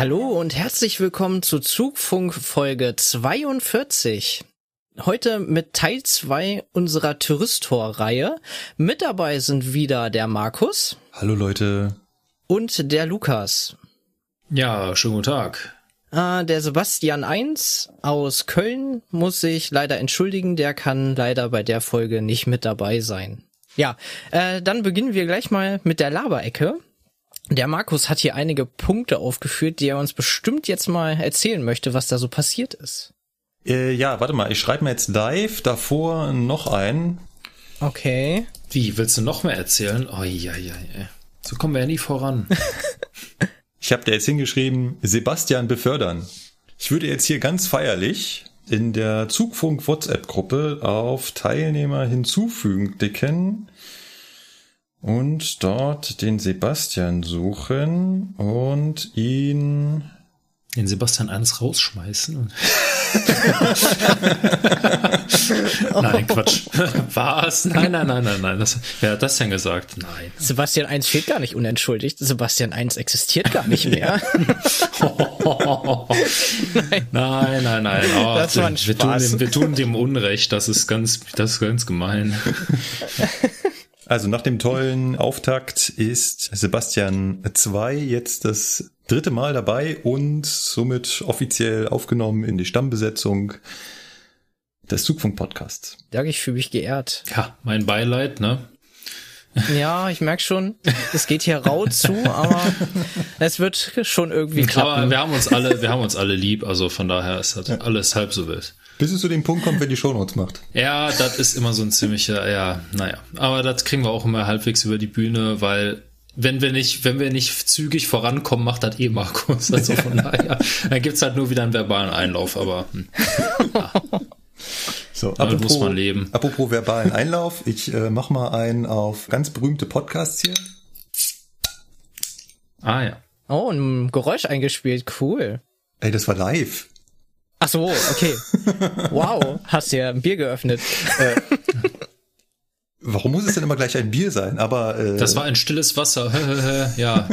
Hallo und herzlich willkommen zu Zugfunk Folge 42. Heute mit Teil 2 unserer Touristor-Reihe. Mit dabei sind wieder der Markus. Hallo Leute. Und der Lukas. Ja, schönen guten Tag. Äh, der Sebastian 1 aus Köln muss sich leider entschuldigen, der kann leider bei der Folge nicht mit dabei sein. Ja, äh, dann beginnen wir gleich mal mit der Laberecke. Der Markus hat hier einige Punkte aufgeführt, die er uns bestimmt jetzt mal erzählen möchte, was da so passiert ist. Äh, ja, warte mal, ich schreibe mir jetzt live davor noch ein. Okay. Wie, willst du noch mehr erzählen? Oh, ja, ja, ja. So kommen wir ja nie voran. Ich habe dir jetzt hingeschrieben, Sebastian befördern. Ich würde jetzt hier ganz feierlich in der Zugfunk WhatsApp-Gruppe auf Teilnehmer hinzufügen klicken und dort den Sebastian suchen und ihn den Sebastian eines rausschmeißen. nein, Quatsch. Was? Nein, nein, nein, nein, nein. Das, wer hat das denn gesagt? Nein. Sebastian 1 fehlt gar nicht unentschuldigt. Sebastian 1 existiert gar nicht mehr. nein. nein, nein, nein. Oh, das war ein wir, tun dem, wir tun dem Unrecht. Das ist ganz, das ist ganz gemein. Also nach dem tollen Auftakt ist Sebastian 2 jetzt das dritte Mal dabei und somit offiziell aufgenommen in die Stammbesetzung des Zugfunk-Podcasts. Ja, ich fühle mich geehrt. Ja, mein Beileid, ne? Ja, ich merke schon, es geht hier rau zu, aber es wird schon irgendwie klappen. Aber wir haben uns alle, wir haben uns alle lieb, also von daher ist das alles halb so wild. Bis es zu dem Punkt kommt, wenn die Shownotes macht. Ja, das ist immer so ein ziemlicher, ja, naja. Aber das kriegen wir auch immer halbwegs über die Bühne, weil wenn wir nicht, wenn wir nicht zügig vorankommen, macht das eh Markus. Also von daher, dann gibt's halt nur wieder einen verbalen Einlauf, aber hm. ja. So, apropos, muss man leben. Apropos verbalen Einlauf, ich äh, mach mal einen auf ganz berühmte Podcasts hier. Ah ja. Oh, ein Geräusch eingespielt, cool. Ey, das war live. Ach so, okay. Wow, hast ja ein Bier geöffnet. Äh, warum muss es denn immer gleich ein Bier sein? Aber äh, das war ein stilles Wasser. ja.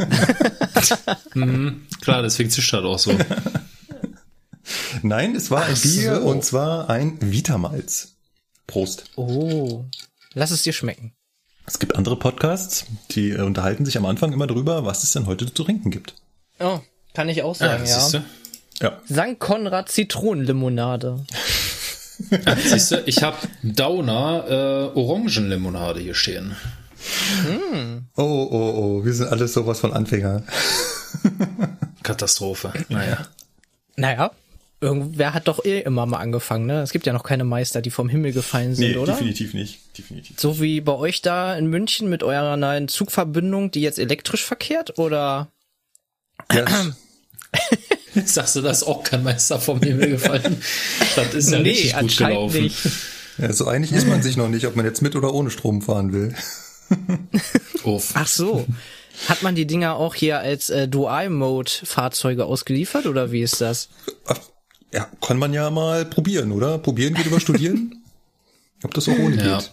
mhm, klar, deswegen zischt das auch so. Nein, es war Ach ein Bier so. und zwar ein Vitamalz. Prost. Oh, lass es dir schmecken. Es gibt andere Podcasts, die äh, unterhalten sich am Anfang immer drüber, was es denn heute zu trinken gibt. Oh, kann ich auch sagen, ah, ja. Ja. St. Konrad Zitronenlimonade. Siehst du, ich habe Downer äh, Orangenlimonade hier stehen. Hm. Oh, oh, oh, wir sind alles sowas von Anfänger. Katastrophe. Naja. Naja, irgendwer hat doch eh immer mal angefangen, ne? Es gibt ja noch keine Meister, die vom Himmel gefallen sind, nee, oder? definitiv nicht. Definitiv. So wie bei euch da in München mit eurer neuen Zugverbindung, die jetzt elektrisch verkehrt, oder? Ja. Sagst du, das ist auch kein Meister vom Himmel gefallen? Das ist ja nee, richtig gut gelaufen. Nicht. Ja, so einig ist man sich noch nicht, ob man jetzt mit oder ohne Strom fahren will. Uff. Ach so. Hat man die Dinger auch hier als äh, Dual-Mode-Fahrzeuge ausgeliefert oder wie ist das? Ja, kann man ja mal probieren, oder? Probieren geht über studieren. Ob das auch ohne ja. geht.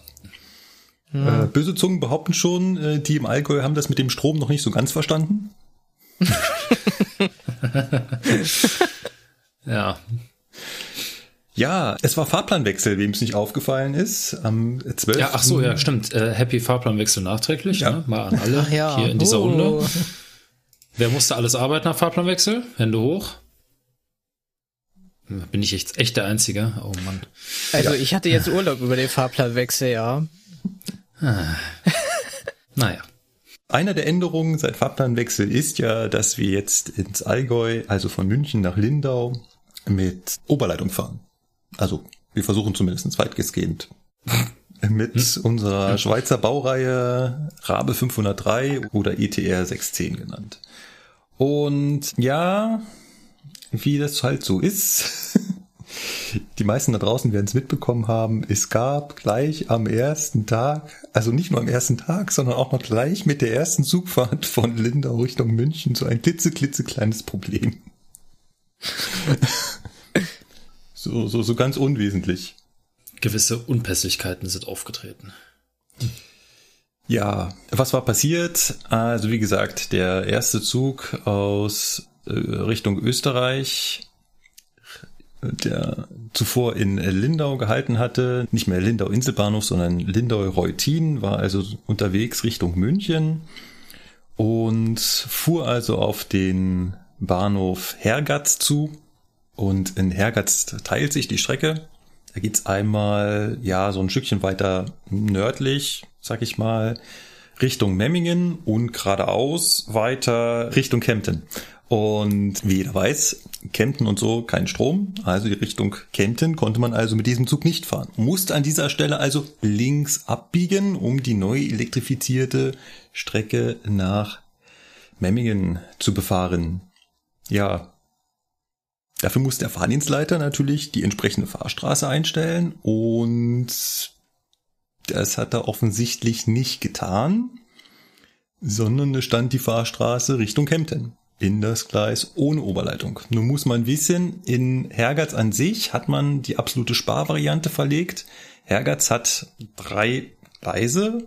Ja. Äh, böse Zungen behaupten schon, äh, die im Allgäu haben das mit dem Strom noch nicht so ganz verstanden. ja. Ja, es war Fahrplanwechsel, wem es nicht aufgefallen ist. Am 12. Ja, ach so, ja, stimmt. Äh, Happy Fahrplanwechsel nachträglich, ja. ne? Mal an alle ja. hier in dieser oh. Runde. Wer musste alles arbeiten nach Fahrplanwechsel? Hände hoch. Bin ich echt, echt der Einzige? Oh Mann. Also ja. ich hatte jetzt Urlaub über den Fahrplanwechsel, ja. Ah. naja. Einer der Änderungen seit Fahrplanwechsel ist ja, dass wir jetzt ins Allgäu, also von München nach Lindau, mit Oberleitung fahren. Also wir versuchen zumindest weitgehend mit hm? unserer Schweizer Baureihe Rabe 503 oder ETR 610 genannt. Und ja, wie das halt so ist, die meisten da draußen werden es mitbekommen haben, es gab gleich am ersten Tag, also nicht nur am ersten Tag, sondern auch noch gleich mit der ersten Zugfahrt von Lindau Richtung München so ein klitzeklitzekleines Problem. so, so, so ganz unwesentlich. Gewisse Unpässlichkeiten sind aufgetreten. Ja, was war passiert? Also wie gesagt, der erste Zug aus äh, Richtung Österreich, der zuvor in Lindau gehalten hatte, nicht mehr Lindau Inselbahnhof, sondern Lindau Reutin, war also unterwegs Richtung München und fuhr also auf den Bahnhof Hergatz zu. Und in Hergatz teilt sich die Strecke. Da geht's einmal, ja, so ein Stückchen weiter nördlich, sag ich mal, Richtung Memmingen und geradeaus weiter Richtung Kempten. Und wie jeder weiß, Kempten und so kein Strom, also die Richtung Kempten konnte man also mit diesem Zug nicht fahren. Musste an dieser Stelle also links abbiegen, um die neu elektrifizierte Strecke nach Memmingen zu befahren. Ja, dafür muss der Fahrdienstleiter natürlich die entsprechende Fahrstraße einstellen und das hat er offensichtlich nicht getan, sondern es stand die Fahrstraße Richtung Kempten in das Gleis ohne Oberleitung. Nun muss man wissen, in Hergatz an sich hat man die absolute Sparvariante verlegt. Hergatz hat drei Gleise,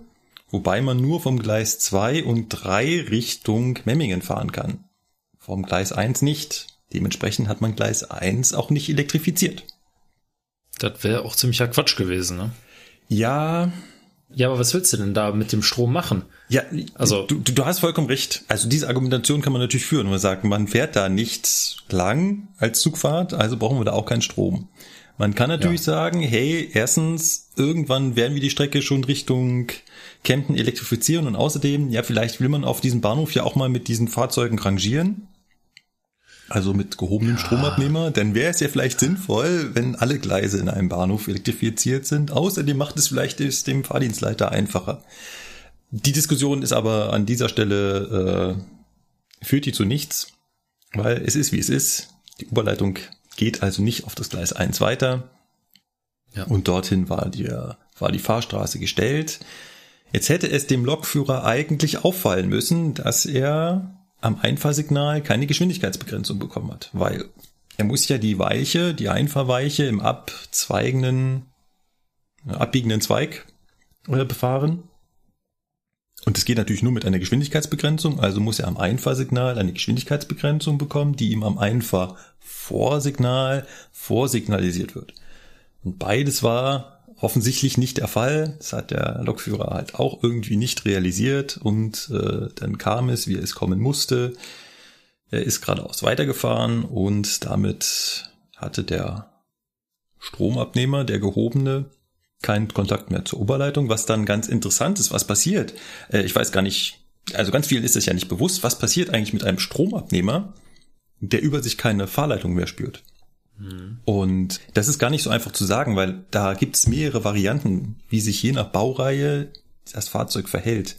wobei man nur vom Gleis 2 und 3 Richtung Memmingen fahren kann. Vom Gleis 1 nicht. Dementsprechend hat man Gleis 1 auch nicht elektrifiziert. Das wäre auch ziemlicher Quatsch gewesen, ne? Ja. Ja, aber was willst du denn da mit dem Strom machen? Ja, also du, du hast vollkommen recht. Also diese Argumentation kann man natürlich führen. Man sagt, man fährt da nicht lang als Zugfahrt, also brauchen wir da auch keinen Strom. Man kann natürlich ja. sagen, hey, erstens, irgendwann werden wir die Strecke schon Richtung Kempten elektrifizieren und außerdem, ja, vielleicht will man auf diesem Bahnhof ja auch mal mit diesen Fahrzeugen rangieren. Also mit gehobenem ja. Stromabnehmer, dann wäre es ja vielleicht sinnvoll, wenn alle Gleise in einem Bahnhof elektrifiziert sind. Außerdem macht es vielleicht es dem Fahrdienstleiter einfacher. Die Diskussion ist aber an dieser Stelle, äh, führt die zu nichts, weil es ist wie es ist. Die Oberleitung geht also nicht auf das Gleis 1 weiter. Ja. Und dorthin war die, war die Fahrstraße gestellt. Jetzt hätte es dem Lokführer eigentlich auffallen müssen, dass er am Einfahrsignal keine Geschwindigkeitsbegrenzung bekommen hat, weil er muss ja die Weiche, die Einfahrweiche im abzweigenden, abbiegenden Zweig äh, befahren. Und das geht natürlich nur mit einer Geschwindigkeitsbegrenzung, also muss er am Einfahrsignal eine Geschwindigkeitsbegrenzung bekommen, die ihm am Einfahrvorsignal vorsignalisiert wird. Und beides war offensichtlich nicht der Fall. Das hat der Lokführer halt auch irgendwie nicht realisiert und äh, dann kam es, wie es kommen musste. Er ist geradeaus weitergefahren und damit hatte der Stromabnehmer, der gehobene, keinen Kontakt mehr zur Oberleitung, was dann ganz interessant ist, was passiert. Äh, ich weiß gar nicht, also ganz vielen ist es ja nicht bewusst, was passiert eigentlich mit einem Stromabnehmer, der über sich keine Fahrleitung mehr spürt. Und das ist gar nicht so einfach zu sagen, weil da gibt es mehrere Varianten, wie sich je nach Baureihe das Fahrzeug verhält.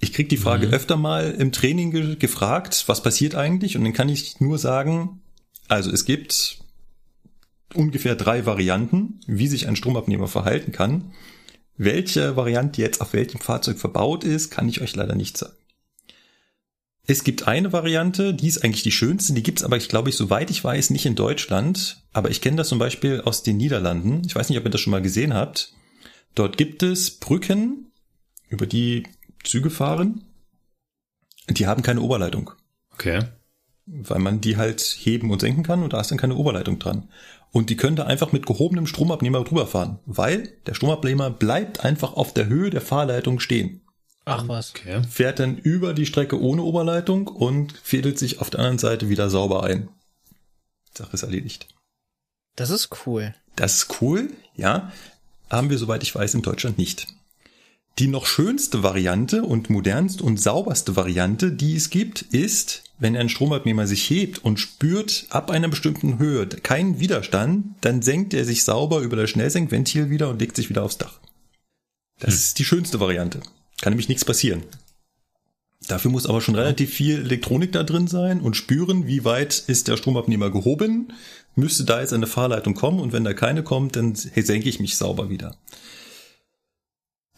Ich krieg die Frage mhm. öfter mal im Training ge gefragt, was passiert eigentlich? Und dann kann ich nur sagen, also es gibt ungefähr drei Varianten, wie sich ein Stromabnehmer verhalten kann. Welche Variante jetzt auf welchem Fahrzeug verbaut ist, kann ich euch leider nicht sagen. Es gibt eine Variante, die ist eigentlich die schönste, die gibt's aber, ich glaube ich, soweit ich weiß, nicht in Deutschland. Aber ich kenne das zum Beispiel aus den Niederlanden. Ich weiß nicht, ob ihr das schon mal gesehen habt. Dort gibt es Brücken, über die Züge fahren. Die haben keine Oberleitung. Okay. Weil man die halt heben und senken kann und da ist dann keine Oberleitung dran. Und die können da einfach mit gehobenem Stromabnehmer drüber fahren, weil der Stromabnehmer bleibt einfach auf der Höhe der Fahrleitung stehen. Ach was. Okay. Fährt dann über die Strecke ohne Oberleitung und fädelt sich auf der anderen Seite wieder sauber ein. Sache ist erledigt. Das ist cool. Das ist cool, ja. Haben wir, soweit ich weiß, in Deutschland nicht. Die noch schönste Variante und modernste und sauberste Variante, die es gibt, ist, wenn ein Stromabnehmer sich hebt und spürt ab einer bestimmten Höhe keinen Widerstand, dann senkt er sich sauber über das Schnellsenkventil wieder und legt sich wieder aufs Dach. Das hm. ist die schönste Variante. Kann nämlich nichts passieren. Dafür muss aber schon relativ viel Elektronik da drin sein und spüren, wie weit ist der Stromabnehmer gehoben. Müsste da jetzt eine Fahrleitung kommen und wenn da keine kommt, dann senke ich mich sauber wieder.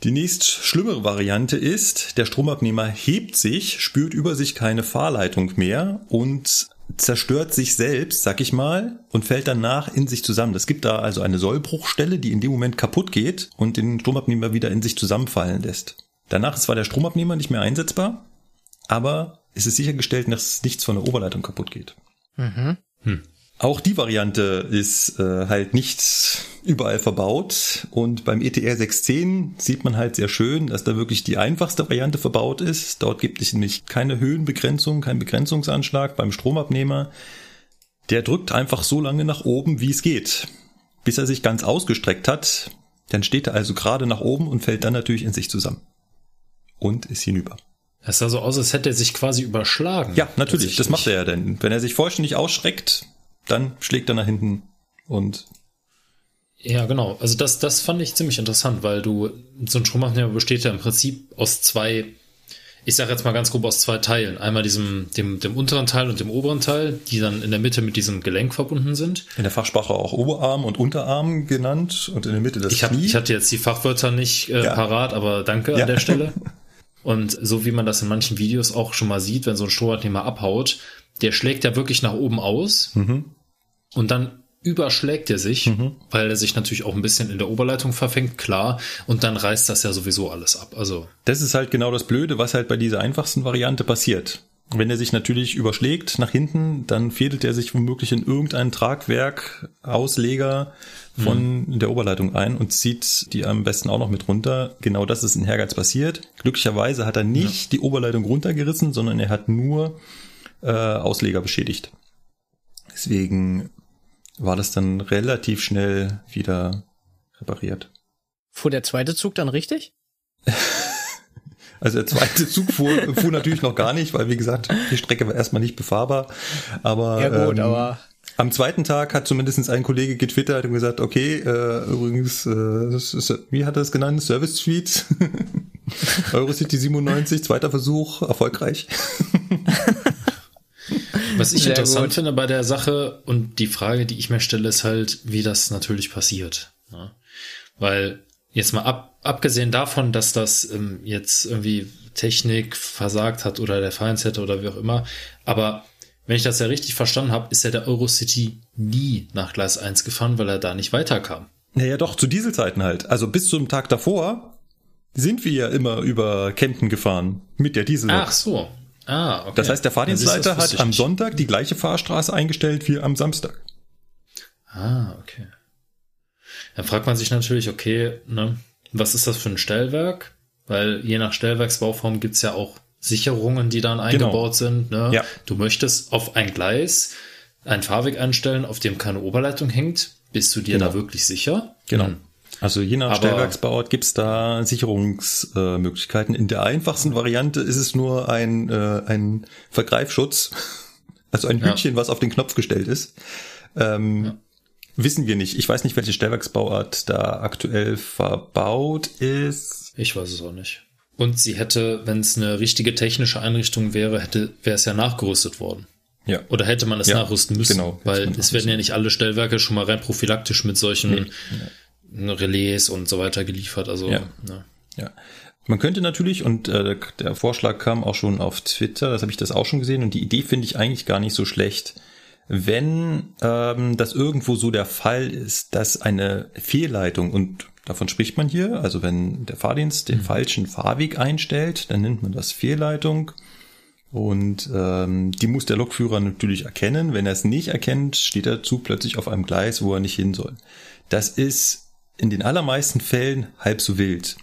Die nächst schlimmere Variante ist, der Stromabnehmer hebt sich, spürt über sich keine Fahrleitung mehr und zerstört sich selbst, sag ich mal, und fällt danach in sich zusammen. Es gibt da also eine Sollbruchstelle, die in dem Moment kaputt geht und den Stromabnehmer wieder in sich zusammenfallen lässt. Danach ist zwar der Stromabnehmer nicht mehr einsetzbar, aber es ist sichergestellt, dass nichts von der Oberleitung kaputt geht. Mhm. Hm. Auch die Variante ist äh, halt nicht überall verbaut und beim ETR 610 sieht man halt sehr schön, dass da wirklich die einfachste Variante verbaut ist. Dort gibt es nämlich keine Höhenbegrenzung, keinen Begrenzungsanschlag beim Stromabnehmer. Der drückt einfach so lange nach oben, wie es geht, bis er sich ganz ausgestreckt hat. Dann steht er also gerade nach oben und fällt dann natürlich in sich zusammen und ist hinüber. Es sah so aus, als hätte er sich quasi überschlagen. Ja, natürlich, das macht er ja denn. Wenn er sich vollständig ausschreckt, dann schlägt er nach hinten und ja, genau. Also das, das fand ich ziemlich interessant, weil du, so ein Stromaufnehmer besteht ja im Prinzip aus zwei, ich sage jetzt mal ganz grob aus zwei Teilen. Einmal diesem, dem, dem unteren Teil und dem oberen Teil, die dann in der Mitte mit diesem Gelenk verbunden sind. In der Fachsprache auch Oberarm und Unterarm genannt und in der Mitte das ich hab, Knie. Ich hatte jetzt die Fachwörter nicht äh, ja. parat, aber danke ja. an der Stelle. Und so wie man das in manchen Videos auch schon mal sieht, wenn so ein Stromaufnehmer abhaut, der schlägt ja wirklich nach oben aus. Mhm und dann überschlägt er sich, mhm. weil er sich natürlich auch ein bisschen in der Oberleitung verfängt, klar, und dann reißt das ja sowieso alles ab. Also das ist halt genau das Blöde, was halt bei dieser einfachsten Variante passiert. Wenn er sich natürlich überschlägt nach hinten, dann fädelt er sich womöglich in irgendein Tragwerk, Ausleger von mhm. der Oberleitung ein und zieht die am besten auch noch mit runter. Genau das ist in Hergeiz passiert. Glücklicherweise hat er nicht ja. die Oberleitung runtergerissen, sondern er hat nur äh, Ausleger beschädigt. Deswegen war das dann relativ schnell wieder repariert. Fuhr der zweite Zug dann richtig? Also der zweite Zug fuhr, fuhr natürlich noch gar nicht, weil wie gesagt, die Strecke war erstmal nicht befahrbar. Aber, ja gut, ähm, aber am zweiten Tag hat zumindest ein Kollege getwittert und gesagt, okay, äh, übrigens, äh, das ist, wie hat er es genannt? Service Tweet. Eurocity 97, zweiter Versuch, erfolgreich. Was ich Sehr interessant gut. finde bei der Sache und die Frage, die ich mir stelle, ist halt, wie das natürlich passiert. Ne? Weil jetzt mal ab, abgesehen davon, dass das ähm, jetzt irgendwie Technik versagt hat oder der Feinsetter oder wie auch immer, aber wenn ich das ja richtig verstanden habe, ist ja der Eurocity nie nach Gleis 1 gefahren, weil er da nicht weiterkam. Naja, doch, zu Dieselzeiten halt. Also bis zum Tag davor sind wir ja immer über Kempten gefahren mit der Diesel. Ach so, Ah, okay. Das heißt, der Fahrdienstleiter hat am Sonntag die gleiche Fahrstraße eingestellt wie am Samstag. Ah, okay. Dann fragt man sich natürlich, okay, ne, was ist das für ein Stellwerk? Weil je nach Stellwerksbauform gibt's ja auch Sicherungen, die dann genau. eingebaut genau. sind. Ne? Ja. Du möchtest auf ein Gleis einen Fahrweg einstellen, auf dem keine Oberleitung hängt. Bist du dir genau. da wirklich sicher? Genau. Hm. Also je nach Aber Stellwerksbauart gibt's da Sicherungsmöglichkeiten. In der einfachsten Variante ist es nur ein, äh, ein Vergreifschutz, also ein Hütchen, ja. was auf den Knopf gestellt ist. Ähm, ja. Wissen wir nicht. Ich weiß nicht, welche Stellwerksbauart da aktuell verbaut ist. Ich weiß es auch nicht. Und sie hätte, wenn es eine richtige technische Einrichtung wäre, hätte, wäre es ja nachgerüstet worden. Ja. Oder hätte man es ja, nachrüsten müssen? Genau. Weil es werden ja nicht alle Stellwerke schon mal rein prophylaktisch mit solchen nee. Relais und so weiter geliefert. Also ja. Ne. ja. Man könnte natürlich, und äh, der Vorschlag kam auch schon auf Twitter, das habe ich das auch schon gesehen, und die Idee finde ich eigentlich gar nicht so schlecht. Wenn ähm, das irgendwo so der Fall ist, dass eine Fehlleitung, und davon spricht man hier, also wenn der Fahrdienst den mhm. falschen Fahrweg einstellt, dann nennt man das Fehlleitung. Und ähm, die muss der Lokführer natürlich erkennen. Wenn er es nicht erkennt, steht er zu plötzlich auf einem Gleis, wo er nicht hin soll. Das ist in den allermeisten Fällen halb so wild.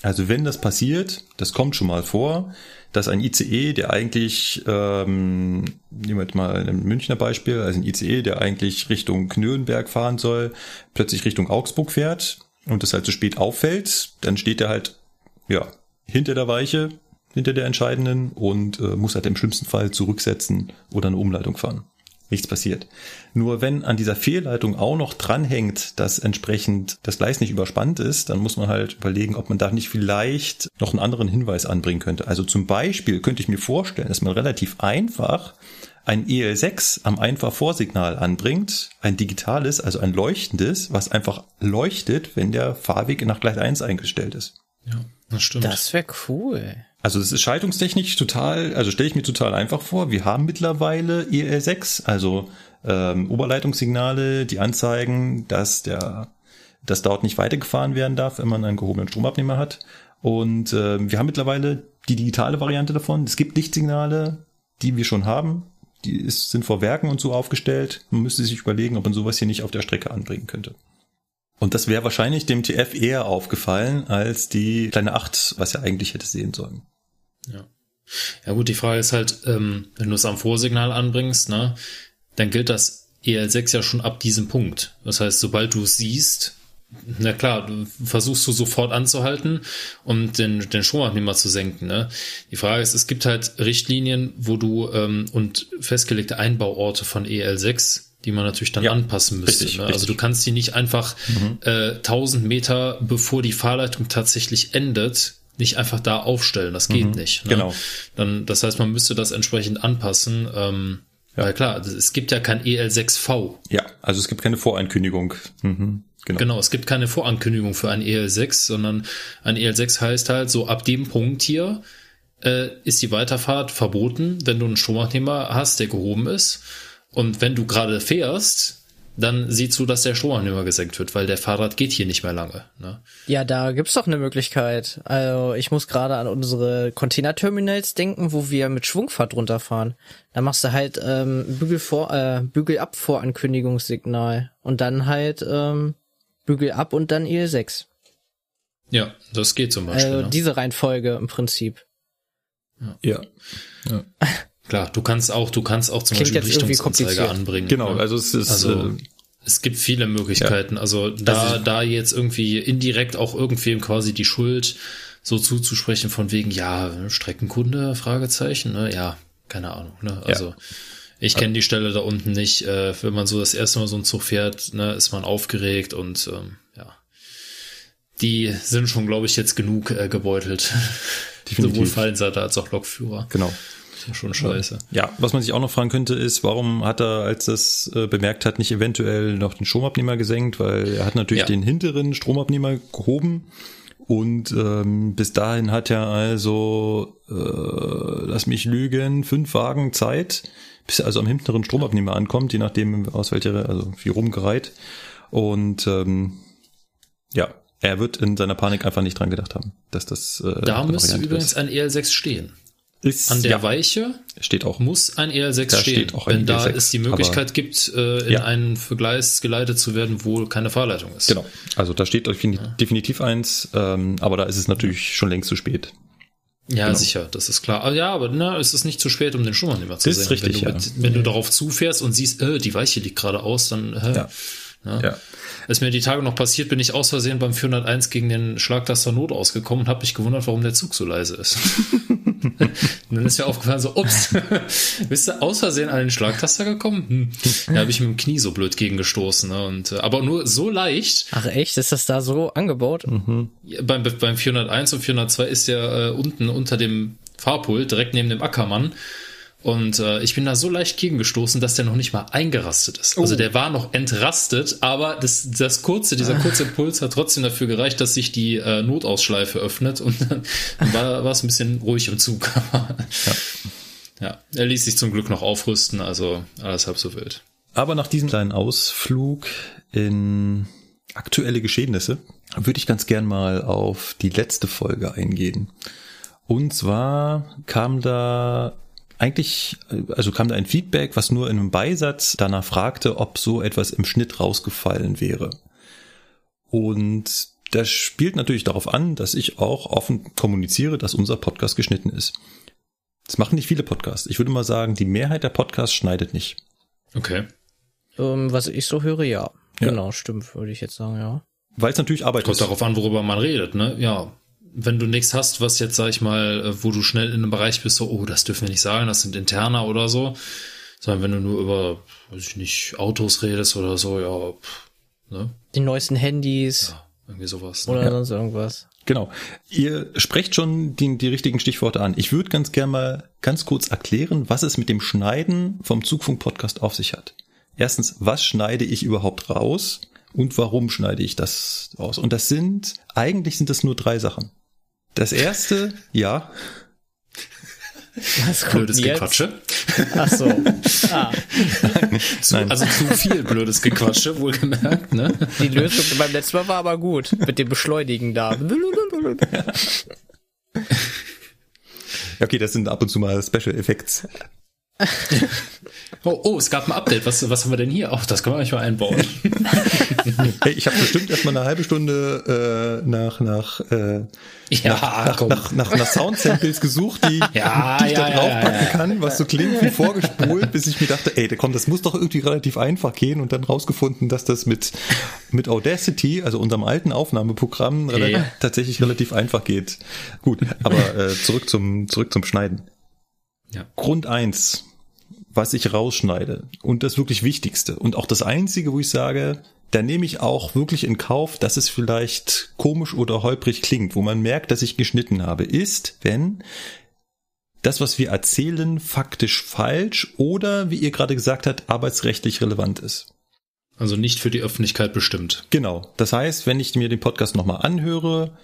Also wenn das passiert, das kommt schon mal vor, dass ein ICE, der eigentlich, ähm, nehmen wir mal ein Münchner Beispiel, also ein ICE, der eigentlich Richtung Nürnberg fahren soll, plötzlich Richtung Augsburg fährt und das halt so spät auffällt, dann steht er halt, ja, hinter der Weiche, hinter der entscheidenden und äh, muss halt im schlimmsten Fall zurücksetzen oder eine Umleitung fahren. Nichts passiert. Nur wenn an dieser Fehlleitung auch noch dranhängt, dass entsprechend das Gleis nicht überspannt ist, dann muss man halt überlegen, ob man da nicht vielleicht noch einen anderen Hinweis anbringen könnte. Also zum Beispiel könnte ich mir vorstellen, dass man relativ einfach ein EL6 am Einfahrvorsignal anbringt, ein digitales, also ein leuchtendes, was einfach leuchtet, wenn der Fahrweg nach Gleis 1 eingestellt ist. Ja, das stimmt. Das wäre cool. Also das ist schaltungstechnisch total, also stelle ich mir total einfach vor. Wir haben mittlerweile EL6, also ähm, Oberleitungssignale, die anzeigen, dass der, dass dort nicht weitergefahren werden darf, wenn man einen gehobenen Stromabnehmer hat. Und äh, wir haben mittlerweile die digitale Variante davon. Es gibt Lichtsignale, die wir schon haben. Die ist, sind vor Werken und so aufgestellt. Man müsste sich überlegen, ob man sowas hier nicht auf der Strecke anbringen könnte. Und das wäre wahrscheinlich dem TF eher aufgefallen als die kleine 8, was er eigentlich hätte sehen sollen. Ja. Ja gut, die Frage ist halt, ähm, wenn du es am Vorsignal anbringst, ne, dann gilt das EL6 ja schon ab diesem Punkt. Das heißt, sobald du es siehst, na klar, du versuchst du sofort anzuhalten und den, den Stromabnehmer zu senken. Ne? Die Frage ist, es gibt halt Richtlinien, wo du ähm, und festgelegte Einbauorte von EL6, die man natürlich dann Ja, anpassen müsste. richtig, ne? Also richtig. du kannst die nicht einfach äh, 1000 Meter bevor die Fahrleitung tatsächlich endet, nicht einfach da aufstellen. Das geht nicht. Ne? genau. Dann, das heißt, man müsste das entsprechend anpassen. Ähm, Weil klar, es gibt ja kein E EL6V. Ja, also es gibt keine Vorankündigung. Mhm, genau. Genau, es gibt keine Vorankündigung für ein EL6, sondern ein EL6 heißt halt, so ab dem Punkt hier äh, ist die Weiterfahrt verboten, wenn du einen Stromabnehmer hast, der gehoben ist. Und wenn du gerade fährst, dann siehst du, dass der Stromabnehmer gesenkt wird, weil der Fahrrad geht hier nicht mehr lange. Ne? Ja, da gibt's doch eine Möglichkeit. Also ich muss gerade an unsere Containerterminals denken, wo wir mit Schwungfahrt runterfahren. Da machst du halt ähm, Bügel vor, äh, Bügel ab Vorankündigungssignal und dann halt ähm, Bügel ab und dann EL6. Ja, das geht zum Beispiel. Also ne? diese Reihenfolge im Prinzip. Ja. Klar, du kannst auch, du kannst auch zum Klingt Beispiel Richtungsanzeige anbringen. Genau, ne? also es ist Also, äh, es gibt viele Möglichkeiten. Also da, Also- da jetzt irgendwie indirekt auch irgendwem quasi die Schuld so zuzusprechen von wegen, ja, Streckenkunde, Fragezeichen, ne? Ja, keine Ahnung, ne? Also ich kenne die Stelle da unten nicht. Äh, wenn man so das erste Mal so einen Zug fährt, ne, ist man aufgeregt und ähm, ja. Die sind schon, glaube ich, jetzt genug äh, gebeutelt. Definitiv. Sowohl Fallenseiter als auch Lokführer. genau. Schon scheiße. Ja, was man sich auch noch fragen könnte, ist, warum hat er, als das äh, bemerkt hat, nicht eventuell noch den Stromabnehmer gesenkt, weil er hat natürlich Ja. den hinteren Stromabnehmer gehoben und ähm, bis dahin hat er also, äh, lass mich lügen, fünf Wagen Zeit, bis er also am hinteren Stromabnehmer ankommt, je nachdem aus welcher, also wie rumgereiht und ähm, ja, er wird in seiner Panik einfach nicht dran gedacht haben, dass das äh, Da müsste übrigens ist. ein EL6 stehen. Ist, An der ja, Weiche steht auch. muss ein EL6 Da stehen, steht auch ein wenn da EL6, es die Möglichkeit gibt, äh, in Ja. einen Vergleis geleitet zu werden, wo keine Fahrleitung ist. Genau. Also da steht defini- definitiv eins, ähm, aber da ist es natürlich schon längst zu spät. Ja, Genau. sicher, das ist klar. Aber ja, aber na, es ist nicht zu spät, um den Stromabnehmer zu Das ist senken. richtig, wenn du, ja. mit, wenn du darauf zufährst und siehst, äh, die Weiche liegt gerade aus, dann äh, Ja. Ja. Ist mir die Tage noch passiert, bin ich aus Versehen beim 401 gegen den Schlagtaster Not ausgekommen und habe mich gewundert, warum der Zug so leise ist. und dann ist mir aufgefallen, so, ups, bist du aus Versehen an den Schlagtaster gekommen? Hm. Da habe ich mit dem Knie so blöd gegengestoßen. Ne? Und, äh, aber nur so leicht. Ach echt, ist das da so angebaut? Ja, Beim, beim 401 und 402 ist der äh, unten unter dem Fahrpult, direkt neben dem Ackermann. Und äh, ich bin da so leicht gegengestoßen, dass der noch nicht mal eingerastet ist. Also der war noch entrastet, aber das, das kurze, dieser kurze Impuls hat trotzdem dafür gereicht, dass sich die äh, Notausschleife öffnet und dann, dann war, war es ein bisschen ruhig im Zug. ja. er ließ sich zum Glück noch aufrüsten, also alles halb so wild. Aber nach diesem kleinen Ausflug in aktuelle Geschehnisse würde ich ganz gern mal auf die letzte Folge eingehen. Und zwar kam da eigentlich, also kam da ein Feedback, was nur in einem Beisatz danach fragte, ob so etwas im Schnitt rausgefallen wäre. Und das spielt natürlich darauf an, dass ich auch offen kommuniziere, dass unser Podcast geschnitten ist. Das machen nicht viele Podcasts. Ich würde mal sagen, die Mehrheit der Podcasts schneidet nicht. Okay. Ähm, was ich so höre, ja. Ja. Genau, stimmt, würde ich jetzt sagen, ja. Weil es natürlich Arbeit Kommt ist. darauf an, worüber man redet, ne? Ja. Wenn du nichts hast, was jetzt, sag ich mal, äh, wo du schnell in einem Bereich bist, so, oh, das dürfen wir nicht sagen, das sind Interner oder so, Sondern wenn du nur über, weiß ich nicht, Autos redest oder so, ja, pff, ne? Die neuesten Handys Ja, irgendwie sowas. oder Ne? sonst irgendwas. Genau. Ihr sprecht schon die, die richtigen Stichworte an. Ich würde ganz gerne mal ganz kurz erklären, was es mit dem Schneiden vom Zugfunk-Podcast auf sich hat. Erstens, was schneide ich überhaupt raus und warum schneide ich das raus? Und das sind, eigentlich sind das nur drei Sachen. Das erste, ja, Was kommt Blödes jetzt? Gequatsche. Ach so. Ah, Zu, Nein. also zu viel blödes Gequatsche, wohlgemerkt, ne? die Lösung beim letzten Mal war aber gut. Mit dem Beschleunigen da. okay, das sind ab und zu mal Special Effects. Oh, oh, es gab ein Update. Was, was haben wir denn hier? Oh, das können wir eigentlich mal einbauen. Hey, ich habe bestimmt erstmal eine halbe Stunde äh, nach nach äh, Ja, nach, komm. nach, nach, nach Soundsamples gesucht, die, Ja, die ich ja, da draufpacken ja, kann, was so klingt wie vorgespult, bis ich mir dachte, ey, komm, das muss doch irgendwie relativ einfach gehen und dann rausgefunden, dass das mit, mit Audacity, also unserem alten Aufnahmeprogramm, rela- Ja. tatsächlich relativ einfach geht. Gut, aber äh, zurück zum, zurück zum Schneiden. Grund eins, was ich rausschneide und das wirklich Wichtigste und auch das Einzige, wo ich sage, da nehme ich auch wirklich in Kauf, dass es vielleicht komisch oder holprig klingt, wo man merkt, dass ich geschnitten habe, ist, wenn das, was wir erzählen, faktisch falsch oder, wie ihr gerade gesagt habt, arbeitsrechtlich relevant ist. Also nicht für die Öffentlichkeit bestimmt. Genau. Das heißt, wenn ich mir den Podcast nochmal anhöre,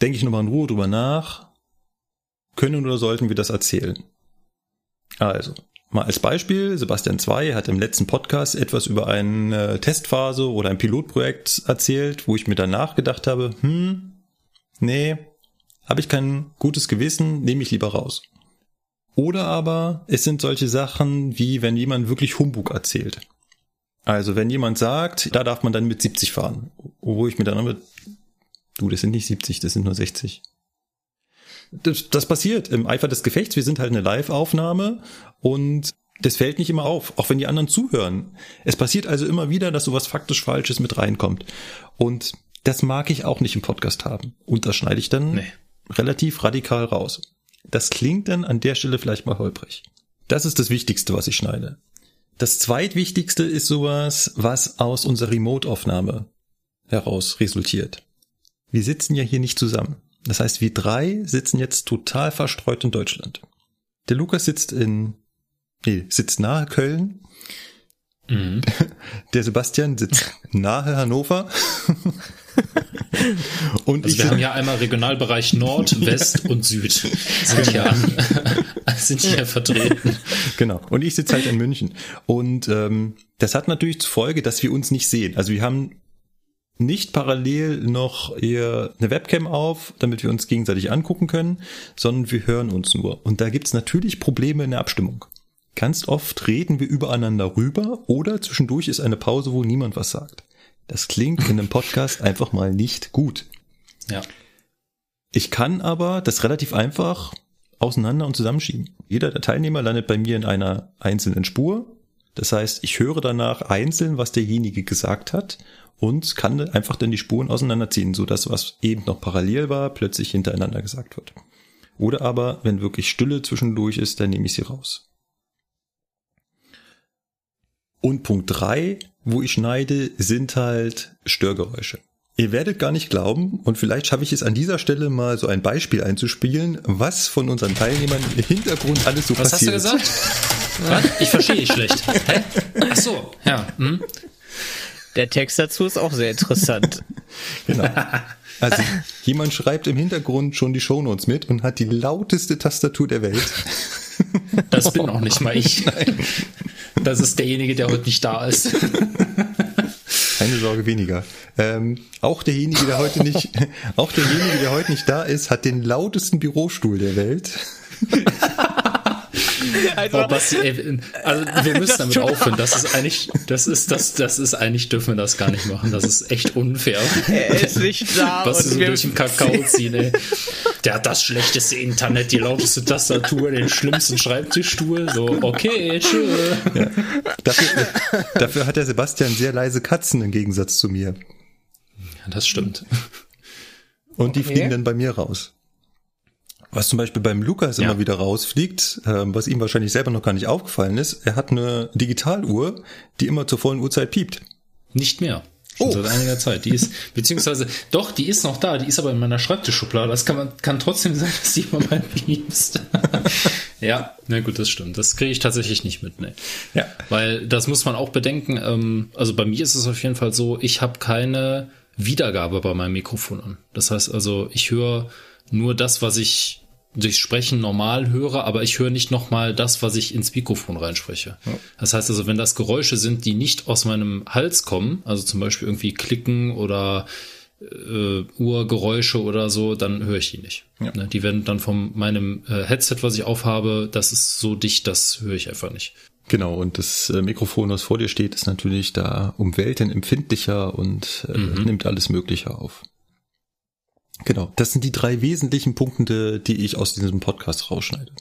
denke ich nochmal in Ruhe drüber nach, können oder sollten wir das erzählen? Also, mal als Beispiel, Sebastian 2 hat im letzten Podcast etwas über eine Testphase oder ein Pilotprojekt erzählt, wo ich mir danach gedacht habe, hm, nee, habe ich kein gutes Gewissen, nehme ich lieber raus. Oder aber es sind solche Sachen, wie wenn jemand wirklich Humbug erzählt. Also wenn jemand sagt, da darf man dann mit 70 fahren, wo ich mir dann mit, du, das sind nicht 70, das sind nur 60. Das, das passiert im Eifer des Gefechts. Wir sind halt eine Live-Aufnahme und das fällt nicht immer auf, auch wenn die anderen zuhören. Es passiert also immer wieder, dass sowas faktisch Falsches mit reinkommt. Und das mag ich auch nicht im Podcast haben. Und das schneide ich dann Nee. relativ radikal raus. Das klingt dann an der Stelle vielleicht mal holprig. Das ist das Wichtigste, was ich schneide. Das zweitwichtigste ist sowas, was aus unserer Remote-Aufnahme heraus resultiert. Wir sitzen ja hier nicht zusammen. Das heißt, wir drei sitzen jetzt total verstreut in Deutschland. Der Lukas sitzt in, nee, sitzt nahe Köln. Mhm. Der Sebastian sitzt nahe Hannover. Und Also ich wir haben ja einmal Regionalbereich Nord, West und Süd sind hier an, sind hier vertreten. Genau. Und ich sitze halt in München. Und ähm, das hat natürlich zur Folge, dass wir uns nicht sehen. Also wir haben nicht parallel noch eher eine Webcam auf, damit wir uns gegenseitig angucken können, sondern wir hören uns nur. Und da gibt's natürlich Probleme in der Abstimmung. Ganz oft reden wir übereinander rüber oder zwischendurch ist eine Pause, wo niemand was sagt. Das klingt in einem Podcast einfach mal nicht gut. Ja. Ich kann aber das relativ einfach auseinander und zusammenschieben. Jeder der Teilnehmer landet bei mir in einer einzelnen Spur. Das heißt, ich höre danach einzeln, was derjenige gesagt hat und kann einfach dann die Spuren auseinanderziehen, so dass was eben noch parallel war, plötzlich hintereinander gesagt wird. Oder aber, wenn wirklich Stille zwischendurch ist, dann nehme ich sie raus. Und Punkt drei, wo ich schneide, sind halt Störgeräusche. Ihr werdet gar nicht glauben, und vielleicht schaffe ich es an dieser Stelle mal so ein Beispiel einzuspielen, was von unseren Teilnehmern im Hintergrund alles so Was hast du passiert. gesagt? Was? Ich verstehe dich schlecht. Hä? Ach so, ja. Hm? Der Text dazu ist auch sehr interessant. Genau. Also jemand schreibt im Hintergrund schon die Shownotes mit und hat die lauteste Tastatur der Welt. Das bin auch nicht mal ich. Das ist derjenige, der heute nicht da ist. Keine Sorge weniger. Ähm, auch derjenige, der heute nicht, auch derjenige, der heute nicht da ist, hat den lautesten Bürostuhl der Welt. Also, Oh, Basti, ey, also wir müssen damit aufhören. Das ist eigentlich, das ist, das, das ist eigentlich dürfen wir das gar nicht machen. Das ist echt unfair. er ist nicht da und so wir durch den Kakao ziehen, ey. Der hat das schlechteste Internet, die lauteste Tastatur, den schlimmsten Schreibtischstuhl. So, okay, tschö. Dafür, dafür hat der Sebastian sehr leise Katzen im Gegensatz zu mir. Ja, das stimmt. Und die Okay. fliegen dann bei mir raus. Was zum Beispiel beim Lukas Ja. immer wieder rausfliegt, ähm, was ihm wahrscheinlich selber noch gar nicht aufgefallen ist, er hat eine Digitaluhr, die immer zur vollen Uhrzeit piept. Nicht mehr. Schon Oh. seit einiger Zeit. Die ist, beziehungsweise, doch, die ist noch da, die ist aber in meiner Schreibtischschublade. Das kann man, kann trotzdem sein, dass die immer mal piepst. ja, na gut, das stimmt. Das kriege ich tatsächlich nicht mit, ne. Ja. Weil das muss man auch bedenken. Ähm, also bei mir ist es auf jeden Fall so, ich habe keine Wiedergabe bei meinem Mikrofon an. Das heißt also, ich höre nur das, was ich durchs Sprechen normal höre, aber ich höre nicht nochmal das, was ich ins Mikrofon reinspreche. Das heißt also, wenn das Geräusche sind, die nicht aus meinem Hals kommen, also zum Beispiel irgendwie Klicken oder äh, Uhrgeräusche oder so, dann höre ich die nicht. Ja. Ne, die werden dann von meinem äh, Headset, was ich aufhabe, das ist so dicht, das höre ich einfach nicht. Genau, und das äh, Mikrofon, was vor dir steht, ist natürlich da um Welten empfindlicher und äh, nimmt alles Mögliche auf. Genau, das sind die drei wesentlichen Punkte, die ich aus diesem Podcast rausschneide.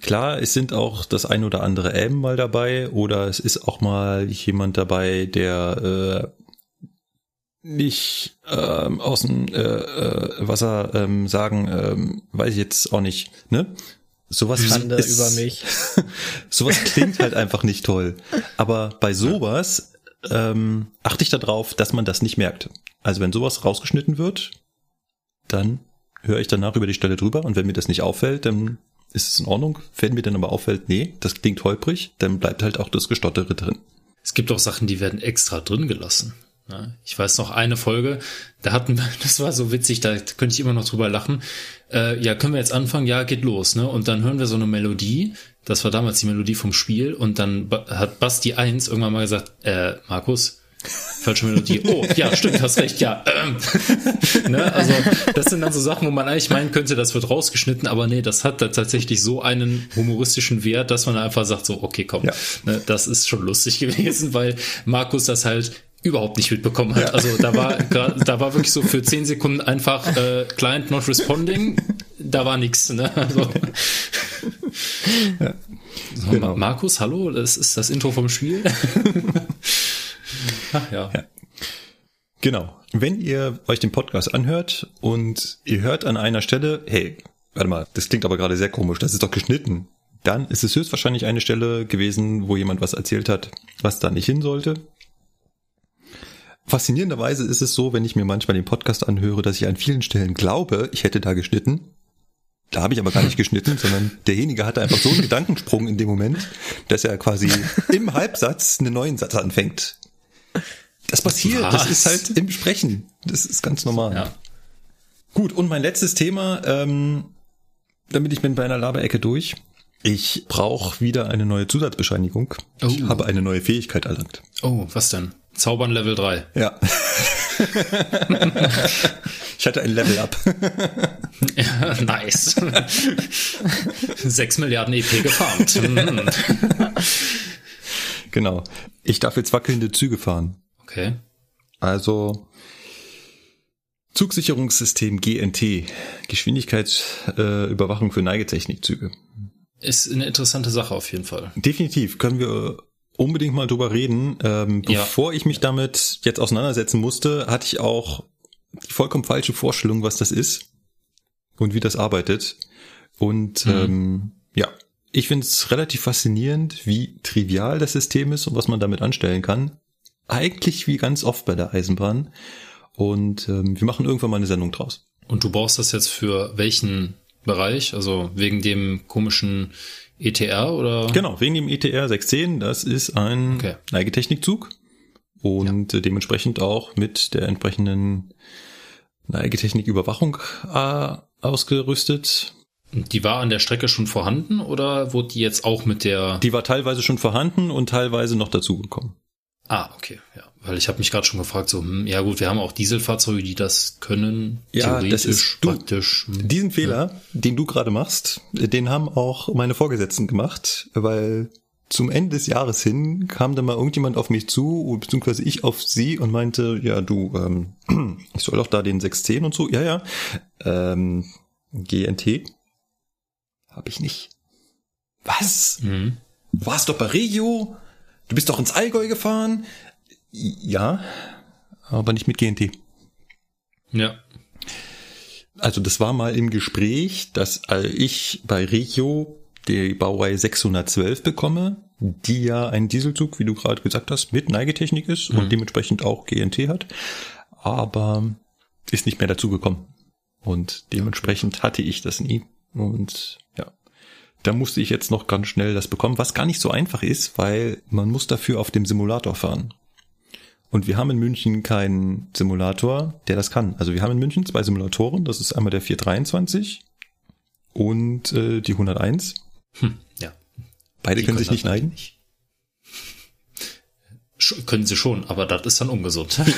Klar, es sind auch das ein oder andere M mal dabei oder es ist auch mal jemand dabei, der äh, nicht ähm, aus dem äh, äh, Wasser ähm, sagen, ähm, weiß ich jetzt auch nicht, ne? Sowas Schande ist- über mich. Sowas klingt halt einfach nicht toll. Aber bei sowas ähm, achte ich darauf, dass man das nicht merkt. Also wenn sowas rausgeschnitten wird, dann höre ich danach über die Stelle drüber und wenn mir das nicht auffällt, dann ist es in Ordnung. Wenn mir dann aber auffällt, nee, das klingt holprig, dann bleibt halt auch das Gestottere drin. Es gibt auch Sachen, die werden extra drin gelassen. Ich weiß noch eine Folge, da hatten wir, das war so witzig, da könnte ich immer noch drüber lachen. Äh, ja, können wir jetzt anfangen? Ja, geht los, ne? Und dann hören wir so eine Melodie. Das war damals die Melodie vom Spiel. Und dann hat Basti 1 irgendwann mal gesagt, äh, Markus, falsche Melodie. Oh, ja, stimmt, hast recht, ja. Ähm. ne? Also, das sind dann so Sachen, wo man eigentlich meinen könnte, das wird rausgeschnitten, aber nee, das hat da tatsächlich so einen humoristischen Wert, dass man einfach sagt, so, okay, komm, Ja. ne, das ist schon lustig gewesen, weil Markus das halt überhaupt nicht mitbekommen hat. Ja. Also da war da war wirklich so für zehn Sekunden einfach äh, Client not responding, da war nichts. Ne? Also, so, Genau. Ma- Markus, hallo, das ist das Intro vom Spiel. Ach ja. Genau. Wenn ihr euch den Podcast anhört und ihr hört an einer Stelle, hey, warte mal, das klingt aber gerade sehr komisch, das ist doch geschnitten, dann ist es höchstwahrscheinlich eine Stelle gewesen, wo jemand was erzählt hat, was da nicht hin sollte. Faszinierenderweise ist es so, wenn ich mir manchmal den Podcast anhöre, dass ich an vielen Stellen glaube, ich hätte da geschnitten. Da habe ich aber gar nicht geschnitten, sondern derjenige hatte einfach so einen Gedankensprung in dem Moment, dass er quasi im Halbsatz einen neuen Satz anfängt. Das passiert, das Was? ist halt im Sprechen. Das ist ganz normal. Ja. Gut, und mein letztes Thema, ähm, damit ich bin bei einer Laberecke durch. Ich brauche wieder eine neue Zusatzbescheinigung. Ich Oh. habe eine neue Fähigkeit erlangt. Oh, was denn? Zaubern Level 3. Ja. ich hatte ein Level up. Ja, nice. 6 Milliarden EP gefarmt. Mhm. genau. Ich darf jetzt wackelnde Züge fahren. Okay. Also Zugsicherungssystem GNT, Geschwindigkeitsüberwachung äh, für Neigetechnikzüge. Ist eine interessante Sache auf jeden Fall. Definitiv können wir unbedingt mal drüber reden. Ähm, Ja. bevor ich mich damit jetzt auseinandersetzen musste, hatte ich auch die vollkommen falsche Vorstellung, was das ist und wie das arbeitet. Und ähm, ja, ich finde es relativ faszinierend, wie trivial das System ist und was man damit anstellen kann. Eigentlich wie ganz oft bei der Eisenbahn. Und ähm, wir machen irgendwann mal eine Sendung draus. Und du brauchst das jetzt für welchen Bereich? Also wegen dem komischen ETR oder? Genau, wegen dem ETR 610, das ist ein Okay. Neigetechnikzug und äh, dementsprechend auch mit der entsprechenden Neigetechniküberwachung äh, ausgerüstet. Die war an der Strecke schon vorhanden oder wurde die jetzt auch mit der? Die war teilweise schon vorhanden und teilweise noch dazugekommen. Ah, okay, ja. Weil ich habe mich gerade schon gefragt, so, hm, ja gut, wir haben auch Dieselfahrzeuge, die das können. Ja, theoretisch, das ist- du- praktisch. hm. Diesen Fehler, den du gerade machst, den haben auch meine Vorgesetzten gemacht, weil zum Ende des Jahres hin kam dann mal irgendjemand auf mich zu, beziehungsweise ich auf sie und meinte, ja du, ähm, ich soll doch da den 610 und so, ja, ja, ähm, GNT habe ich nicht. Was? Mhm. Du warst doch bei Regio, du bist doch ins Allgäu gefahren. Ja, aber nicht mit GNT. Ja. also das war mal im Gespräch, dass äh, ich bei Regio die Baureihe 612 bekomme, die ja ein Dieselzug, wie du gerade gesagt hast, mit Neigetechnik ist mhm. und dementsprechend auch GNT hat, aber ist nicht mehr dazu gekommen. Und dementsprechend hatte ich das nie. Und ja, da musste ich jetzt noch ganz schnell das bekommen, was gar nicht so einfach ist, weil man muss dafür auf dem Simulator fahren. Und wir haben in München keinen Simulator, der das kann. Also wir haben in München zwei Simulatoren. Das ist einmal der 423 und äh, die 101. Hm, ja. Beide die können sich nicht neigen. Nicht. Können sie schon, aber das ist dann ungesund.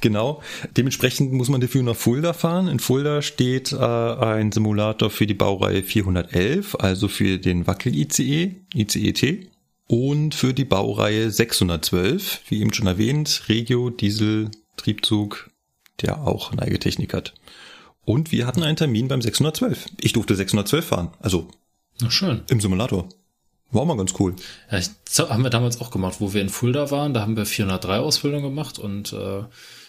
Genau. Dementsprechend muss man dafür nach Fulda fahren. In Fulda steht äh, ein Simulator für die Baureihe 411, also für den Wackel-ICE, ICE-T und für die Baureihe 612, wie eben schon erwähnt, Regio Diesel Triebzug, der auch Neigetechnik hat. Und wir hatten einen Termin beim 612. Ich durfte 612 fahren, also Na schön. im Simulator. War mal ganz cool. Ja, ich, haben wir damals auch gemacht, wo wir in Fulda waren, da haben wir 403 Ausbildung gemacht und äh,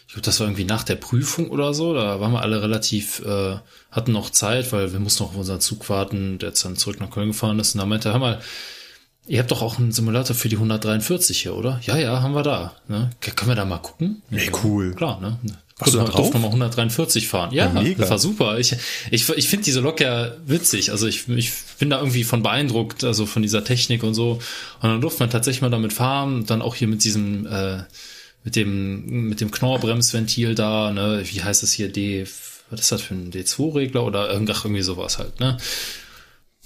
ich glaube, das war irgendwie nach der Prüfung oder so. Da waren wir alle relativ, äh, hatten noch Zeit, weil wir mussten noch auf unseren Zug warten, der jetzt dann zurück nach Köln gefahren ist. Und da meinte er, hör mal, Ihr habt doch auch einen Simulator für die 143 hier, oder? Ja, ja, haben wir da. Ne? Können wir da mal gucken? Nee, cool. Klar, ne? Warst du da drauf? mal 143 fahren. Ja, ja das war super. Ich, ich, ich finde diese Lok ja witzig. Also ich, ich bin da irgendwie von beeindruckt, also von dieser Technik und so. Und dann durfte man tatsächlich mal damit fahren. Dann auch hier mit diesem, äh, mit dem, mit dem Knorrbremsventil da, ne? Wie heißt das hier? D, was ist das für ein D2-Regler oder irgendwie sowas halt, ne?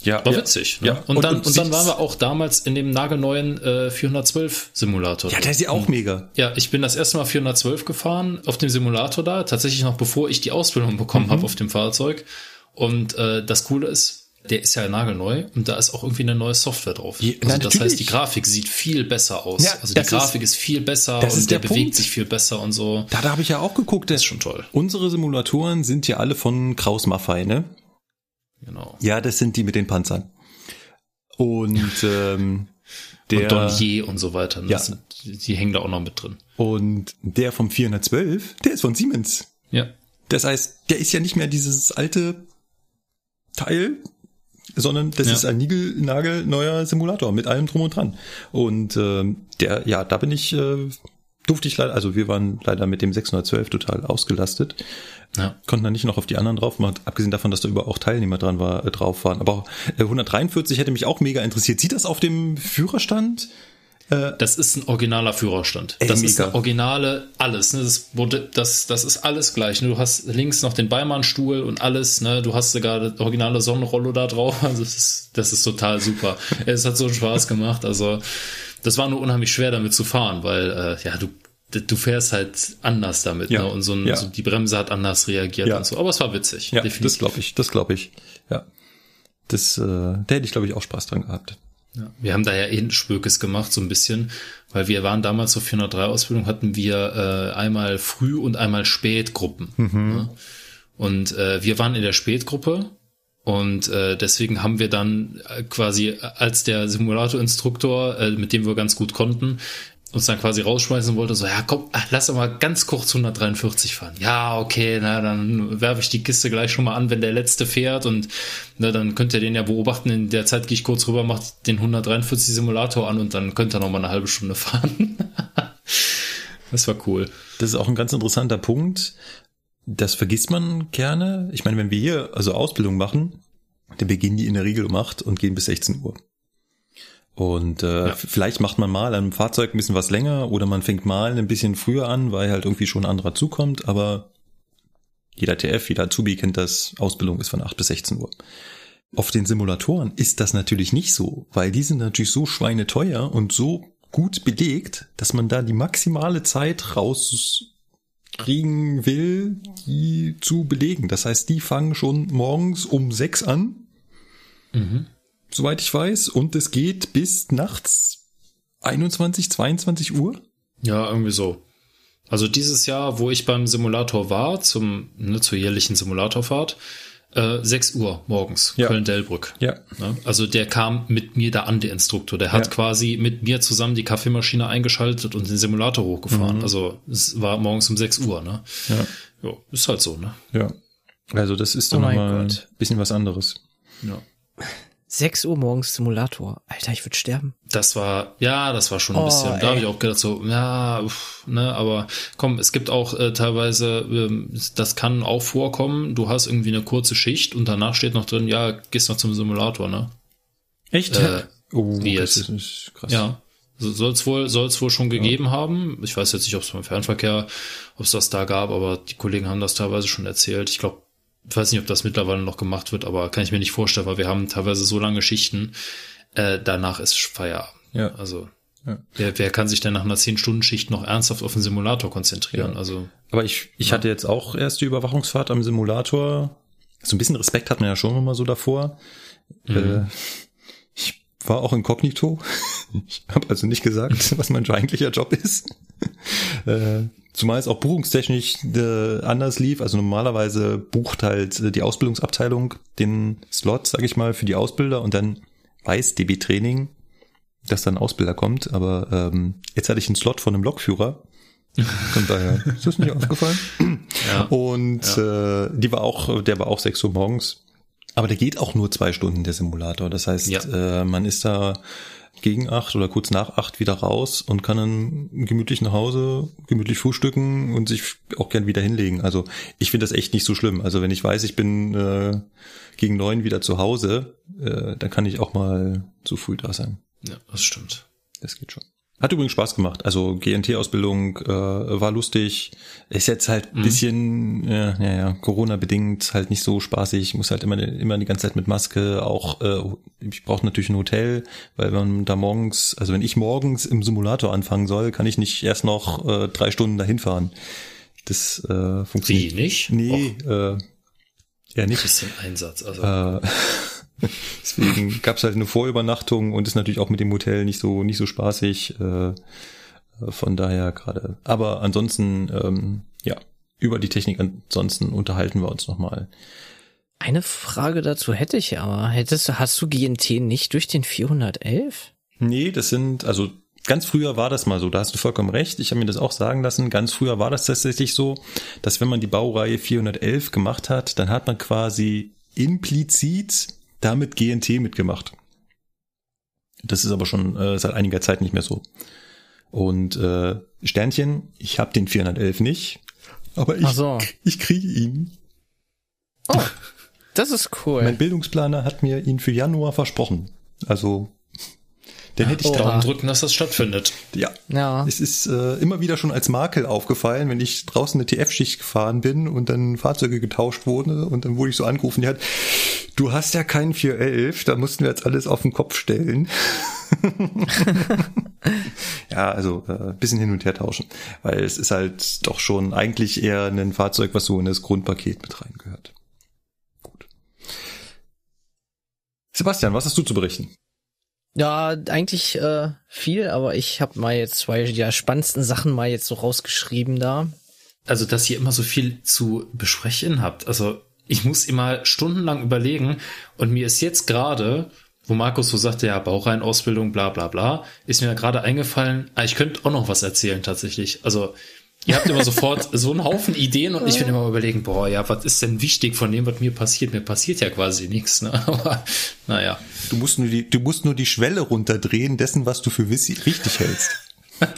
Ja, war ja, witzig. Ne? Ja. Und, und, dann, und, und dann waren wir auch damals in dem nagelneuen äh, 412 Simulator. Ja, der ist ja auch mega. Ja, ich bin das erste Mal 412 gefahren auf dem Simulator da, tatsächlich noch bevor ich die Ausbildung bekommen mhm. habe auf dem Fahrzeug. Und äh, das Coole ist, der ist ja nagelneu und da ist auch irgendwie eine neue Software drauf. Ja, also das heißt, die Grafik sieht viel besser aus. Ja, also die Grafik ist, ist, viel besser und der, der bewegt sich viel besser und so. Da, da habe ich ja auch geguckt. Das ist schon toll. Unsere Simulatoren sind ja alle von Kraus Maffei, ne? Genau. Ja, das sind die mit den Panzern. Und ähm, der und Donnier und so weiter. Ne? Ja. Sind, die hängen da auch noch mit drin. Und der vom 412, der ist von Siemens. Ja. Das heißt, der ist ja nicht mehr dieses alte Teil, sondern das ja. ist ein niegelnagelneuer Simulator mit allem drum und dran. Und äh, der, ja, da bin ich, äh, durfte ich leider, also wir waren leider mit dem 612 total ausgelastet. Ja. Konnten dann nicht noch auf die anderen drauf machen, abgesehen davon, dass da über auch Teilnehmer dran war, äh, drauf waren. Aber äh, 143 hätte mich auch mega interessiert. Sieht das auf dem Führerstand? Äh, das ist ein originaler Führerstand. Ey, das mega. ist eine originale alles. Ne? Das, wurde, das, das ist alles gleich. Ne? Du hast links noch den Beimannstuhl und alles. Ne? Du hast sogar das originale Sonnenrollo da drauf. Also das ist, das ist total super. es hat so Spaß gemacht. Also das war nur unheimlich schwer damit zu fahren, weil äh, ja du du fährst halt anders damit, ja, ne? Und so, ein, ja. so die Bremse hat anders reagiert ja. und so. Aber es war witzig. Ja, definitiv. das glaube ich, das glaube ich. Ja. Das, äh, da hätte ich, glaube ich, auch Spaß dran gehabt. Ja, wir haben da ja eh ein Spökes gemacht, so ein bisschen, weil wir waren damals zur 403 Ausbildung, hatten wir äh, einmal Früh- und einmal Spätgruppen. Mhm. Ne? Und äh, wir waren in der Spätgruppe und äh, deswegen haben wir dann äh, quasi als der Simulator-Instruktor, äh, mit dem wir ganz gut konnten, uns dann quasi rausschmeißen wollte, so, ja, komm, lass doch mal ganz kurz 143 fahren. Ja, okay, na, dann werfe ich die Kiste gleich schon mal an, wenn der letzte fährt und na, dann könnt ihr den ja beobachten. In der Zeit gehe ich kurz rüber, mach den 143 Simulator an und dann könnt ihr noch mal eine halbe Stunde fahren. das war cool. Das ist auch ein ganz interessanter Punkt. Das vergisst man gerne. Ich meine, wenn wir hier also Ausbildung machen, dann beginnen die in der Regel um 8 und gehen bis 16 Uhr. Und äh, ja. vielleicht macht man mal an einem Fahrzeug ein bisschen was länger oder man fängt mal ein bisschen früher an, weil halt irgendwie schon ein anderer zukommt, aber jeder TF, jeder Azubi kennt das, Ausbildung ist von 8 bis 16 Uhr. Auf den Simulatoren ist das natürlich nicht so, weil die sind natürlich so schweineteuer und so gut belegt, dass man da die maximale Zeit rauskriegen will, die zu belegen. Das heißt, die fangen schon morgens um sechs an. Mhm soweit ich weiß. Und es geht bis nachts 21, 22 Uhr. Ja, irgendwie so. Also dieses Jahr, wo ich beim Simulator war, zum, ne, zur jährlichen Simulatorfahrt, Äh, 6 Uhr morgens, Ja. Köln-Delbrück. Ja. Ne? Also der kam mit mir da an, der Instruktor. Der hat Ja. quasi mit mir zusammen die Kaffeemaschine eingeschaltet und den Simulator hochgefahren. Also es war morgens um 6 Uhr. Ne? Ja. Ja, ist halt so. Ne? Ja. Also das ist dann Oh mein nochmal ein Gott. bisschen was anderes. Ja. 6 Uhr morgens Simulator. Alter, ich würde sterben. Das war, ja, das war schon ein Oh, bisschen. ey. Da habe ich auch gedacht, so, ja, uff, ne, aber komm, es gibt auch äh, teilweise, ähm, das kann auch vorkommen, du hast irgendwie eine kurze Schicht und danach steht noch drin, ja, gehst noch zum Simulator, ne? Echt? Äh, oh, wie das jetzt? ist krass. Ja. Soll es wohl, soll's wohl schon gegeben haben. Ich weiß jetzt nicht, ob es beim Fernverkehr, ob es das da gab, aber die Kollegen haben das teilweise schon erzählt. Ich glaube, ich weiß nicht, ob das mittlerweile noch gemacht wird, aber kann ich mir nicht vorstellen, weil wir haben teilweise so lange Schichten. Äh, danach ist Feierabend. Ja. Also Ja. wer, wer kann sich denn nach einer 10-Stunden-Schicht noch ernsthaft auf den Simulator konzentrieren? Ja. Also Aber ich, ich hatte jetzt auch erst die Überwachungsfahrt am Simulator. So ein bisschen Respekt hat man ja schon immer so davor. Äh, ich war auch inkognito. Ich habe also nicht gesagt, was mein eigentlicher Job ist. Äh, zumal es auch buchungstechnisch äh, anders lief. Also normalerweise bucht halt äh, die Ausbildungsabteilung den Slot, sage ich mal, für die Ausbilder und dann weiß DB Training, dass dann ein Ausbilder kommt. Aber ähm, jetzt hatte ich einen Slot von einem Lokführer. Von daher ist das nicht aufgefallen. ja. Und äh, die war auch, der war auch 6 Uhr morgens. Aber der geht auch nur zwei Stunden, der Simulator. Das heißt, Ja. äh, man ist da gegen acht oder kurz nach acht wieder raus und kann dann gemütlich nach Hause, gemütlich frühstücken und sich auch gern wieder hinlegen. Also ich finde das echt nicht so schlimm. Also wenn ich weiß, ich bin äh, gegen neun wieder zu Hause, äh, dann kann ich auch mal zu früh da sein. ja, das stimmt. Das geht schon. Hat übrigens Spaß gemacht. Also GNT-Ausbildung äh, war lustig. Ist jetzt halt ein bisschen, äh, ja, ja, Corona-bedingt halt nicht so spaßig. Ich muss halt immer, immer die ganze Zeit mit Maske. Auch äh, ich brauche natürlich ein Hotel, weil wenn man da morgens, also wenn ich morgens im Simulator anfangen soll, kann ich nicht erst noch äh, drei Stunden dahin fahren. Das äh, funktioniert. Wie nicht? Nee, äh, ja nicht. Bisschen Einsatz. Also Äh, deswegen gab's halt eine Vorübernachtung und ist natürlich auch mit dem Hotel nicht so nicht so spaßig. Äh, äh, von daher gerade. Aber ansonsten, ähm, ja, über die Technik ansonsten unterhalten wir uns nochmal. Eine Frage dazu hätte ich aber. Hättest, du- hast du GNT nicht durch den 411? Nee, das sind, also ganz früher war das mal so, da hast du vollkommen recht. Ich habe mir das auch sagen lassen. Ganz früher war das tatsächlich so, dass wenn man die Baureihe 411 gemacht hat, dann hat man quasi implizit damit GNT mitgemacht. Das ist aber schon äh, seit einiger Zeit nicht mehr so. Und äh, Sternchen, ich habe den 411 nicht, aber ich, so. ich kriege ihn. Oh, das ist cool. Mein Bildungsplaner hat mir ihn für Januar versprochen. Also, den hätte ich. Daumen drücken, dass das stattfindet. Ja, ja. Es ist äh, immer wieder schon als Makel aufgefallen, wenn ich draußen eine TF-Schicht gefahren bin und dann Fahrzeuge getauscht wurden und dann wurde ich so angerufen, ja, du hast ja keinen 411, da mussten wir jetzt alles auf den Kopf stellen. ja, also äh, bisschen hin und her tauschen, weil es ist halt doch schon eigentlich eher ein Fahrzeug, was so in das Grundpaket mit reingehört. Gut. Sebastian, was hast du zu berichten? Ja, eigentlich äh, viel, aber ich habe mal jetzt zwei der spannendsten Sachen mal jetzt so rausgeschrieben da. also dass ihr immer so viel zu besprechen habt. Also ich muss immer stundenlang überlegen und mir ist jetzt gerade, wo Markus so sagte, ja, Baureihenausbildung, bla bla bla, ist mir gerade eingefallen, ah, ich könnte auch noch was erzählen tatsächlich. Also ihr habt immer sofort so einen Haufen Ideen und ich bin immer überlegen, boah, ja, was ist denn wichtig von dem, was mir passiert? Mir passiert ja quasi nichts, ne? Aber naja. Du musst nur die, du musst nur die Schwelle runterdrehen dessen, was du für richtig hältst.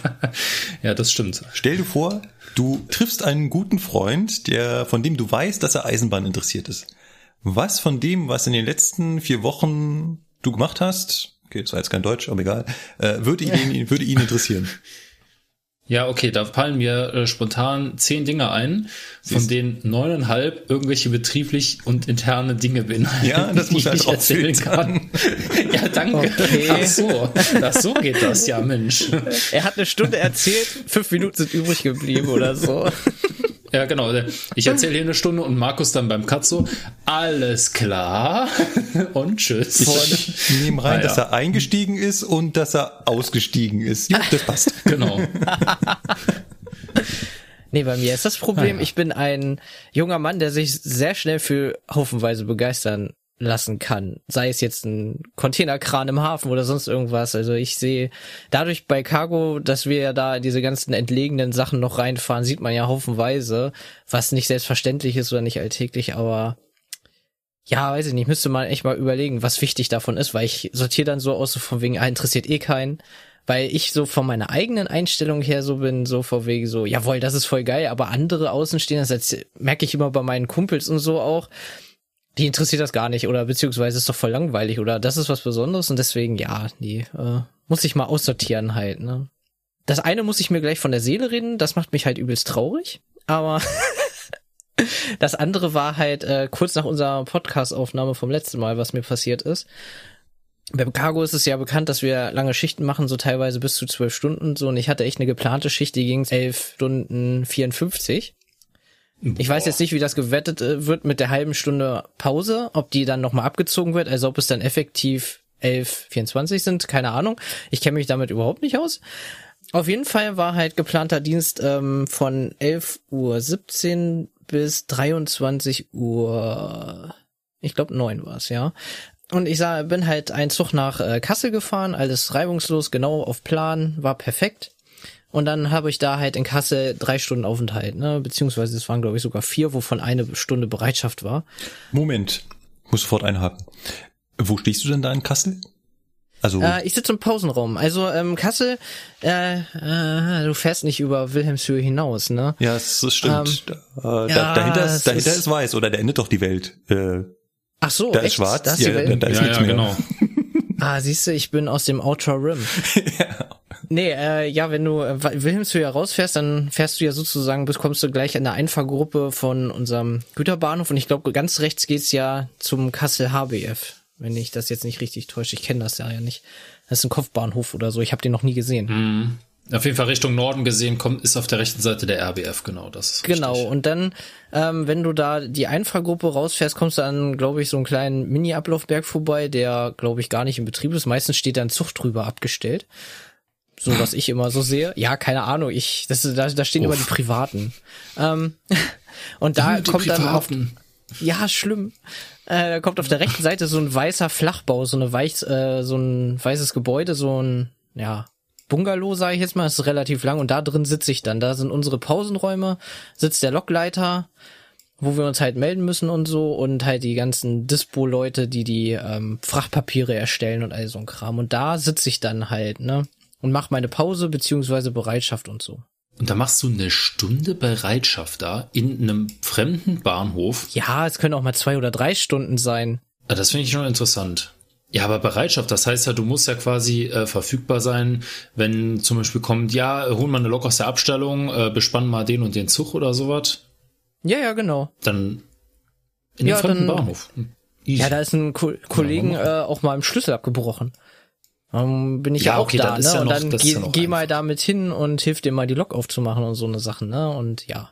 Ja, das stimmt. Stell dir vor, du triffst einen guten Freund, der, von dem du weißt, dass er Eisenbahn interessiert ist. Was von dem, was in den letzten vier Wochen du gemacht hast, okay, das war jetzt kein Deutsch, aber egal, äh, würde ihn, würde ihn interessieren. Ja, okay, da fallen mir äh, spontan zehn Dinge ein, von denen neuneinhalb irgendwelche betrieblich und interne Dinge beinhalten, Ja, das muss die halt ich erzählen rausfiltern. kann. ja, danke. Okay. Ach so, ach so geht das, ja, Mensch. Er hat eine Stunde erzählt, fünf Minuten sind übrig geblieben oder so. Ja, genau. Ich erzähle hier eine Stunde und Markus dann beim so, alles klar und tschüss. Ich nehme rein, ja. dass er eingestiegen ist und dass er ausgestiegen ist. Ja, das passt. Genau. Nee, bei mir ist das Problem, ja. ich bin ein junger Mann, der sich sehr schnell für haufenweise begeistern lassen kann. Sei es jetzt ein Containerkran im Hafen oder sonst irgendwas. Also ich sehe dadurch bei Cargo, dass wir ja da diese ganzen entlegenen Sachen noch reinfahren, sieht man ja haufenweise, was nicht selbstverständlich ist oder nicht alltäglich, aber ja, weiß ich nicht, müsste man echt mal überlegen, was wichtig davon ist, weil ich sortiere dann so aus, so von wegen, ah, interessiert eh keinen. Weil ich so von meiner eigenen Einstellung her so bin, so vor wegen so, jawohl, das ist voll geil, aber andere Außenstehende, das merke ich immer bei meinen Kumpels und so auch, die interessiert das gar nicht oder beziehungsweise ist doch voll langweilig oder das ist was Besonderes und deswegen, ja, nee, äh, muss ich mal aussortieren halt, ne. Das eine muss ich mir gleich von der Seele reden, das macht mich halt übelst traurig, aber das andere war halt äh, kurz nach unserer Podcast-Aufnahme vom letzten Mal, was mir passiert ist. Beim Cargo ist es ja bekannt, dass wir lange Schichten machen, so teilweise bis zu zwölf Stunden so. Und ich hatte echt eine geplante Schicht, die ging elf Stunden 54. Ich weiß jetzt nicht, wie das gewettet äh, wird mit der halben Stunde Pause, ob die dann nochmal abgezogen wird, also ob es dann effektiv 11.24 sind, keine Ahnung. Ich kenne mich damit überhaupt nicht aus. Auf jeden Fall war halt geplanter Dienst ähm, von 11.17 Uhr bis 23 Uhr, ich glaube 9 war es, ja. Und ich sah, bin halt einen Zug nach äh, Kassel gefahren, alles reibungslos, genau auf Plan, war perfekt. Und dann habe ich da halt in Kassel drei Stunden Aufenthalt, ne? Beziehungsweise es waren, glaube ich, sogar vier, wovon eine Stunde Bereitschaft war. Moment, muss sofort einhaken. Wo stehst du denn da in Kassel? Also, Äh, ich sitze im Pausenraum. Also ähm, Kassel, äh, äh, du fährst nicht über Wilhelmshöhe hinaus, ne? ja, das, das stimmt. da, ja, da, dahinter es ist, dahinter ist- ist weiß oder der endet doch die Welt. Äh, Ach so, da echt? ist schwarz. Da ist die ja, Welt? da, da ist ja, nichts ja, mehr. genau. Ah, siehst du, ich bin aus dem Outer Rim. Nee, äh, ja, wenn du äh, Wilhelmshöhe rausfährst, dann fährst du ja sozusagen, bekommst du gleich in der Einfahrgruppe von unserem Güterbahnhof und ich glaube, ganz rechts geht's ja zum Kassel HBF, wenn ich das jetzt nicht richtig täusche. Ich kenne das ja, ja nicht. Das ist ein Kopfbahnhof oder so, ich habe den noch nie gesehen. Mhm. Auf jeden Fall Richtung Norden gesehen, kommt, ist auf der rechten Seite der RBF, genau, das ist Genau, richtig. und dann, ähm, wenn du da die Einfahrgruppe rausfährst, kommst du an, glaube ich, so einen kleinen Mini-Ablaufberg vorbei, der, glaube ich, gar nicht in Betrieb ist. Meistens steht da ein Zug drüber abgestellt. So, was ich immer so sehe. Ja, keine Ahnung, ich, das, da, da stehen immer die Privaten. Ähm, und da Die kommt dann auf, Privaten. ja, schlimm. Äh, da kommt auf der rechten Seite so ein weißer Flachbau, so eine weiß, äh, so ein weißes Gebäude, so ein, ja, Bungalow, sage ich jetzt mal, das ist relativ lang und da drin sitze ich dann. Da sind unsere Pausenräume, sitzt der Lokleiter, wo wir uns halt melden müssen und so und halt die ganzen Dispo-Leute, die die ähm, Frachtpapiere erstellen und all so ein Kram. Und da sitze ich dann halt, ne? Und mach meine Pause beziehungsweise Bereitschaft und so. Und da machst du eine Stunde Bereitschaft da in einem fremden Bahnhof. Ja, es können auch mal zwei oder drei Stunden sein. Ah, Das finde ich schon interessant. Ja, aber Bereitschaft, das heißt ja, du musst ja quasi äh, verfügbar sein, wenn zum Beispiel kommt, ja, holen wir eine Lok aus der Abstellung, äh, bespannen mal den und den Zug oder sowas, Ja, ja, genau. dann in Ja, den fremden dann- Bahnhof. Easy. Ja, da ist ein Ko Kollegen äh, auch mal im Schlüssel abgebrochen. Ähm, bin ich Ja, ja, auch okay, da, ne? ja und dann geh, ja geh mal damit hin und hilf dir mal die Lok aufzumachen und so eine Sachen, ne? Und ja.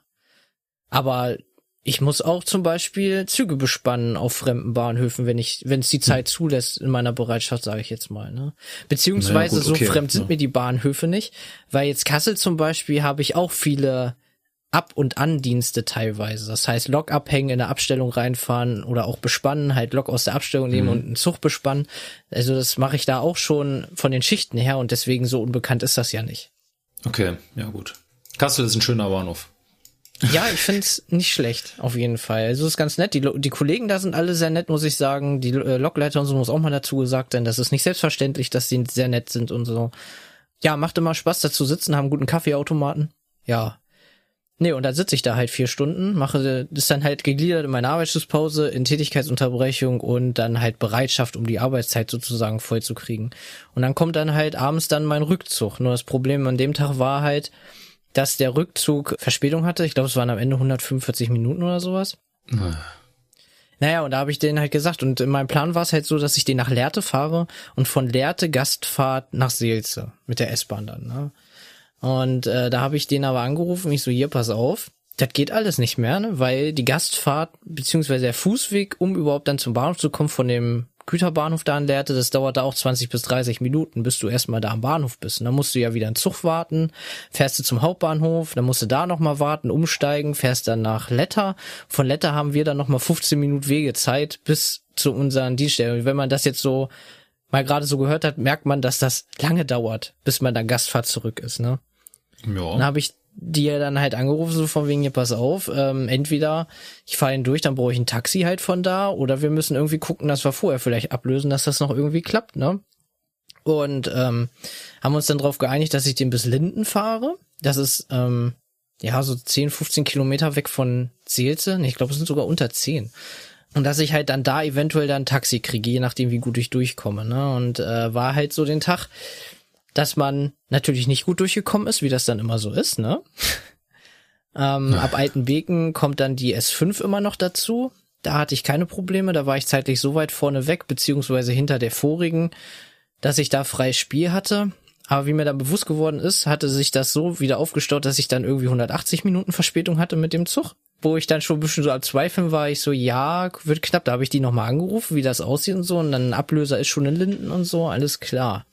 Aber ich muss auch zum Beispiel Züge bespannen auf fremden Bahnhöfen, wenn ich, wenn es die Zeit zulässt in meiner Bereitschaft, sage ich jetzt mal, ne? Beziehungsweise Naja, gut, okay, so fremd sind ja. mir die Bahnhöfe nicht, weil jetzt Kassel zum Beispiel habe ich auch viele Ab- und Andienste teilweise. Das heißt, Lok abhängen, in der Abstellung reinfahren oder auch bespannen, halt Lok aus der Abstellung nehmen und einen Zug bespannen. Also das mache ich da auch schon von den Schichten her und deswegen so unbekannt ist das ja nicht. Okay, ja gut. Kassel ist ein schöner Bahnhof. Ja, ich find's nicht schlecht, auf jeden Fall. Also es ist ganz nett. Die, die Kollegen da sind alle sehr nett, muss ich sagen. Die äh, Lokleiter und so muss auch mal dazu gesagt sein. Das ist nicht selbstverständlich, dass die sehr nett sind und so. Ja, macht immer Spaß, da zu sitzen, haben guten Kaffeeautomaten. Ja. Nee, und dann sitze ich da halt vier Stunden, mache, das ist dann halt gegliedert in meine Arbeitsschlusspause, in Tätigkeitsunterbrechung und dann halt Bereitschaft, um die Arbeitszeit sozusagen voll zu kriegen. Und dann kommt dann halt abends dann mein Rückzug. Nur das Problem an dem Tag war halt, dass der Rückzug Verspätung hatte. Ich glaube, es waren am Ende 145 Minuten oder sowas. Naja, und da habe ich denen halt gesagt, und in meinem Plan war es halt so, dass ich den nach Lehrte fahre und von Lehrte Gastfahrt nach Seelze mit der S-Bahn dann. Ne? Und äh, da habe ich den aber angerufen, ich so, hier, pass auf, das geht alles nicht mehr, ne? weil die Gastfahrt beziehungsweise der Fußweg, um überhaupt dann zum Bahnhof zu kommen, von dem Güterbahnhof da in Lehrte, das dauert da auch 20 bis 30 Minuten, bis du erstmal da am Bahnhof bist. Und dann musst du ja wieder in Zug warten, fährst du zum Hauptbahnhof, dann musst du da nochmal warten, umsteigen, fährst dann nach Letter. Von Letter haben wir dann nochmal 15 Minuten Wegezeit bis zu unseren Dienststellen. Wenn man das jetzt so mal gerade so gehört hat, merkt man, dass das lange dauert, bis man dann Gastfahrt zurück ist, ne? Ja. Dann habe ich die ja dann halt angerufen, so von wegen, hier, pass auf, ähm, entweder ich fahre ihn durch, dann brauche ich ein Taxi halt von da, oder wir müssen irgendwie gucken, dass wir vorher vielleicht ablösen, dass das noch irgendwie klappt, ne? Und ähm, haben uns dann darauf geeinigt, dass ich den bis Linden fahre. Das ist ähm, ja so 10, 15 Kilometer weg von Seelze. Nee, ich glaube, es sind sogar unter 10. Und dass ich halt dann da eventuell dann ein Taxi kriege, je nachdem, wie gut ich durchkomme. Ne? Und äh, war halt so den Tag, dass man natürlich nicht gut durchgekommen ist, wie das dann immer so ist, ne? ähm, ab Altenbeken kommt dann die S5 immer noch dazu. Da hatte ich keine Probleme, da war ich zeitlich so weit vorne weg, beziehungsweise hinter der vorigen, dass ich da freies Spiel hatte. Aber wie mir dann bewusst geworden ist, hatte sich das so wieder aufgestaut, dass ich dann irgendwie 180 Minuten Verspätung hatte mit dem Zug. Wo ich dann schon ein bisschen so am Zweifeln war, ich so, ja, wird knapp. Da habe ich die nochmal angerufen, wie das aussieht und so. Und dann Ablöser ist schon in Linden und so, alles klar.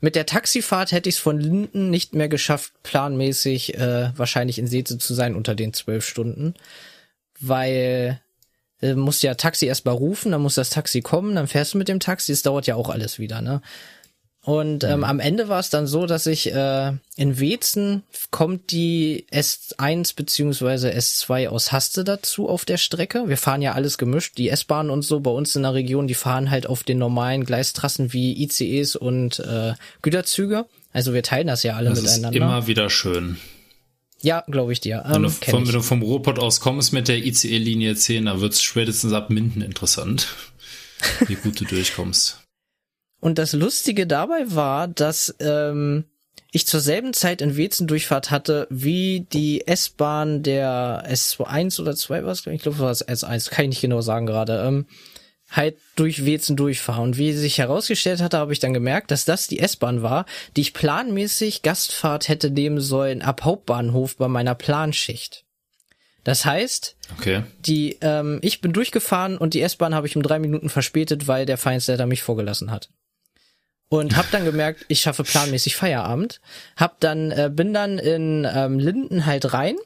Mit der Taxifahrt hätte ich es von Linden nicht mehr geschafft, planmäßig äh, wahrscheinlich in Seete zu sein unter den zwölf Stunden, weil äh, musst ja Taxi erst mal rufen, dann muss das Taxi kommen, dann fährst du mit dem Taxi, es dauert ja auch alles wieder, ne? Und ähm, mhm. am Ende war es dann so, dass ich äh, in Wezen kommt die S1 beziehungsweise S2 aus Haste dazu auf der Strecke. Wir fahren ja alles gemischt. Die S-Bahn und so bei uns in der Region, die fahren halt auf den normalen Gleistrassen wie ICEs und äh, Güterzüge. Also wir teilen das ja alle das miteinander. Ist immer wieder schön. Ja, glaube ich dir. Ähm, wenn, du vom, wenn du vom Ruhrpott aus kommst mit der ICE-Linie 10, dann wird's spätestens ab Minden interessant, wie gut du durchkommst. Und das Lustige dabei war, dass ähm, ich zur selben Zeit in Wezen Durchfahrt hatte, wie die S-Bahn der S1 oder 2 was, ich glaube, es war S1, kann ich nicht genau sagen gerade, ähm, halt durch Wezen durchfahren. Und wie sich herausgestellt hatte, habe ich dann gemerkt, dass das die S-Bahn war, die ich planmäßig Gastfahrt hätte nehmen sollen ab Hauptbahnhof bei meiner Planschicht. Das heißt, okay. die, ähm, ich bin durchgefahren und die S-Bahn habe ich um drei Minuten verspätet, weil der Feindsletter mich vorgelassen hat und habe dann gemerkt, ich schaffe planmäßig Feierabend. Hab dann äh, bin dann in ähm, Linden halt rein,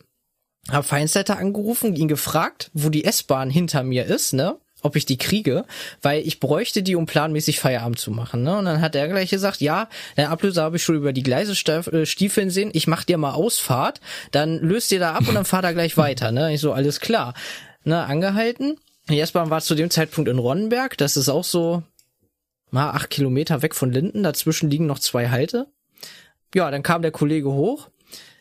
hab Feinstetter angerufen, ihn gefragt, wo die S-Bahn hinter mir ist, ne? ob ich die kriege, weil ich bräuchte die, um planmäßig Feierabend zu machen. Ne? Und dann hat er gleich gesagt, ja, dein Ablöser habe ich schon über die Gleise äh, stiefeln sehen, ich mach dir mal Ausfahrt, dann löst dir da ab und dann fahr da gleich weiter. Ne? Ich so, alles klar. Ne, angehalten. Die S-Bahn war zu dem Zeitpunkt in Ronnenberg, das ist auch so mal acht Kilometer weg von Linden, dazwischen liegen noch zwei Halte. Ja, dann kam der Kollege hoch,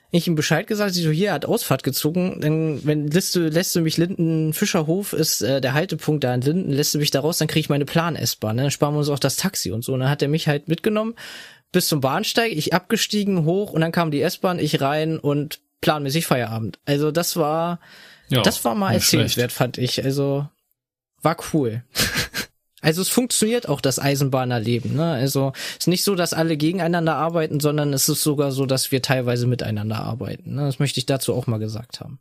ich ihm Bescheid gesagt, sie so, hier, er hat Ausfahrt gezogen, dann, wenn lässt du, lässt du mich Linden, Fischerhof ist äh, der Haltepunkt da in Linden, lässt du mich da raus, dann krieg ich meine Plan-S-Bahn, ne? dann sparen wir uns auch das Taxi und so. Und dann hat er mich halt mitgenommen bis zum Bahnsteig, ich abgestiegen, hoch und dann kam die S-Bahn, ich rein und planmäßig Feierabend. Also das war, ja, das war mal erzählenswert, fand ich. Also war cool. Also es funktioniert auch das Eisenbahnerleben. Ne? Also es ist nicht so, dass alle gegeneinander arbeiten, sondern es ist sogar so, dass wir teilweise miteinander arbeiten. Ne? Das möchte ich dazu auch mal gesagt haben.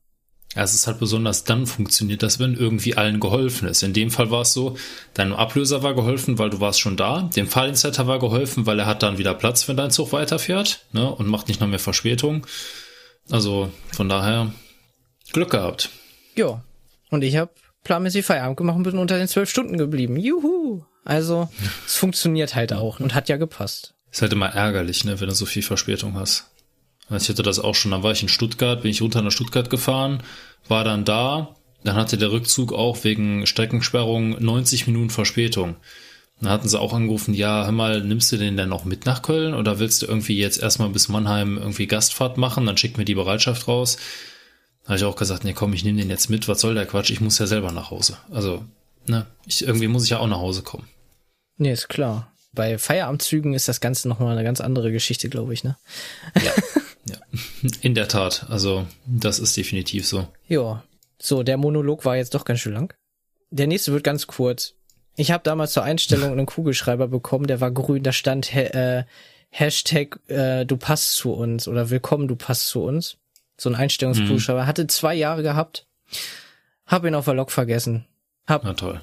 Ja, es ist halt besonders dann funktioniert das, wenn irgendwie allen geholfen ist. In dem Fall war es so, deinem Ablöser war geholfen, weil du warst schon da. Dem Fahrdienstleiter war geholfen, weil er hat dann wieder Platz, wenn dein Zug weiterfährt ne? und macht nicht noch mehr Verspätung. Also von daher Glück gehabt. Ja, und ich habe planmäßig Feierabend gemacht und bin unter den zwölf Stunden geblieben. Juhu! Also, es funktioniert halt auch und hat ja gepasst. Ist halt immer ärgerlich, ne, wenn du so viel Verspätung hast. Ich hatte das auch schon, dann war ich in Stuttgart, bin ich runter nach Stuttgart gefahren, war dann da, dann hatte der Rückzug auch wegen Streckensperrung 90 Minuten Verspätung. Dann hatten sie auch angerufen, ja, hör mal, nimmst du den denn noch mit nach Köln oder willst du irgendwie jetzt erstmal bis Mannheim irgendwie Gastfahrt machen, dann schick mir die Bereitschaft raus. Da habe ich auch gesagt, nee, komm, ich nehme den jetzt mit, was soll der Quatsch, ich muss ja selber nach Hause. Also, ne, ich, irgendwie muss ich ja auch nach Hause kommen. Nee, ist klar. Bei Feierabendzügen ist das Ganze nochmal eine ganz andere Geschichte, glaube ich, ne? Ja, ja. In der Tat. Also, das ist definitiv so. Ja. So, der Monolog war jetzt doch ganz schön lang. Der nächste wird ganz kurz. Ich habe damals zur Einstellung einen Kugelschreiber bekommen, der war grün, da stand äh, Hashtag äh, du passt zu uns oder willkommen, du passt zu uns. So ein Einstellungsbuchstabe. Mhm. Hatte zwei Jahre gehabt. Hab ihn auf der Lok vergessen. Hab Na toll.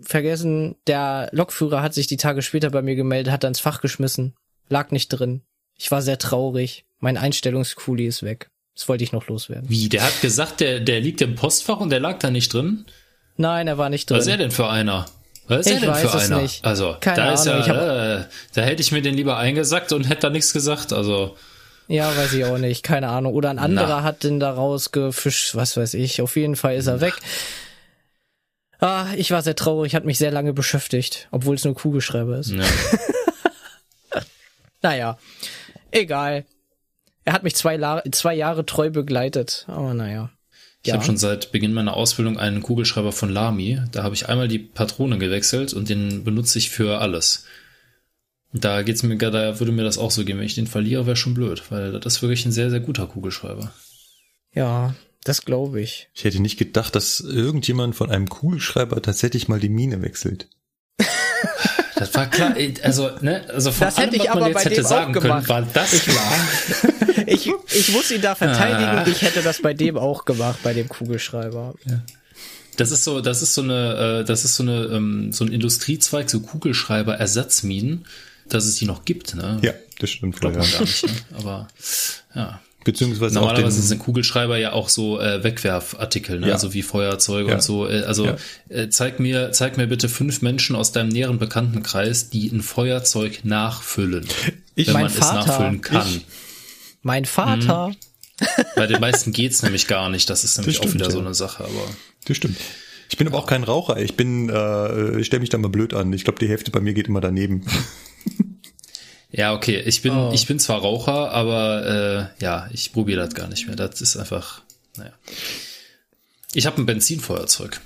vergessen, der Lokführer hat sich die Tage später bei mir gemeldet, hat dann ins Fach geschmissen. Lag nicht drin. Ich war sehr traurig. Mein Einstellungskuli ist weg. Das wollte ich noch loswerden. Wie? Der hat gesagt, der, der liegt im Postfach und der lag da nicht drin? Nein, er war nicht drin. Was ist er denn für einer? Was ist Ich er denn weiß für es einer? nicht. Also, Keine da ist Ahnung, ich ja, äh, da hätte ich mir den lieber eingesackt und hätte da nichts gesagt. Also, Ja, weiß ich auch nicht. Keine Ahnung. Oder ein anderer hat den da rausgefischt. Was weiß ich. Auf jeden Fall ist er weg. Ah, ich war sehr traurig. Hat mich sehr lange beschäftigt. Obwohl es nur Kugelschreiber ist. ja. Naja. Egal. Er hat mich zwei, La zwei Jahre treu begleitet. Aber naja. Ich habe schon seit Beginn meiner Ausbildung einen Kugelschreiber von Lamy. Da habe ich einmal die Patrone gewechselt und den benutze ich für alles. Da geht's mir, da würde mir das auch so gehen. Wenn ich den verliere, wäre schon blöd, weil das ist wirklich ein sehr, sehr guter Kugelschreiber. Ja, das glaube ich. Ich hätte nicht gedacht, dass irgendjemand von einem Kugelschreiber tatsächlich mal die Mine wechselt. Das war klar, also, ne, also von Das hätte allem, ich was man aber jetzt bei hätte dem sagen auch können, gemacht. war das klar. Ich, ich muss ihn da verteidigen. Ah. Ich hätte das bei dem auch gemacht, bei dem Kugelschreiber. Das ist so, das ist so eine, äh, das ist so eine, ähm, so ein Industriezweig, so Kugelschreiber-Ersatzminen, dass es die noch gibt, ne? Ja, das stimmt. Glaubt man ja. gar nicht, ne? Aber, ja. Beziehungsweise auch Normalerweise den, sind Kugelschreiber ja auch so äh, Wegwerfartikel, ne? Ja. also wie Feuerzeuge Ja. und so. Äh, also Ja. äh, zeig mir, zeig mir bitte fünf Menschen aus deinem näheren Bekanntenkreis, die ein Feuerzeug nachfüllen, Ich- wenn Mein man es Vater. nachfüllen kann. Ich- Mein Vater. Bei den meisten geht's nämlich gar nicht. Das ist nämlich Das stimmt, auch wieder so eine Sache. Aber das stimmt. Ich bin aber auch kein Raucher. Ich bin, äh, ich stelle mich da mal blöd an. Ich glaube, die Hälfte bei mir geht immer daneben. ja, okay. Ich bin, Oh. ich bin zwar Raucher, aber äh, ja, ich probiere das gar nicht mehr. Das ist einfach, naja. Ich habe ein Benzinfeuerzeug.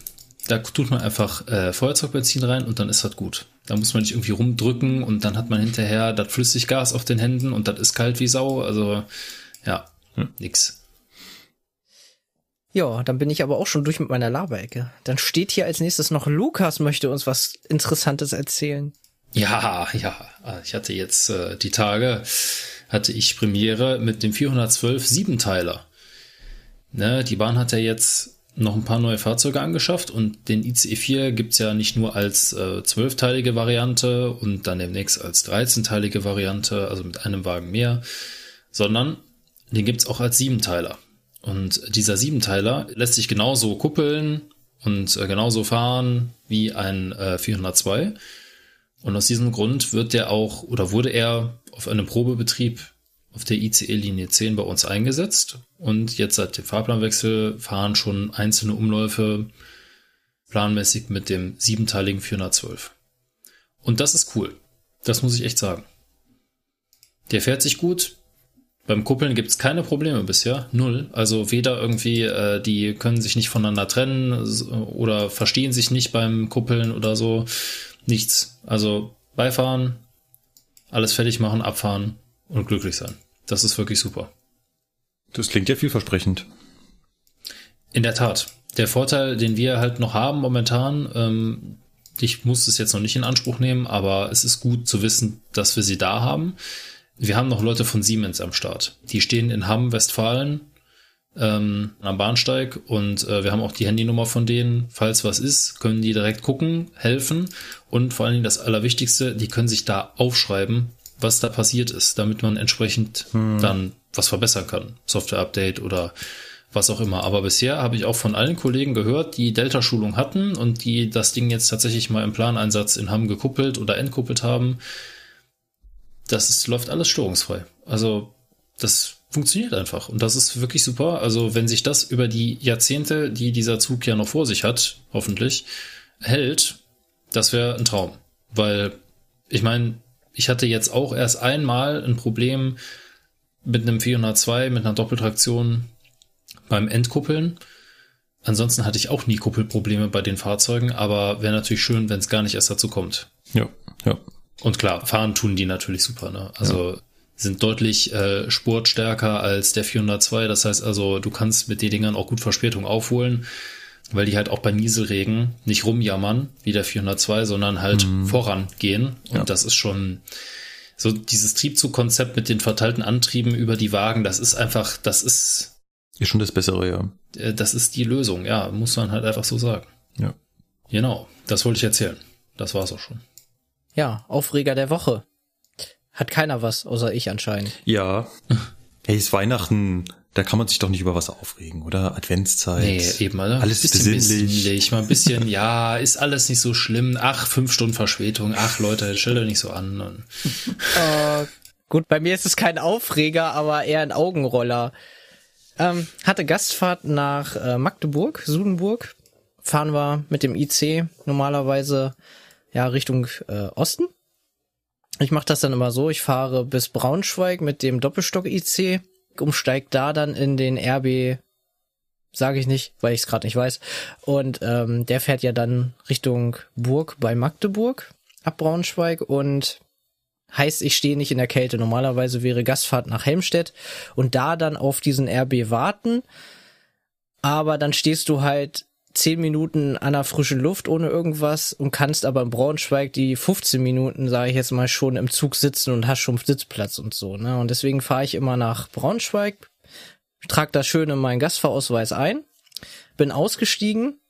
Da tut man einfach äh, Feuerzeugbenzin rein und dann ist das gut. Da muss man nicht irgendwie rumdrücken und dann hat man hinterher das Flüssiggas auf den Händen und das ist kalt wie Sau. Also ja, nix. Ja, dann bin ich aber auch schon durch mit meiner Laberecke. Dann steht hier als nächstes noch Lukas möchte uns was Interessantes erzählen. Ja, ja. Ich hatte jetzt äh, die Tage, hatte ich Premiere mit dem 412 Siebenteiler. Ne, die Bahn hat ja jetzt noch ein paar neue Fahrzeuge angeschafft und den ICE 4 gibt's ja nicht nur als äh, zwölfteilige Variante und dann demnächst als 13-teilige Variante, also mit einem Wagen mehr, sondern den gibt's auch als Siebenteiler. Und dieser Siebenteiler lässt sich genauso kuppeln und äh, genauso fahren wie ein äh, 402. Und aus diesem Grund wird der auch oder wurde er auf einem Probebetrieb auf der ICE-Linie 10 bei uns eingesetzt. Und jetzt seit dem Fahrplanwechsel fahren schon einzelne Umläufe planmäßig mit dem siebenteiligen 412. Und das ist cool. Das muss ich echt sagen. Der fährt sich gut. Beim Kuppeln gibt's keine Probleme bisher. Null. Also weder irgendwie, äh, die können sich nicht voneinander trennen oder verstehen sich nicht beim Kuppeln oder so. Nichts. Also beifahren, alles fertig machen, abfahren und glücklich sein. Das ist wirklich super. Das klingt ja vielversprechend. In der Tat. Der Vorteil, den wir halt noch haben momentan, ähm, ich muss es jetzt noch nicht in Anspruch nehmen, aber es ist gut zu wissen, dass wir sie da haben. Wir haben noch Leute von Siemens am Start. Die stehen in Hamm, Westfalen, ähm, am Bahnsteig und äh, wir haben auch die Handynummer von denen. Falls was ist, können die direkt gucken, helfen und vor allen Dingen das Allerwichtigste, die können sich da aufschreiben, was da passiert ist, damit man entsprechend dann was verbessern kann. Software-Update oder was auch immer. Aber bisher habe ich auch von allen Kollegen gehört, die Delta-Schulung hatten und die das Ding jetzt tatsächlich mal im Planeinsatz in Hamm gekuppelt oder entkuppelt haben. Das ist, läuft alles störungsfrei. Also das funktioniert einfach und das ist wirklich super. Also wenn sich das über die Jahrzehnte, die dieser Zug ja noch vor sich hat, hoffentlich, hält, das wäre ein Traum. Weil ich meine, ich hatte jetzt auch erst einmal ein Problem mit einem 402, mit einer Doppeltraktion beim Entkuppeln. Ansonsten hatte ich auch nie Kuppelprobleme bei den Fahrzeugen, aber wäre natürlich schön, wenn es gar nicht erst dazu kommt. Ja, ja. Und klar, fahren tun die natürlich super, ne? Also sind deutlich äh, spurtstärker als der 402. Das heißt also, du kannst mit den Dingern auch gut Verspätung aufholen, weil die halt auch bei Nieselregen nicht rumjammern wie der 402, sondern halt vorangehen. Und Ja. das ist schon so dieses Triebzugkonzept mit den verteilten Antrieben über die Wagen. Das ist einfach, das ist, Ist schon das Bessere, ja. äh, das ist die Lösung. Ja, muss man halt einfach so sagen. Ja. Genau. das wollte ich erzählen. Das war's auch schon. Ja, Aufreger der Woche. Hat keiner was, außer ich anscheinend. Ja. Hey, ist Weihnachten, da kann man sich doch nicht über was aufregen, oder? Adventszeit. Nee, eben, oder? Alles bisschen besinnlich. besinnlich. Mal ein bisschen, ja, ist alles nicht so schlimm. Ach, fünf Stunden Verspätung. Ach, Leute, stellt euch nicht so an. Und Äh, gut, bei mir ist es kein Aufreger, aber eher ein Augenroller. Ähm, hatte Gastfahrt nach äh, Magdeburg, Sudenburg. Fahren wir mit dem IC normalerweise ja Richtung äh, Osten. Ich mache das dann immer so, ich fahre bis Braunschweig mit dem Doppelstock-IC, umsteig da dann in den RB, sage ich nicht, weil ich es gerade nicht weiß. Und ähm, der fährt ja dann Richtung Burg bei Magdeburg ab Braunschweig und heißt, ich stehe nicht in der Kälte. Normalerweise wäre Gastfahrt nach Helmstedt und da dann auf diesen RB warten. Aber dann stehst du halt zehn Minuten an der frischen Luft ohne irgendwas und kannst aber in Braunschweig die 15 Minuten, sage ich jetzt mal, schon im Zug sitzen und hast schon Sitzplatz und so. Ne? Und deswegen fahre ich immer nach Braunschweig, trag da schön in meinen Gastfahrausweis ein, bin ausgestiegen,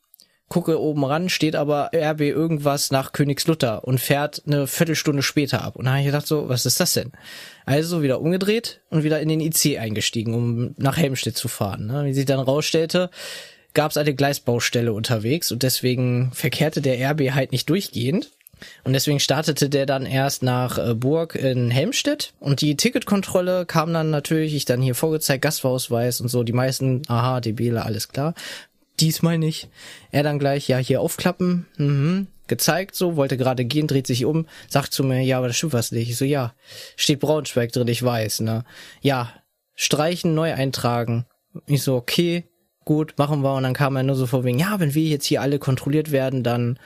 gucke oben ran, steht aber RB irgendwas nach Königslutter und fährt eine Viertelstunde später ab. Und da habe ich gedacht so, was ist das denn? Also wieder umgedreht und wieder in den IC eingestiegen, um nach Helmstedt zu fahren. Ne? Wie sich dann rausstellte, gab es eine Gleisbaustelle unterwegs und deswegen verkehrte der RB halt nicht durchgehend. Und deswegen startete der dann erst nach äh, Burg in Helmstedt und die Ticketkontrolle kam dann natürlich, ich dann hier vorgezeigt, Gastfahrausweis und so, die meisten, aha, DBler, alles klar. Diesmal nicht. Er dann gleich, ja, hier aufklappen, mhm, gezeigt so, wollte gerade gehen, dreht sich um, sagt zu mir, ja, aber das stimmt was nicht. Ich so, ja, steht Braunschweig drin, ich weiß, ne. Ja, streichen, neu eintragen. Ich so, okay, gut, machen wir. Und dann kam er nur so vor wegen, ja, wenn wir jetzt hier alle kontrolliert werden, dann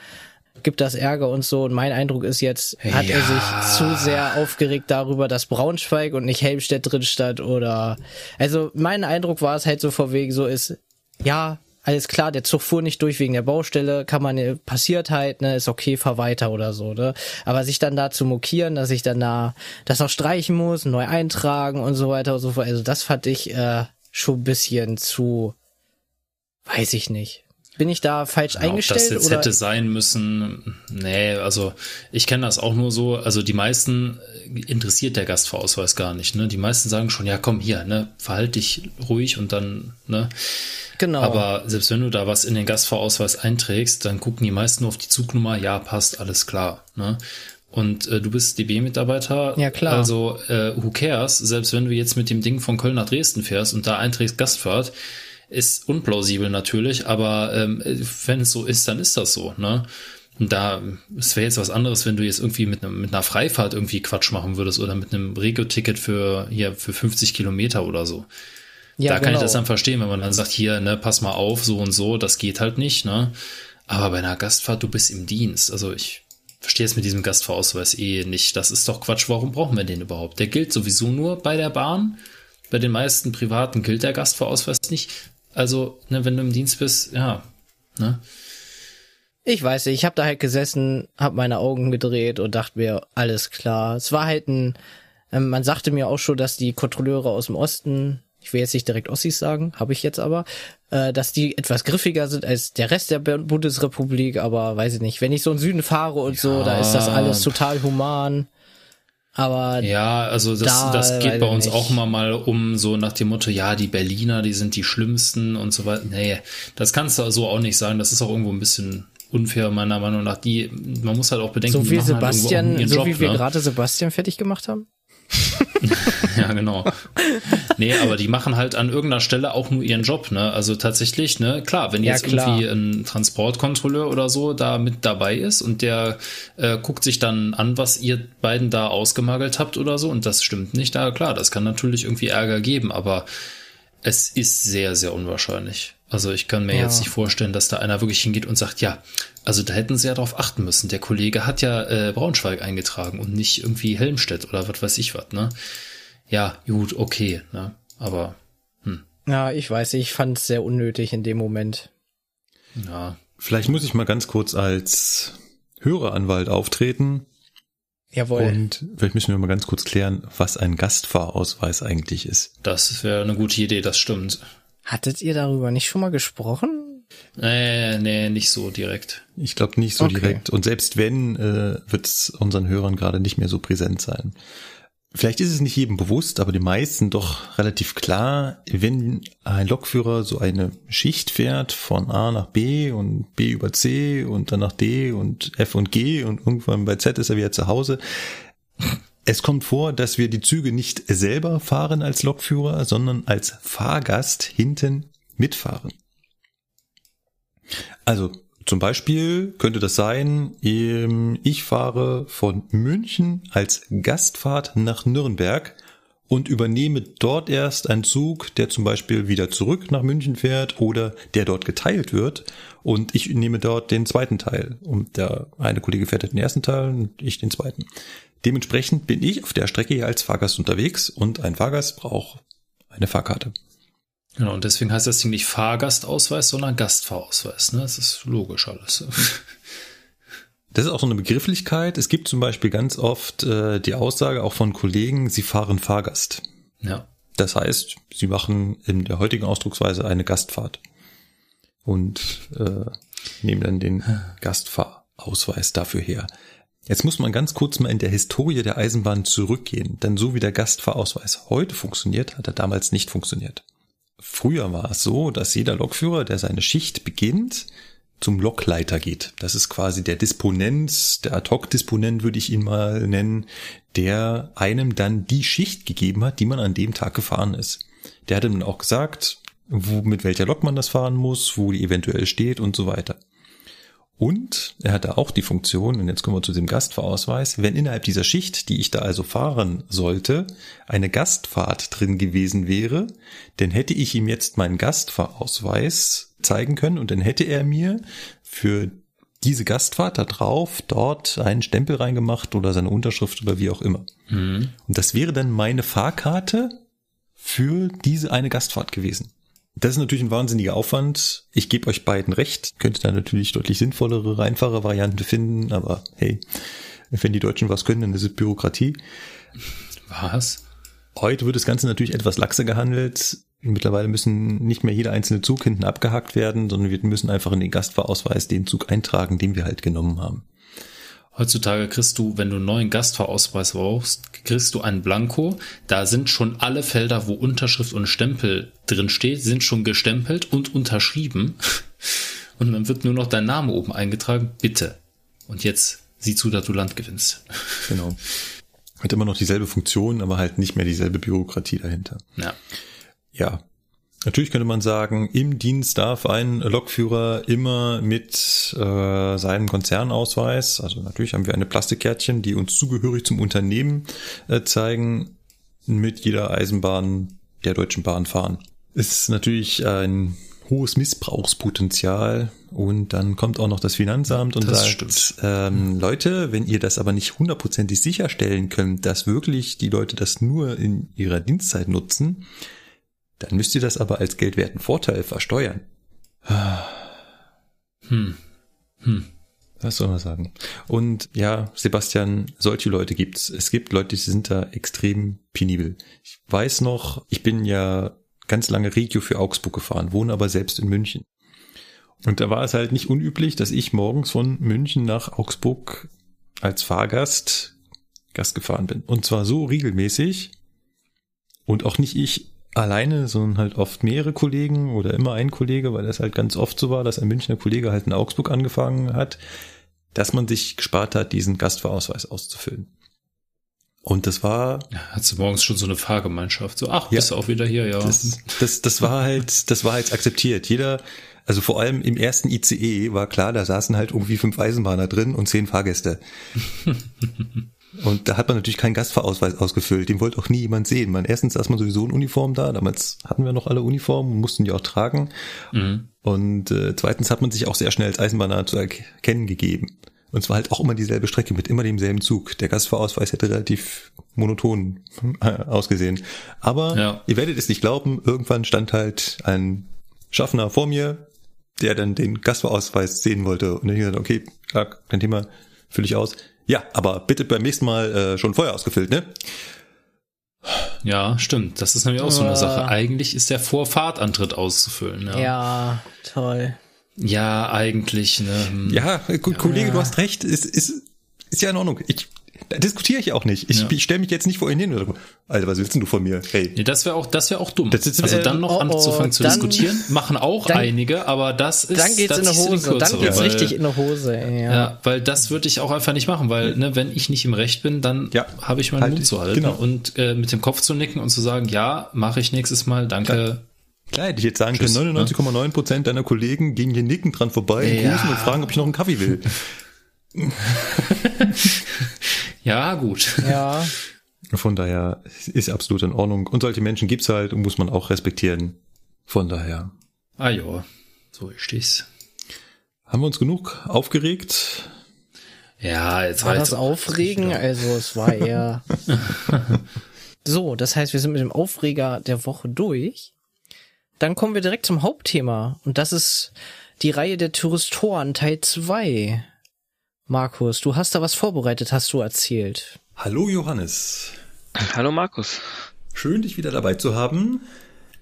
gibt das Ärger und so. Und mein Eindruck ist jetzt, hat er Ja. sich zu sehr aufgeregt darüber, dass Braunschweig und nicht Helmstedt drin stand oder, also mein Eindruck war es halt so vor wegen so ist, ja, alles klar, der Zug fuhr nicht durch wegen der Baustelle, kann man, passiert halt, ne, ist okay, fahr weiter oder so, ne. Aber sich dann da zu mokieren, dass ich dann da das noch streichen muss, neu eintragen und so weiter und so fort, also das fand ich äh, schon ein bisschen zu, weiß ich nicht. Bin ich da falsch Ob das eingestellt jetzt oder? hätte sein müssen, nee, also ich kenne das auch nur so, also die meisten äh, interessiert der Gastfahrausweis gar nicht, ne? Die meisten sagen schon, ja komm hier, ne, verhalt dich ruhig und dann, ne? Genau. Aber selbst wenn du da was in den Gastfahrausweis einträgst, dann gucken die meisten nur auf die Zugnummer, ja, passt, alles klar, ne? Und äh, du bist DB-Mitarbeiter. Ja, klar. Also, äh, who cares? Selbst wenn du jetzt mit dem Ding von Köln nach Dresden fährst und da einträgst Gastfahrt, ist unplausibel natürlich, aber ähm, wenn es so ist, dann ist das so, ne? Und da, es wäre jetzt was anderes, wenn du jetzt irgendwie mit, einem, mit einer Freifahrt irgendwie Quatsch machen würdest oder mit einem Regio-Ticket für, hier, für 50 Kilometer oder so. ja, da kann ich genau. das dann verstehen, wenn man dann sagt, hier, ne, pass mal auf, so und so, das geht halt nicht, ne? Aber bei einer Gastfahrt, du bist im Dienst. Also ich verstehe es mit diesem Gastfahrausweis eh nicht. Das ist doch Quatsch. Warum brauchen wir den überhaupt? Der gilt sowieso nur bei der Bahn. Bei den meisten Privaten gilt der Gastfahrausweis nicht. Also, ne, wenn du im Dienst bist, ja, ne? Ich weiß nicht, ich habe da halt gesessen, habe meine Augen gedreht und dachte mir, alles klar. Es war halt ein, ähm, man sagte mir auch schon, dass die Kontrolleure aus dem Osten, ich will jetzt nicht direkt Ossis sagen, habe ich jetzt aber, äh, dass die etwas griffiger sind als der Rest der Bu- Bundesrepublik, aber weiß ich nicht. Wenn ich so in den Süden fahre und so, da ist das alles total human. Aber Ja, also das, Da, das geht bei uns nicht. auch immer mal um so nach dem Motto, ja, die Berliner, die sind die schlimmsten und so weiter. Nee, das kannst du so auch nicht sagen. Das ist auch irgendwo ein bisschen unfair, meiner Meinung nach. Die, man muss halt auch bedenken, so wie halt Sebastian, ihren so Job, wie wir ne? gerade Sebastian fertig gemacht haben. Ja, genau. nee, aber die machen halt an irgendeiner Stelle auch nur ihren Job, ne? Also tatsächlich, ne, klar, wenn Ja, jetzt klar. irgendwie ein Transportkontrolleur oder so da mit dabei ist und der äh, guckt sich dann an, was ihr beiden da ausgemagelt habt oder so und das stimmt nicht, da klar, das kann natürlich irgendwie Ärger geben, aber es ist sehr, sehr unwahrscheinlich. Also ich kann mir Ja. jetzt nicht vorstellen, dass da einer wirklich hingeht und sagt, ja, also da hätten sie ja drauf achten müssen. Der Kollege hat ja äh, Braunschweig eingetragen und nicht irgendwie Helmstedt oder was weiß ich was, ne? Ja, gut, okay, ne? Aber Ja, ich weiß, ich fand es sehr unnötig in dem Moment. ja, Vielleicht muss ich mal ganz kurz als Höreranwalt auftreten Jawohl. und vielleicht müssen wir mal ganz kurz klären, was ein Gastfahrausweis eigentlich ist. das wäre eine gute Idee, das stimmt. Hattet ihr darüber nicht schon mal gesprochen? Nee, nee, nicht so direkt. Ich glaube nicht so okay. direkt. Und selbst wenn, äh, wird es unseren Hörern gerade nicht mehr so präsent sein. Vielleicht ist es nicht jedem bewusst, aber die meisten doch relativ klar, wenn ein Lokführer so eine Schicht fährt von A nach B und B über C und dann nach D und F und G und irgendwann bei Z ist er wieder zu Hause. Es kommt vor, dass wir die Züge nicht selber fahren als Lokführer, sondern als Fahrgast hinten mitfahren. Also zum Beispiel könnte das sein, ähm, ich fahre von München als Gastfahrt nach Nürnberg und übernehme dort erst einen Zug, der zum Beispiel wieder zurück nach München fährt oder der dort geteilt wird und ich nehme dort den zweiten Teil und der eine Kollege fährt den ersten Teil und ich den zweiten. Dementsprechend bin ich auf der Strecke als Fahrgast unterwegs und ein Fahrgast braucht eine Fahrkarte. Genau, und deswegen heißt das Ding nicht Fahrgastausweis, sondern Gastfahrausweis. Ne? Das ist logisch alles. Das ist auch so eine Begrifflichkeit. Es gibt zum Beispiel ganz oft äh, die Aussage auch von Kollegen, sie fahren Fahrgast. Ja. Das heißt, sie machen in der heutigen Ausdrucksweise eine Gastfahrt und äh, nehmen dann den Gastfahrausweis dafür her. Jetzt muss man ganz kurz mal in der Historie der Eisenbahn zurückgehen, denn so wie der Gastfahrausweis heute funktioniert, hat er damals nicht funktioniert. Früher war es so, dass jeder Lokführer, der seine Schicht beginnt, zum Lokleiter geht. Das ist quasi der Disponent, der Ad-Hoc-Disponent würde ich ihn mal nennen, der einem dann die Schicht gegeben hat, die man an dem Tag gefahren ist. Der hat dann auch gesagt, wo, mit welcher Lok man das fahren muss, wo die eventuell steht und so weiter. Und er hatte auch die Funktion, und jetzt kommen wir zu dem Gastfahrausweis, wenn innerhalb dieser Schicht, die ich da also fahren sollte, eine Gastfahrt drin gewesen wäre, dann hätte ich ihm jetzt meinen Gastfahrausweis zeigen können und dann hätte er mir für diese Gastfahrt da drauf dort einen Stempel reingemacht oder seine Unterschrift oder wie auch immer. Mhm. Und das wäre dann meine Fahrkarte für diese eine Gastfahrt gewesen. Das ist natürlich ein wahnsinniger Aufwand. Ich gebe euch beiden recht. Könnte da natürlich deutlich sinnvollere, einfache Varianten finden, aber hey, wenn die Deutschen was können, dann ist es Bürokratie. Was? Heute wird das Ganze natürlich etwas laxer gehandelt. Mittlerweile müssen nicht mehr jeder einzelne Zug hinten abgehakt werden, sondern wir müssen einfach in den Gastfahrausweis den Zug eintragen, den wir halt genommen haben. Heutzutage kriegst du, wenn du einen neuen Gastfahrausweis brauchst, kriegst du einen Blanko. Da sind schon alle Felder, wo Unterschrift und Stempel drin steht, sind schon gestempelt und unterschrieben. Und dann wird nur noch dein Name oben eingetragen. Bitte. Und jetzt sieh zu, dass du Land gewinnst. Genau. Hat immer noch dieselbe Funktion, aber halt nicht mehr dieselbe Bürokratie dahinter. Ja. Ja, Natürlich könnte man sagen, im Dienst darf ein Lokführer immer mit äh, seinem Konzernausweis, also natürlich haben wir eine Plastikkärtchen, die uns zugehörig zum Unternehmen äh, zeigen, mit jeder Eisenbahn der Deutschen Bahn fahren. Es ist natürlich ein hohes Missbrauchspotenzial und dann kommt auch noch das Finanzamt und das sagt, ähm, Leute, wenn ihr das aber nicht hundertprozentig sicherstellen könnt, dass wirklich die Leute das nur in ihrer Dienstzeit nutzen, dann müsst ihr das aber als geldwerten Vorteil versteuern. Hm. Hm. Was soll man sagen? Und ja, Sebastian, solche Leute gibt's. Es gibt Leute, die sind da extrem penibel. Ich weiß noch, ich bin ja ganz lange Regio für Augsburg gefahren, wohne aber selbst in München. Und da war es halt nicht unüblich, dass ich morgens von München nach Augsburg als Fahrgast Gast gefahren bin. Und zwar so regelmäßig und auch nicht ich alleine, sondern halt oft mehrere Kollegen oder immer ein Kollege, weil das halt ganz oft so war, dass ein Münchner Kollege halt in Augsburg angefangen hat, dass man sich gespart hat, diesen Gastfahrausweis auszufüllen. Und das war. Ja, hast du morgens schon so eine Fahrgemeinschaft? So, ach, bist du auch wieder hier, ja. Das, das, das war halt, das war halt akzeptiert. Jeder, also vor allem im ersten ICE war klar, da saßen halt irgendwie fünf Eisenbahner drin und zehn Fahrgäste. Und da hat man natürlich keinen Gastfahrausweis ausgefüllt. Den wollte auch nie jemand sehen. Man, erstens saß man sowieso in Uniform da. Damals hatten wir noch alle Uniformen, mussten die auch tragen. Mhm. Und äh, zweitens hat man sich auch sehr schnell als Eisenbahner zu erkennen gegeben. Und zwar halt auch immer dieselbe Strecke mit immer demselben Zug. Der Gastfahrausweis hätte relativ monoton äh, ausgesehen. Aber ja. ihr werdet es nicht glauben, irgendwann stand halt ein Schaffner vor mir, der dann den Gastfahrausweis sehen wollte. Und dann ich gesagt, okay, klar, kein Thema, fülle ich aus. Ja, aber bitte beim nächsten Mal äh, schon vorher ausgefüllt, ne? Ja, stimmt. Das ist nämlich auch so eine Sache. Eigentlich ist der Vorfahrtantritt auszufüllen. Ja, ja toll. Ja, eigentlich, ne? Hm. Ja, gut, Kollege, du hast recht. Ist, ist, ist ja in Ordnung. Ich, da diskutiere ich auch nicht. Ich, Ja. ich stelle mich jetzt nicht vor ihn hin oder so, Alter, was willst denn du von mir? Hey. Nee, das wäre auch, das wäre auch dumm. Das ist- also dann noch oh, oh, anzufangen zu dann- diskutieren, machen auch dann- einige, aber das ist Dann geht's in du Hose. Dann kürzere, geht's weil- richtig in die Hose. Ja. Ja, weil das würde ich auch einfach nicht machen, weil ne, wenn ich nicht im Recht bin, dann Ja, habe ich meinen halt Mund ich- zu halten genau. und äh, mit dem Kopf zu nicken und zu sagen, ja, mache ich nächstes Mal, danke. Klar, hätte ich jetzt sagen Tschüss, können, 99,9 Prozent deiner Kollegen gehen hier nicken dran vorbei, Ja. grüßen und fragen, ob ich noch einen Kaffee will. Ja, gut. ja. Von daher ist absolut in Ordnung. Und solche Menschen gibt's halt und muss man auch respektieren. Von daher Ah ja, so ist es. haben wir uns genug aufgeregt. Ja, jetzt War war das jetzt Aufregen? Also es war eher. so, das heißt, wir sind mit dem Aufreger der Woche durch. Dann kommen wir direkt zum Hauptthema. Und das ist die Reihe der Tyristoren Teil 2. Markus, du hast da was vorbereitet, hast du erzählt. Hallo Johannes. Hallo Markus. Schön, dich wieder dabei zu haben.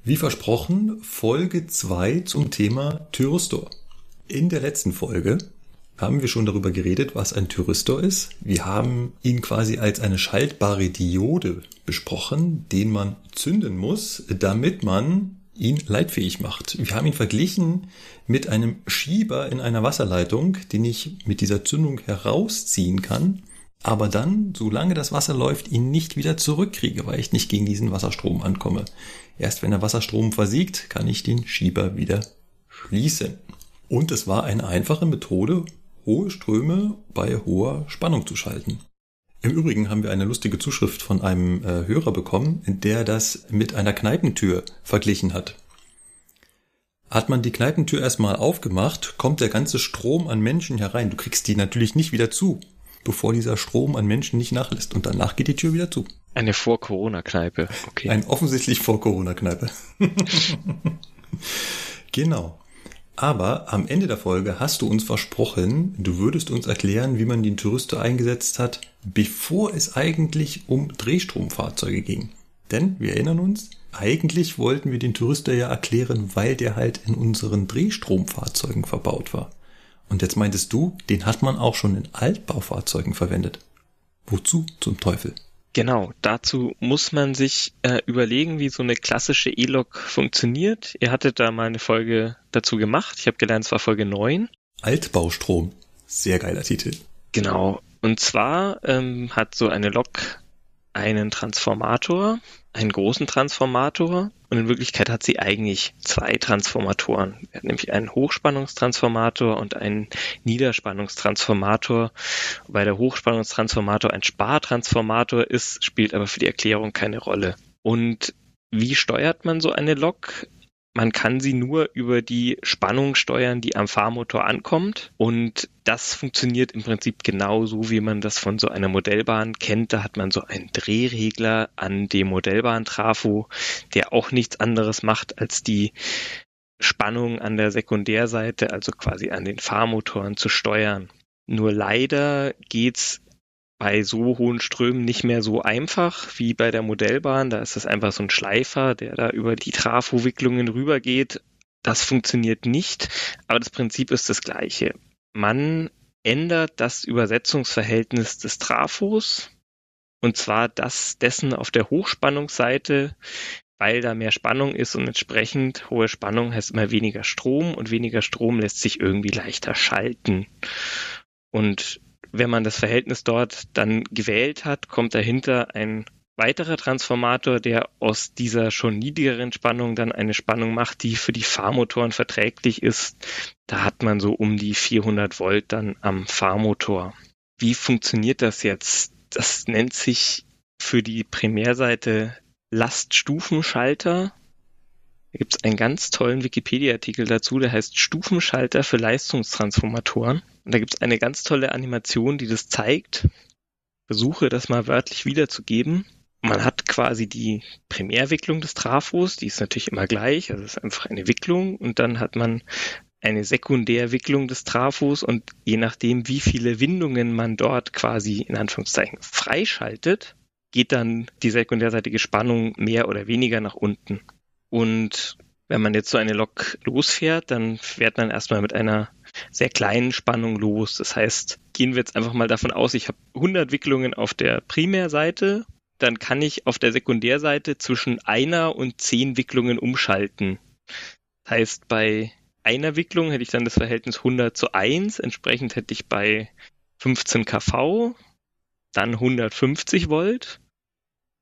Wie versprochen, Folge 2 zum Thema Thyristor. In der letzten Folge haben wir schon darüber geredet, was ein Thyristor ist. Wir haben ihn quasi als eine schaltbare Diode besprochen, den man zünden muss, damit man ihn leitfähig macht. Wir haben ihn verglichen mit einem Schieber in einer Wasserleitung, den ich mit dieser Zündung herausziehen kann, aber dann, solange das Wasser läuft, ihn nicht wieder zurückkriege, weil ich nicht gegen diesen Wasserstrom ankomme. Erst wenn der Wasserstrom versiegt, kann ich den Schieber wieder schließen. Und es war eine einfache Methode, hohe Ströme bei hoher Spannung zu schalten. Im Übrigen haben wir eine lustige Zuschrift von einem äh, Hörer bekommen, der das mit einer Kneipentür verglichen hat. Hat man die Kneipentür erstmal aufgemacht, kommt der ganze Strom an Menschen herein. Du kriegst die natürlich nicht wieder zu, bevor dieser Strom an Menschen nicht nachlässt. Und danach geht die Tür wieder zu. Eine Vor-Corona-Kneipe. Okay. Ein offensichtlich vor Corona-Kneipe. genau. Aber am Ende der Folge hast du uns versprochen, du würdest uns erklären, wie man den Thyristor eingesetzt hat, bevor es eigentlich um Drehstromfahrzeuge ging. Denn wir erinnern uns, eigentlich wollten wir den Thyristor ja erklären, weil der halt in unseren Drehstromfahrzeugen verbaut war. Und jetzt meintest du, den hat man auch schon in Altbaufahrzeugen verwendet. Wozu zum Teufel? Genau, dazu muss man sich äh, überlegen, wie so eine klassische E-Lok funktioniert. Ihr hattet da mal eine Folge dazu gemacht. Ich habe gelernt, es war Folge 9. Altbaustrom. Sehr geiler Titel. Genau. Und zwar ähm, hat so eine Lok einen Transformator, einen großen Transformator und in Wirklichkeit hat sie eigentlich zwei Transformatoren. Nämlich einen Hochspannungstransformator und einen Niederspannungstransformator. Wobei der Hochspannungstransformator ein Spartransformator ist, spielt aber für die Erklärung keine Rolle. Und wie steuert man so eine Lok? Man kann sie nur über die Spannung steuern, die am Fahrmotor ankommt. Und das funktioniert im Prinzip genauso, wie man das von so einer Modellbahn kennt. Da hat man so einen Drehregler an dem Modellbahntrafo, der auch nichts anderes macht, als die Spannung an der Sekundärseite, also quasi an den Fahrmotoren zu steuern. Nur leider geht's bei so hohen Strömen nicht mehr so einfach wie bei der Modellbahn. Da ist das einfach so ein Schleifer, der da über die Trafo-Wicklungen rübergeht. Das funktioniert nicht, aber das Prinzip ist das gleiche. Man ändert das Übersetzungsverhältnis des Trafos und zwar das dessen auf der Hochspannungsseite, weil da mehr Spannung ist und entsprechend hohe Spannung heißt immer weniger Strom und weniger Strom lässt sich irgendwie leichter schalten. Und wenn man das Verhältnis dort dann gewählt hat, kommt dahinter ein weiterer Transformator, der aus dieser schon niedrigeren Spannung dann eine Spannung macht, die für die Fahrmotoren verträglich ist. Da hat man so um die 400 Volt dann am Fahrmotor. Wie funktioniert das jetzt? Das nennt sich für die Primärseite Laststufenschalter. Da gibt es einen ganz tollen Wikipedia-Artikel dazu, der heißt Stufenschalter für Leistungstransformatoren. Und da gibt es eine ganz tolle Animation, die das zeigt. Versuche das mal wörtlich wiederzugeben. Man hat quasi die Primärwicklung des Trafos, die ist natürlich immer gleich, also es ist einfach eine Wicklung und dann hat man eine Sekundärwicklung des Trafos und je nachdem, wie viele Windungen man dort quasi in Anführungszeichen freischaltet, geht dann die sekundärseitige Spannung mehr oder weniger nach unten. Und Wenn man jetzt so eine Lok losfährt, dann fährt man erstmal mit einer sehr kleinen Spannung los. Das heißt, gehen wir jetzt einfach mal davon aus, ich habe 100 Wicklungen auf der Primärseite, dann kann ich auf der Sekundärseite zwischen einer und zehn Wicklungen umschalten. Das heißt, bei einer Wicklung hätte ich dann das Verhältnis 100 zu 1, entsprechend hätte ich bei 15 kV dann 150 Volt.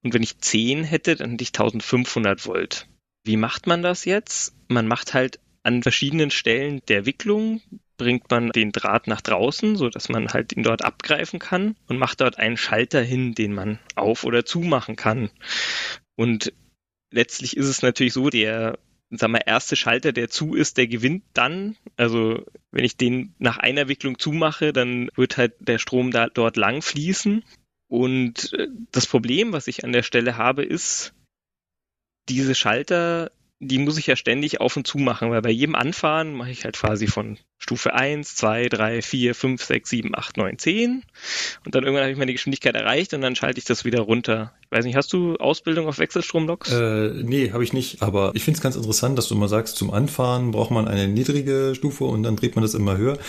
Und wenn ich 10 hätte, dann hätte ich 1500 Volt. Wie macht man das jetzt? Man macht halt an verschiedenen Stellen der Wicklung bringt man den Draht nach draußen, so dass man halt ihn dort abgreifen kann und macht dort einen Schalter hin, den man auf oder zumachen kann. Und letztlich ist es natürlich so, der sagen wir, erste Schalter, der zu ist, der gewinnt dann. Also wenn ich den nach einer Wicklung zumache, dann wird halt der Strom da dort lang fließen. Und äh, das Problem, was ich an der Stelle habe, ist, diese Schalter die muss ich ja ständig auf und zu machen, weil bei jedem Anfahren mache ich halt quasi von Stufe 1, 2, 3, 4, 5, 6, 7, 8, 9, 10 und dann irgendwann habe ich meine Geschwindigkeit erreicht und dann schalte ich das wieder runter. Ich weiß nicht, hast du Ausbildung auf Wechselstromloks? Äh, nee, habe ich nicht, aber ich finde es ganz interessant, dass du mal sagst, zum Anfahren braucht man eine niedrige Stufe und dann dreht man das immer höher.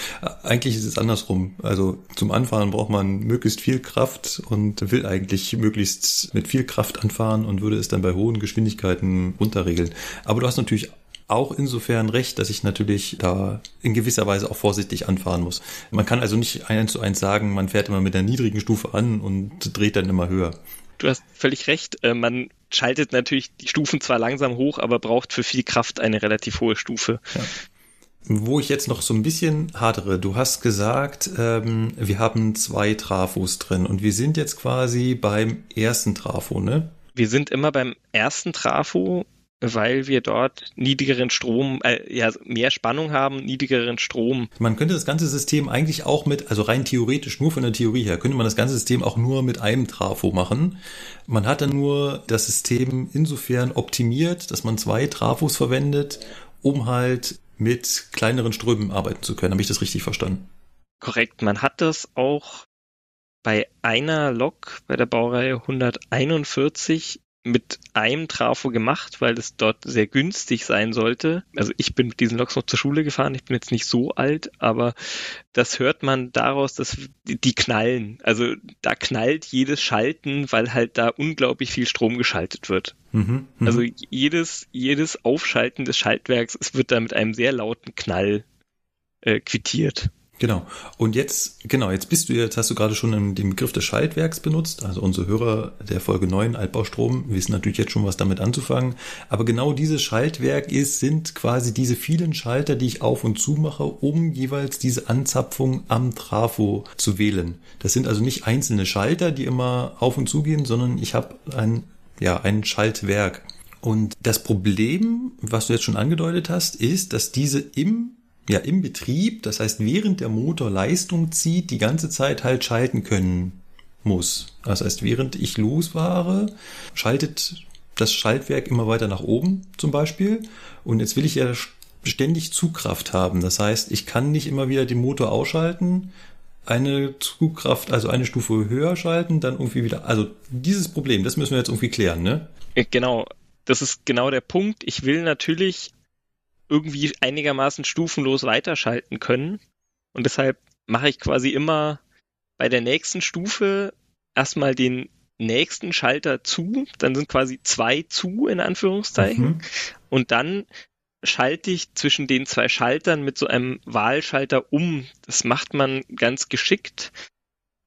Eigentlich ist es andersrum. Also zum Anfahren braucht man möglichst viel Kraft und will eigentlich möglichst mit viel Kraft anfahren und würde es dann bei hohen Geschwindigkeiten runterregeln. Aber du hast natürlich auch insofern recht, dass ich natürlich da in gewisser Weise auch vorsichtig anfahren muss. Man kann also nicht eins zu eins sagen, man fährt immer mit der niedrigen Stufe an und dreht dann immer höher. Du hast völlig recht. Äh, man schaltet natürlich die Stufen zwar langsam hoch, aber braucht für viel Kraft eine relativ hohe Stufe. Ja. Wo ich jetzt noch so ein bisschen hadere, du hast gesagt, ähm, wir haben zwei Trafos drin und wir sind jetzt quasi beim ersten Trafo, ne? Wir sind immer beim ersten Trafo weil wir dort niedrigeren Strom, äh, ja, mehr Spannung haben, niedrigeren Strom. Man könnte das ganze System eigentlich auch mit, also rein theoretisch, nur von der Theorie her, könnte man das ganze System auch nur mit einem Trafo machen. Man hat dann nur das System insofern optimiert, dass man zwei Trafos verwendet, um halt mit kleineren Strömen arbeiten zu können. Habe ich das richtig verstanden? Korrekt. Man hat das auch bei einer Lok bei der Baureihe 141 mit einem Trafo gemacht, weil es dort sehr günstig sein sollte. Also ich bin mit diesen Loks noch zur Schule gefahren, ich bin jetzt nicht so alt, aber das hört man daraus, dass die knallen. Also da knallt jedes Schalten, weil halt da unglaublich viel Strom geschaltet wird. Mhm, mh. Also jedes, jedes Aufschalten des Schaltwerks, es wird da mit einem sehr lauten Knall äh, quittiert. Genau. Und jetzt, genau, jetzt bist du, jetzt hast du gerade schon den Begriff des Schaltwerks benutzt. Also unsere Hörer der Folge 9 Altbaustrom wissen natürlich jetzt schon, was damit anzufangen. Aber genau dieses Schaltwerk ist, sind quasi diese vielen Schalter, die ich auf und zu mache, um jeweils diese Anzapfung am Trafo zu wählen. Das sind also nicht einzelne Schalter, die immer auf und zu gehen, sondern ich habe ein, ja, ein Schaltwerk. Und das Problem, was du jetzt schon angedeutet hast, ist, dass diese im ja im Betrieb, das heißt während der Motor Leistung zieht, die ganze Zeit halt schalten können muss. Das heißt, während ich losfahre, schaltet das Schaltwerk immer weiter nach oben zum Beispiel. Und jetzt will ich ja ständig Zugkraft haben. Das heißt, ich kann nicht immer wieder den Motor ausschalten, eine Zugkraft, also eine Stufe höher schalten, dann irgendwie wieder. Also dieses Problem, das müssen wir jetzt irgendwie klären, ne? Genau. Das ist genau der Punkt. Ich will natürlich irgendwie einigermaßen stufenlos weiterschalten können. Und deshalb mache ich quasi immer bei der nächsten Stufe erstmal den nächsten Schalter zu, dann sind quasi zwei zu in Anführungszeichen mhm. und dann schalte ich zwischen den zwei Schaltern mit so einem Wahlschalter um. Das macht man ganz geschickt,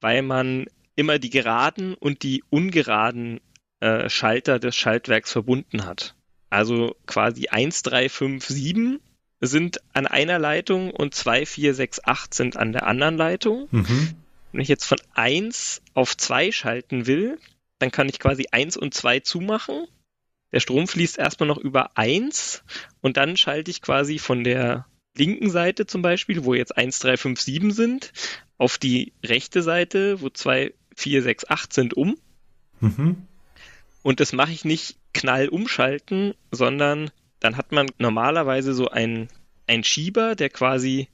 weil man immer die geraden und die ungeraden äh, Schalter des Schaltwerks verbunden hat. Also quasi 1, 3, 5, 7 sind an einer Leitung und 2, 4, 6, 8 sind an der anderen Leitung. Mhm. Wenn ich jetzt von 1 auf 2 schalten will, dann kann ich quasi 1 und 2 zumachen. Der Strom fließt erstmal noch über 1 und dann schalte ich quasi von der linken Seite zum Beispiel, wo jetzt 1, 3, 5, 7 sind, auf die rechte Seite, wo 2, 4, 6, 8 sind, um. Mhm. Und das mache ich nicht knall umschalten, sondern dann hat man normalerweise so einen, einen Schieber, der quasi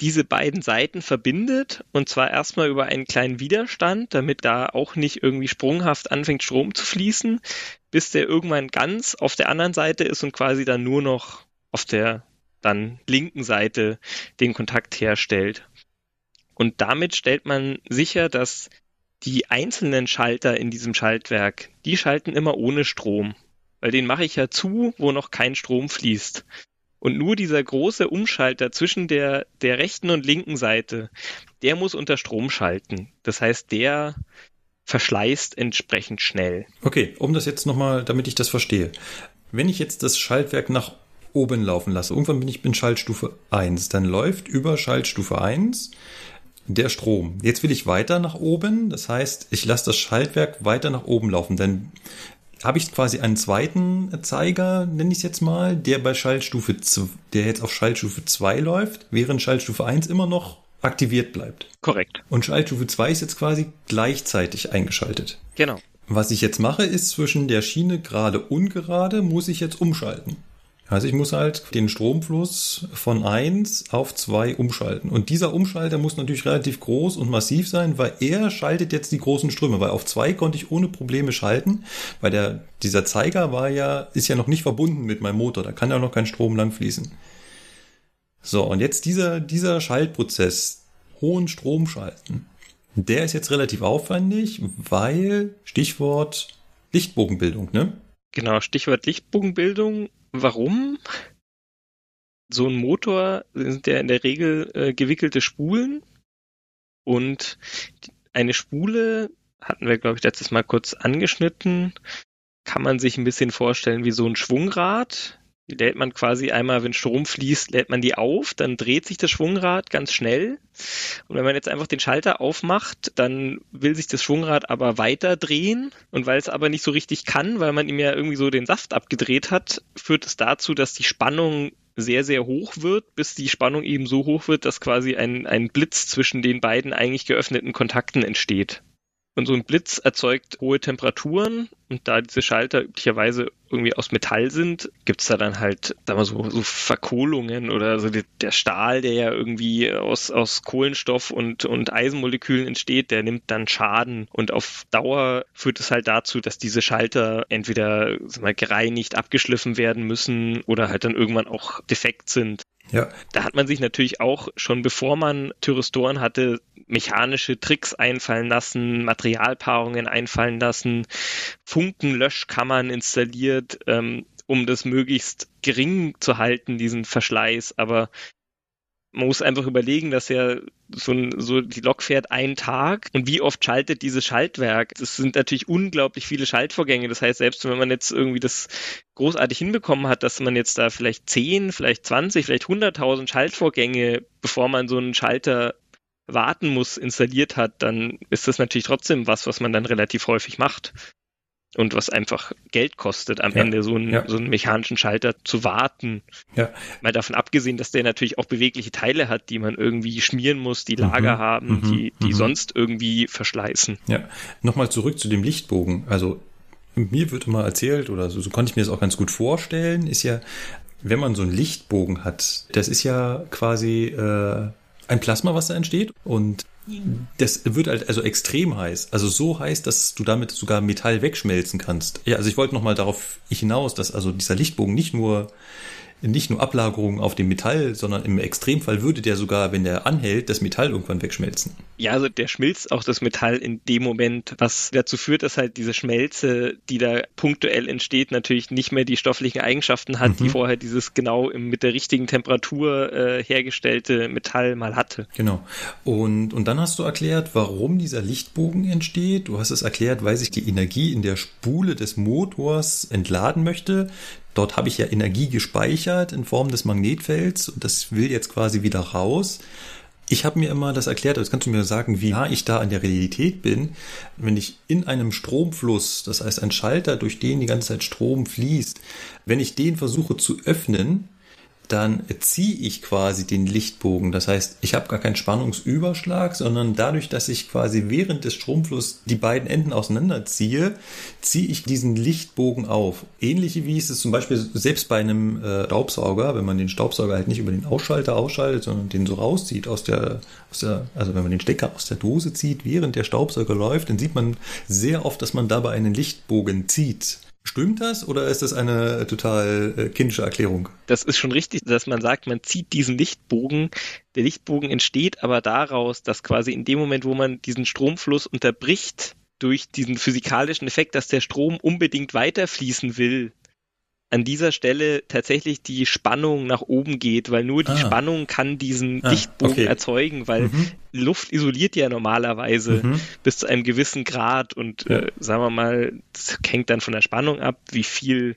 diese beiden Seiten verbindet und zwar erstmal über einen kleinen Widerstand, damit da auch nicht irgendwie sprunghaft anfängt Strom zu fließen, bis der irgendwann ganz auf der anderen Seite ist und quasi dann nur noch auf der dann linken Seite den Kontakt herstellt. Und damit stellt man sicher, dass die einzelnen Schalter in diesem Schaltwerk, die schalten immer ohne Strom. Weil den mache ich ja zu, wo noch kein Strom fließt. Und nur dieser große Umschalter zwischen der, der rechten und linken Seite, der muss unter Strom schalten. Das heißt, der verschleißt entsprechend schnell. Okay, um das jetzt nochmal, damit ich das verstehe. Wenn ich jetzt das Schaltwerk nach oben laufen lasse, irgendwann bin ich in Schaltstufe 1, dann läuft über Schaltstufe 1 der Strom. Jetzt will ich weiter nach oben, das heißt, ich lasse das Schaltwerk weiter nach oben laufen. Dann habe ich quasi einen zweiten Zeiger, nenne ich es jetzt mal, der bei Schaltstufe, der jetzt auf Schaltstufe 2 läuft, während Schaltstufe 1 immer noch aktiviert bleibt. Korrekt. Und Schaltstufe 2 ist jetzt quasi gleichzeitig eingeschaltet. Genau. Was ich jetzt mache, ist zwischen der Schiene gerade ungerade, muss ich jetzt umschalten. Also ich muss halt den Stromfluss von 1 auf 2 umschalten. Und dieser Umschalter muss natürlich relativ groß und massiv sein, weil er schaltet jetzt die großen Ströme, weil auf 2 konnte ich ohne Probleme schalten, weil der, dieser Zeiger war ja, ist ja noch nicht verbunden mit meinem Motor, da kann ja noch kein Strom lang fließen. So, und jetzt dieser, dieser Schaltprozess, hohen Strom schalten, der ist jetzt relativ aufwendig, weil Stichwort Lichtbogenbildung, ne? Genau, Stichwort Lichtbogenbildung Warum? So ein Motor sind ja in der Regel äh, gewickelte Spulen und eine Spule hatten wir, glaube ich, letztes Mal kurz angeschnitten. Kann man sich ein bisschen vorstellen wie so ein Schwungrad. Die lädt man quasi einmal, wenn Strom fließt, lädt man die auf, dann dreht sich das Schwungrad ganz schnell. Und wenn man jetzt einfach den Schalter aufmacht, dann will sich das Schwungrad aber weiter drehen. Und weil es aber nicht so richtig kann, weil man ihm ja irgendwie so den Saft abgedreht hat, führt es dazu, dass die Spannung sehr, sehr hoch wird, bis die Spannung eben so hoch wird, dass quasi ein, ein Blitz zwischen den beiden eigentlich geöffneten Kontakten entsteht. Und so ein Blitz erzeugt hohe Temperaturen und da diese Schalter üblicherweise irgendwie aus Metall sind, gibt's da dann halt, sagen wir so, so Verkohlungen oder so die, der Stahl, der ja irgendwie aus, aus Kohlenstoff und, und Eisenmolekülen entsteht, der nimmt dann Schaden und auf Dauer führt es halt dazu, dass diese Schalter entweder wir, gereinigt, abgeschliffen werden müssen oder halt dann irgendwann auch defekt sind. Ja. Da hat man sich natürlich auch schon bevor man Thyristoren hatte, mechanische Tricks einfallen lassen, Materialpaarungen einfallen lassen, Funkenlöschkammern installiert, ähm, um das möglichst gering zu halten, diesen Verschleiß. Aber man muss einfach überlegen, dass ja so, ein, so die Lok fährt einen Tag und wie oft schaltet dieses Schaltwerk? Das sind natürlich unglaublich viele Schaltvorgänge. Das heißt, selbst wenn man jetzt irgendwie das großartig hinbekommen hat, dass man jetzt da vielleicht 10, vielleicht 20, vielleicht 100.000 Schaltvorgänge, bevor man so einen Schalter warten muss, installiert hat, dann ist das natürlich trotzdem was, was man dann relativ häufig macht und was einfach Geld kostet, am ja, Ende so einen, ja. so einen mechanischen Schalter zu warten. Ja. Mal davon abgesehen, dass der natürlich auch bewegliche Teile hat, die man irgendwie schmieren muss, die Lager mhm. haben, mhm. die, die mhm. sonst irgendwie verschleißen. Ja, nochmal zurück zu dem Lichtbogen. Also mir wird immer erzählt, oder so, so konnte ich mir das auch ganz gut vorstellen, ist ja, wenn man so einen Lichtbogen hat, das ist ja quasi äh, ein Plasma, was da entsteht. Und das wird halt also extrem heiß. Also so heiß, dass du damit sogar Metall wegschmelzen kannst. Ja, also ich wollte nochmal darauf hinaus, dass also dieser Lichtbogen nicht nur nicht nur Ablagerungen auf dem Metall, sondern im Extremfall würde der sogar, wenn der anhält, das Metall irgendwann wegschmelzen. Ja, also der schmilzt auch das Metall in dem Moment, was dazu führt, dass halt diese Schmelze, die da punktuell entsteht, natürlich nicht mehr die stofflichen Eigenschaften hat, mhm. die vorher dieses genau mit der richtigen Temperatur äh, hergestellte Metall mal hatte. Genau. Und, und dann hast du erklärt, warum dieser Lichtbogen entsteht. Du hast es erklärt, weil sich die Energie in der Spule des Motors entladen möchte. Dort habe ich ja Energie gespeichert in Form des Magnetfelds und das will jetzt quasi wieder raus. Ich habe mir immer das erklärt, jetzt kannst du mir sagen, wie nah ich da an der Realität bin, wenn ich in einem Stromfluss, das heißt ein Schalter, durch den die ganze Zeit Strom fließt, wenn ich den versuche zu öffnen, dann ziehe ich quasi den Lichtbogen. Das heißt, ich habe gar keinen Spannungsüberschlag, sondern dadurch, dass ich quasi während des Stromflusses die beiden Enden auseinanderziehe, ziehe ich diesen Lichtbogen auf. Ähnlich wie es zum Beispiel selbst bei einem äh, Staubsauger, wenn man den Staubsauger halt nicht über den Ausschalter ausschaltet, sondern den so rauszieht aus der, aus der, also wenn man den Stecker aus der Dose zieht, während der Staubsauger läuft, dann sieht man sehr oft, dass man dabei einen Lichtbogen zieht. Stimmt das oder ist das eine total äh, kindische Erklärung? Das ist schon richtig, dass man sagt, man zieht diesen Lichtbogen. Der Lichtbogen entsteht aber daraus, dass quasi in dem Moment, wo man diesen Stromfluss unterbricht, durch diesen physikalischen Effekt, dass der Strom unbedingt weiterfließen will, an dieser Stelle tatsächlich die Spannung nach oben geht, weil nur die ah. Spannung kann diesen ah, Lichtbogen okay. erzeugen, weil mhm. Luft isoliert ja normalerweise mhm. bis zu einem gewissen Grad und ja. äh, sagen wir mal, das hängt dann von der Spannung ab, wie viel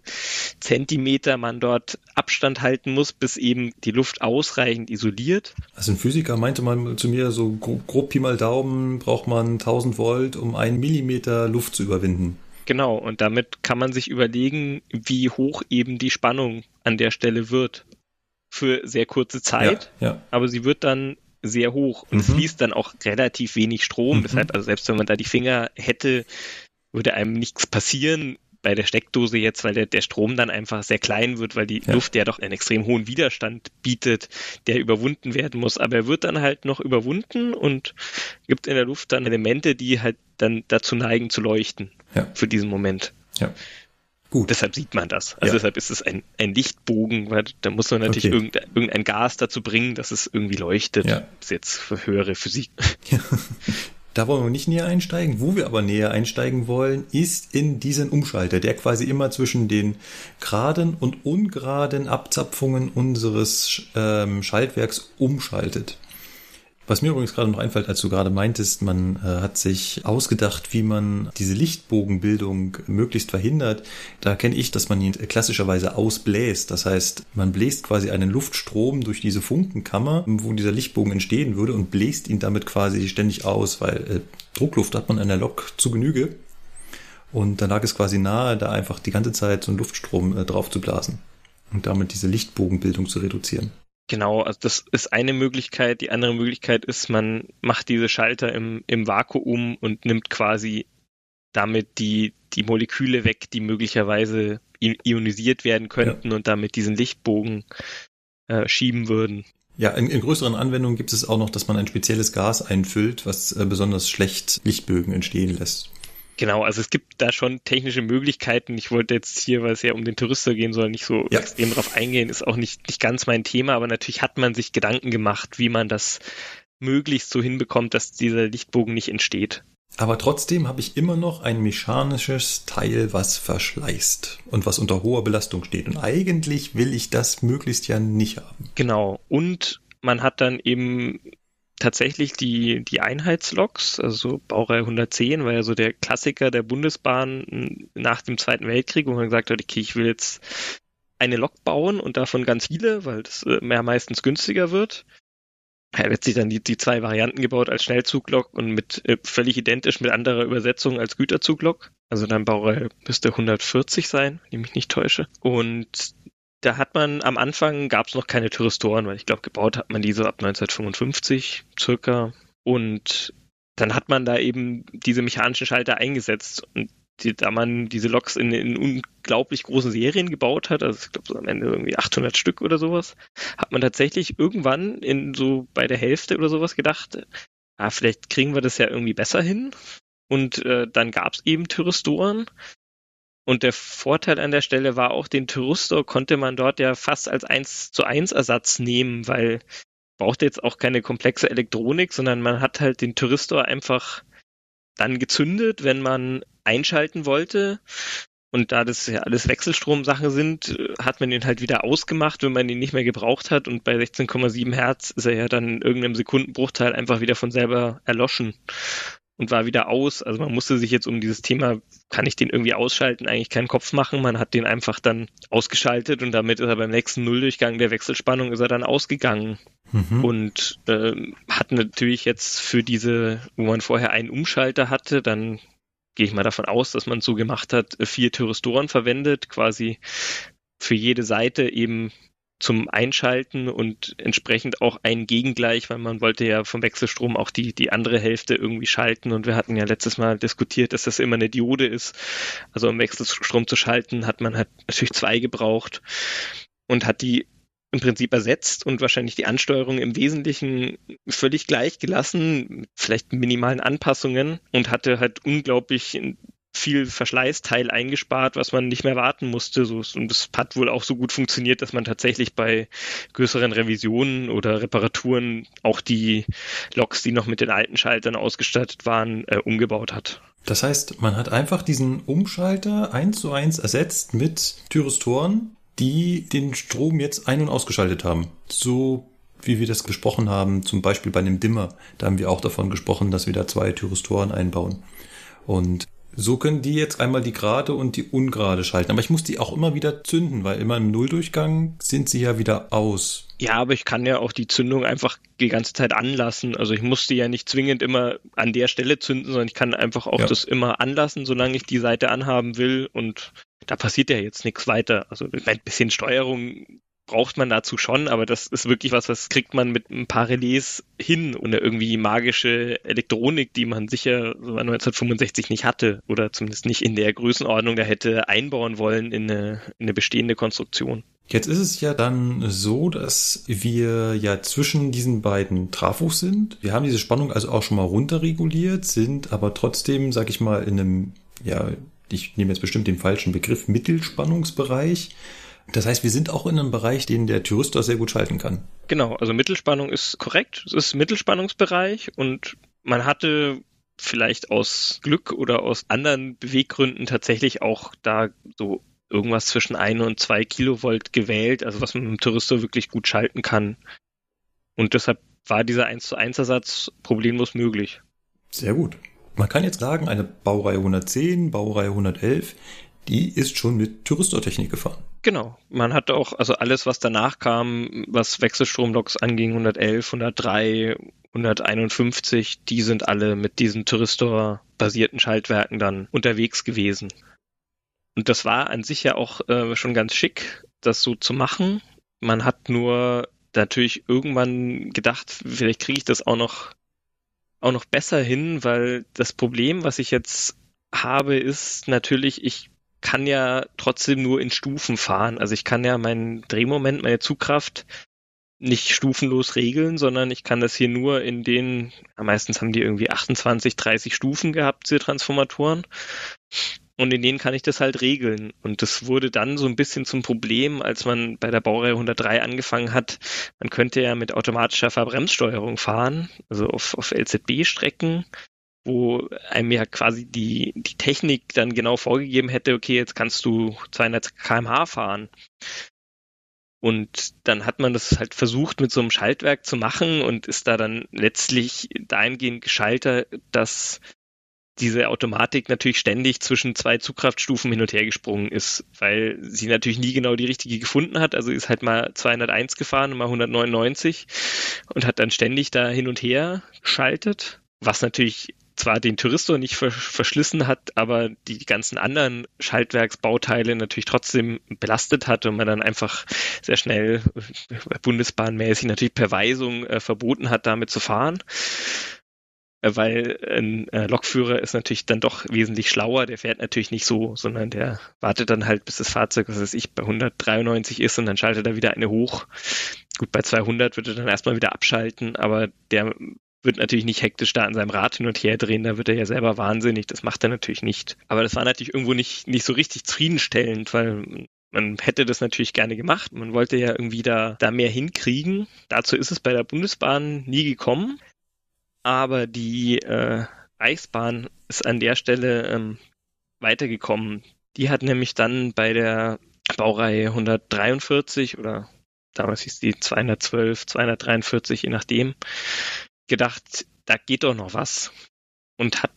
Zentimeter man dort Abstand halten muss, bis eben die Luft ausreichend isoliert. Also ein Physiker meinte mal zu mir, so grob, grob Pi mal Daumen braucht man 1000 Volt, um einen Millimeter Luft zu überwinden. Genau, und damit kann man sich überlegen, wie hoch eben die Spannung an der Stelle wird. Für sehr kurze Zeit, ja, ja. aber sie wird dann sehr hoch und mhm. es fließt dann auch relativ wenig Strom. Mhm. Deshalb, also selbst wenn man da die Finger hätte, würde einem nichts passieren bei der Steckdose jetzt, weil der, der Strom dann einfach sehr klein wird, weil die ja. Luft ja doch einen extrem hohen Widerstand bietet, der überwunden werden muss. Aber er wird dann halt noch überwunden und gibt in der Luft dann Elemente, die halt dann dazu neigen zu leuchten ja. für diesen Moment. Ja. Gut. Deshalb sieht man das. Also ja. deshalb ist es ein, ein Lichtbogen, weil da muss man natürlich okay. irgendein, irgendein Gas dazu bringen, dass es irgendwie leuchtet. Ja. Das ist jetzt für höhere Physik. Ja. Da wollen wir nicht näher einsteigen. Wo wir aber näher einsteigen wollen, ist in diesen Umschalter, der quasi immer zwischen den geraden und ungeraden Abzapfungen unseres ähm, Schaltwerks umschaltet. Was mir übrigens gerade noch einfällt, als du gerade meintest, man äh, hat sich ausgedacht, wie man diese Lichtbogenbildung möglichst verhindert. Da kenne ich, dass man ihn klassischerweise ausbläst. Das heißt, man bläst quasi einen Luftstrom durch diese Funkenkammer, wo dieser Lichtbogen entstehen würde und bläst ihn damit quasi ständig aus, weil äh, Druckluft hat man an der Lok zu Genüge. Und dann lag es quasi nahe, da einfach die ganze Zeit so einen Luftstrom äh, drauf zu blasen und damit diese Lichtbogenbildung zu reduzieren. Genau, also das ist eine Möglichkeit. Die andere Möglichkeit ist, man macht diese Schalter im, im Vakuum und nimmt quasi damit die, die Moleküle weg, die möglicherweise ionisiert werden könnten ja. und damit diesen Lichtbogen äh, schieben würden. Ja, in, in, größeren Anwendungen gibt es auch noch, dass man ein spezielles Gas einfüllt, was äh, besonders schlecht Lichtbögen entstehen lässt. Genau, also es gibt da schon technische Möglichkeiten. Ich wollte jetzt hier, weil es ja um den Tourister gehen soll, nicht so ja. extrem drauf eingehen, ist auch nicht, nicht ganz mein Thema, aber natürlich hat man sich Gedanken gemacht, wie man das möglichst so hinbekommt, dass dieser Lichtbogen nicht entsteht. Aber trotzdem habe ich immer noch ein mechanisches Teil, was verschleißt und was unter hoher Belastung steht. Und eigentlich will ich das möglichst ja nicht haben. Genau. Und man hat dann eben tatsächlich die, die Einheitsloks, also Baureihe 110 war ja so der Klassiker der Bundesbahn nach dem Zweiten Weltkrieg, wo man gesagt hat, okay, ich will jetzt eine Lok bauen und davon ganz viele, weil das äh, mehr meistens günstiger wird. Er wird sich dann die, die zwei Varianten gebaut als Schnellzuglok und mit äh, völlig identisch mit anderer Übersetzung als Güterzuglok. Also dann Baureihe müsste 140 sein, wenn ich mich nicht täusche. Und da hat man am Anfang gab es noch keine Thyristoren, weil ich glaube, gebaut hat man diese ab 1955 circa. Und dann hat man da eben diese mechanischen Schalter eingesetzt. Und die, da man diese Loks in, in unglaublich großen Serien gebaut hat, also ich glaube so am Ende irgendwie 800 Stück oder sowas, hat man tatsächlich irgendwann in so bei der Hälfte oder sowas gedacht, ah, vielleicht kriegen wir das ja irgendwie besser hin. Und äh, dann gab es eben Thyristoren und der Vorteil an der Stelle war auch, den Thyristor konnte man dort ja fast als 1 zu 1 Ersatz nehmen, weil brauchte jetzt auch keine komplexe Elektronik, sondern man hat halt den Thyristor einfach dann gezündet, wenn man einschalten wollte. Und da das ja alles Wechselstromsachen sind, hat man ihn halt wieder ausgemacht, wenn man ihn nicht mehr gebraucht hat. Und bei 16,7 Hertz ist er ja dann in irgendeinem Sekundenbruchteil einfach wieder von selber erloschen und war wieder aus. Also man musste sich jetzt um dieses Thema, kann ich den irgendwie ausschalten, eigentlich keinen Kopf machen. Man hat den einfach dann ausgeschaltet und damit ist er beim nächsten Nulldurchgang der Wechselspannung ist er dann ausgegangen. Mhm. Und äh, hat natürlich jetzt für diese, wo man vorher einen Umschalter hatte, dann gehe ich mal davon aus, dass man so gemacht hat, vier Thyristoren verwendet, quasi für jede Seite eben zum Einschalten und entsprechend auch ein Gegengleich, weil man wollte ja vom Wechselstrom auch die, die andere Hälfte irgendwie schalten und wir hatten ja letztes Mal diskutiert, dass das immer eine Diode ist. Also um Wechselstrom zu schalten, hat man halt natürlich zwei gebraucht und hat die im Prinzip ersetzt und wahrscheinlich die Ansteuerung im Wesentlichen völlig gleich gelassen, vielleicht minimalen Anpassungen und hatte halt unglaublich viel Verschleißteil eingespart, was man nicht mehr warten musste. So, und das hat wohl auch so gut funktioniert, dass man tatsächlich bei größeren Revisionen oder Reparaturen auch die Loks, die noch mit den alten Schaltern ausgestattet waren, äh, umgebaut hat. Das heißt, man hat einfach diesen Umschalter eins zu eins ersetzt mit Thyristoren, die den Strom jetzt ein- und ausgeschaltet haben. So wie wir das gesprochen haben, zum Beispiel bei einem Dimmer. Da haben wir auch davon gesprochen, dass wir da zwei Thyristoren einbauen. Und so können die jetzt einmal die gerade und die ungerade schalten. Aber ich muss die auch immer wieder zünden, weil immer im Nulldurchgang sind sie ja wieder aus. Ja, aber ich kann ja auch die Zündung einfach die ganze Zeit anlassen. Also ich muss die ja nicht zwingend immer an der Stelle zünden, sondern ich kann einfach auch ja. das immer anlassen, solange ich die Seite anhaben will. Und da passiert ja jetzt nichts weiter. Also ein bisschen Steuerung braucht man dazu schon, aber das ist wirklich was, was kriegt man mit ein paar Relais hin oder irgendwie magische Elektronik, die man sicher so 1965 nicht hatte oder zumindest nicht in der Größenordnung da hätte einbauen wollen in eine, in eine bestehende Konstruktion. Jetzt ist es ja dann so, dass wir ja zwischen diesen beiden Trafos sind. Wir haben diese Spannung also auch schon mal runterreguliert, sind aber trotzdem, sag ich mal, in einem, ja, ich nehme jetzt bestimmt den falschen Begriff, Mittelspannungsbereich. Das heißt, wir sind auch in einem Bereich, den der Thyristor sehr gut schalten kann. Genau, also Mittelspannung ist korrekt. Es ist Mittelspannungsbereich und man hatte vielleicht aus Glück oder aus anderen Beweggründen tatsächlich auch da so irgendwas zwischen 1 und 2 Kilovolt gewählt, also was man mit dem Thyristor wirklich gut schalten kann. Und deshalb war dieser 1 zu 1 Ersatz problemlos möglich. Sehr gut. Man kann jetzt sagen, eine Baureihe 110, Baureihe 111, die ist schon mit Thyristortechnik gefahren. Genau. Man hatte auch, also alles, was danach kam, was Wechselstromloks anging, 111, 103, 151, die sind alle mit diesen Thyristor-basierten Schaltwerken dann unterwegs gewesen. Und das war an sich ja auch äh, schon ganz schick, das so zu machen. Man hat nur natürlich irgendwann gedacht, vielleicht kriege ich das auch noch, auch noch besser hin, weil das Problem, was ich jetzt habe, ist natürlich, ich kann ja trotzdem nur in Stufen fahren. Also ich kann ja meinen Drehmoment, meine Zugkraft nicht stufenlos regeln, sondern ich kann das hier nur in den, meistens haben die irgendwie 28, 30 Stufen gehabt, diese Transformatoren. Und in denen kann ich das halt regeln. Und das wurde dann so ein bisschen zum Problem, als man bei der Baureihe 103 angefangen hat. Man könnte ja mit automatischer Verbremssteuerung fahren, also auf, auf LZB-Strecken wo einem ja quasi die, die Technik dann genau vorgegeben hätte, okay, jetzt kannst du 200 kmh fahren. Und dann hat man das halt versucht mit so einem Schaltwerk zu machen und ist da dann letztlich dahingehend gescheitert, dass diese Automatik natürlich ständig zwischen zwei Zugkraftstufen hin und her gesprungen ist, weil sie natürlich nie genau die richtige gefunden hat. Also ist halt mal 201 gefahren und mal 199 und hat dann ständig da hin und her geschaltet, was natürlich zwar den Touristor nicht verschlissen hat, aber die ganzen anderen Schaltwerksbauteile natürlich trotzdem belastet hat und man dann einfach sehr schnell äh, bundesbahnmäßig natürlich per Weisung äh, verboten hat, damit zu fahren. Äh, weil ein äh, Lokführer ist natürlich dann doch wesentlich schlauer, der fährt natürlich nicht so, sondern der wartet dann halt, bis das Fahrzeug, was weiß ich, bei 193 ist und dann schaltet er wieder eine hoch. Gut, bei 200 wird er dann erstmal wieder abschalten, aber der wird natürlich nicht hektisch da an seinem Rad hin und her drehen, da wird er ja selber wahnsinnig, das macht er natürlich nicht. Aber das war natürlich irgendwo nicht, nicht so richtig zufriedenstellend, weil man hätte das natürlich gerne gemacht. Man wollte ja irgendwie da, da mehr hinkriegen. Dazu ist es bei der Bundesbahn nie gekommen. Aber die äh, Reichsbahn ist an der Stelle ähm, weitergekommen. Die hat nämlich dann bei der Baureihe 143 oder damals hieß die 212, 243, je nachdem, gedacht, da geht doch noch was. Und hat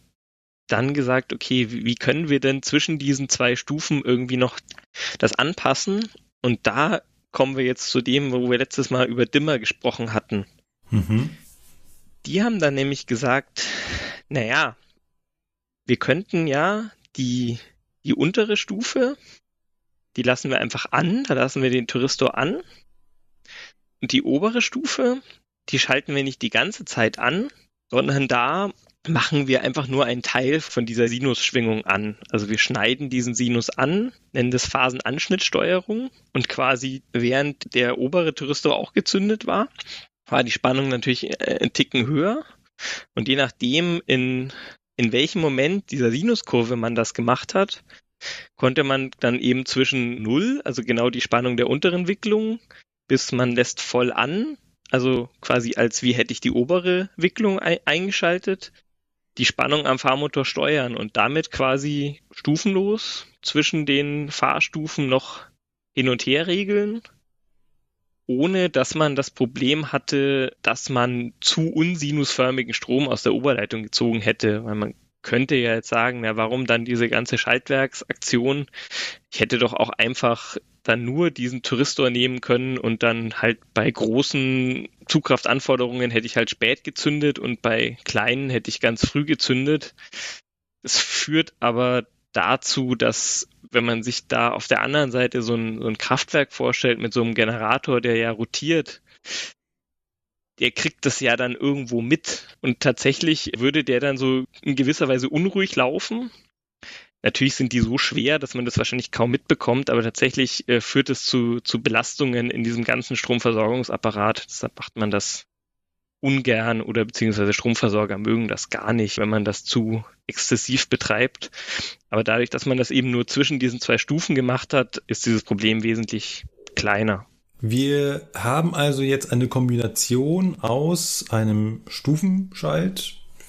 dann gesagt, okay, wie können wir denn zwischen diesen zwei Stufen irgendwie noch das anpassen? Und da kommen wir jetzt zu dem, wo wir letztes Mal über Dimmer gesprochen hatten. Mhm. Die haben dann nämlich gesagt, naja, wir könnten ja die, die untere Stufe, die lassen wir einfach an, da lassen wir den Touristor an. Und die obere Stufe, die schalten wir nicht die ganze Zeit an, sondern da machen wir einfach nur einen Teil von dieser Sinusschwingung an. Also wir schneiden diesen Sinus an, nennen das Phasenanschnittsteuerung und quasi während der obere Thyristor auch gezündet war, war die Spannung natürlich äh, einen Ticken höher und je nachdem in in welchem Moment dieser Sinuskurve man das gemacht hat, konnte man dann eben zwischen Null, also genau die Spannung der unteren Wicklung, bis man lässt voll an, also quasi als wie hätte ich die obere Wicklung eingeschaltet, die Spannung am Fahrmotor steuern und damit quasi stufenlos zwischen den Fahrstufen noch hin und her regeln, ohne dass man das Problem hatte, dass man zu unsinusförmigen Strom aus der Oberleitung gezogen hätte, weil man könnte ja jetzt sagen, na, warum dann diese ganze Schaltwerksaktion? Ich hätte doch auch einfach dann nur diesen Touristor nehmen können und dann halt bei großen Zugkraftanforderungen hätte ich halt spät gezündet und bei kleinen hätte ich ganz früh gezündet. Es führt aber dazu, dass wenn man sich da auf der anderen Seite so ein, so ein Kraftwerk vorstellt mit so einem Generator, der ja rotiert, der kriegt das ja dann irgendwo mit. Und tatsächlich würde der dann so in gewisser Weise unruhig laufen. Natürlich sind die so schwer, dass man das wahrscheinlich kaum mitbekommt, aber tatsächlich äh, führt es zu, zu Belastungen in diesem ganzen Stromversorgungsapparat. Deshalb macht man das ungern oder beziehungsweise Stromversorger mögen das gar nicht, wenn man das zu exzessiv betreibt. Aber dadurch, dass man das eben nur zwischen diesen zwei Stufen gemacht hat, ist dieses Problem wesentlich kleiner. Wir haben also jetzt eine Kombination aus einem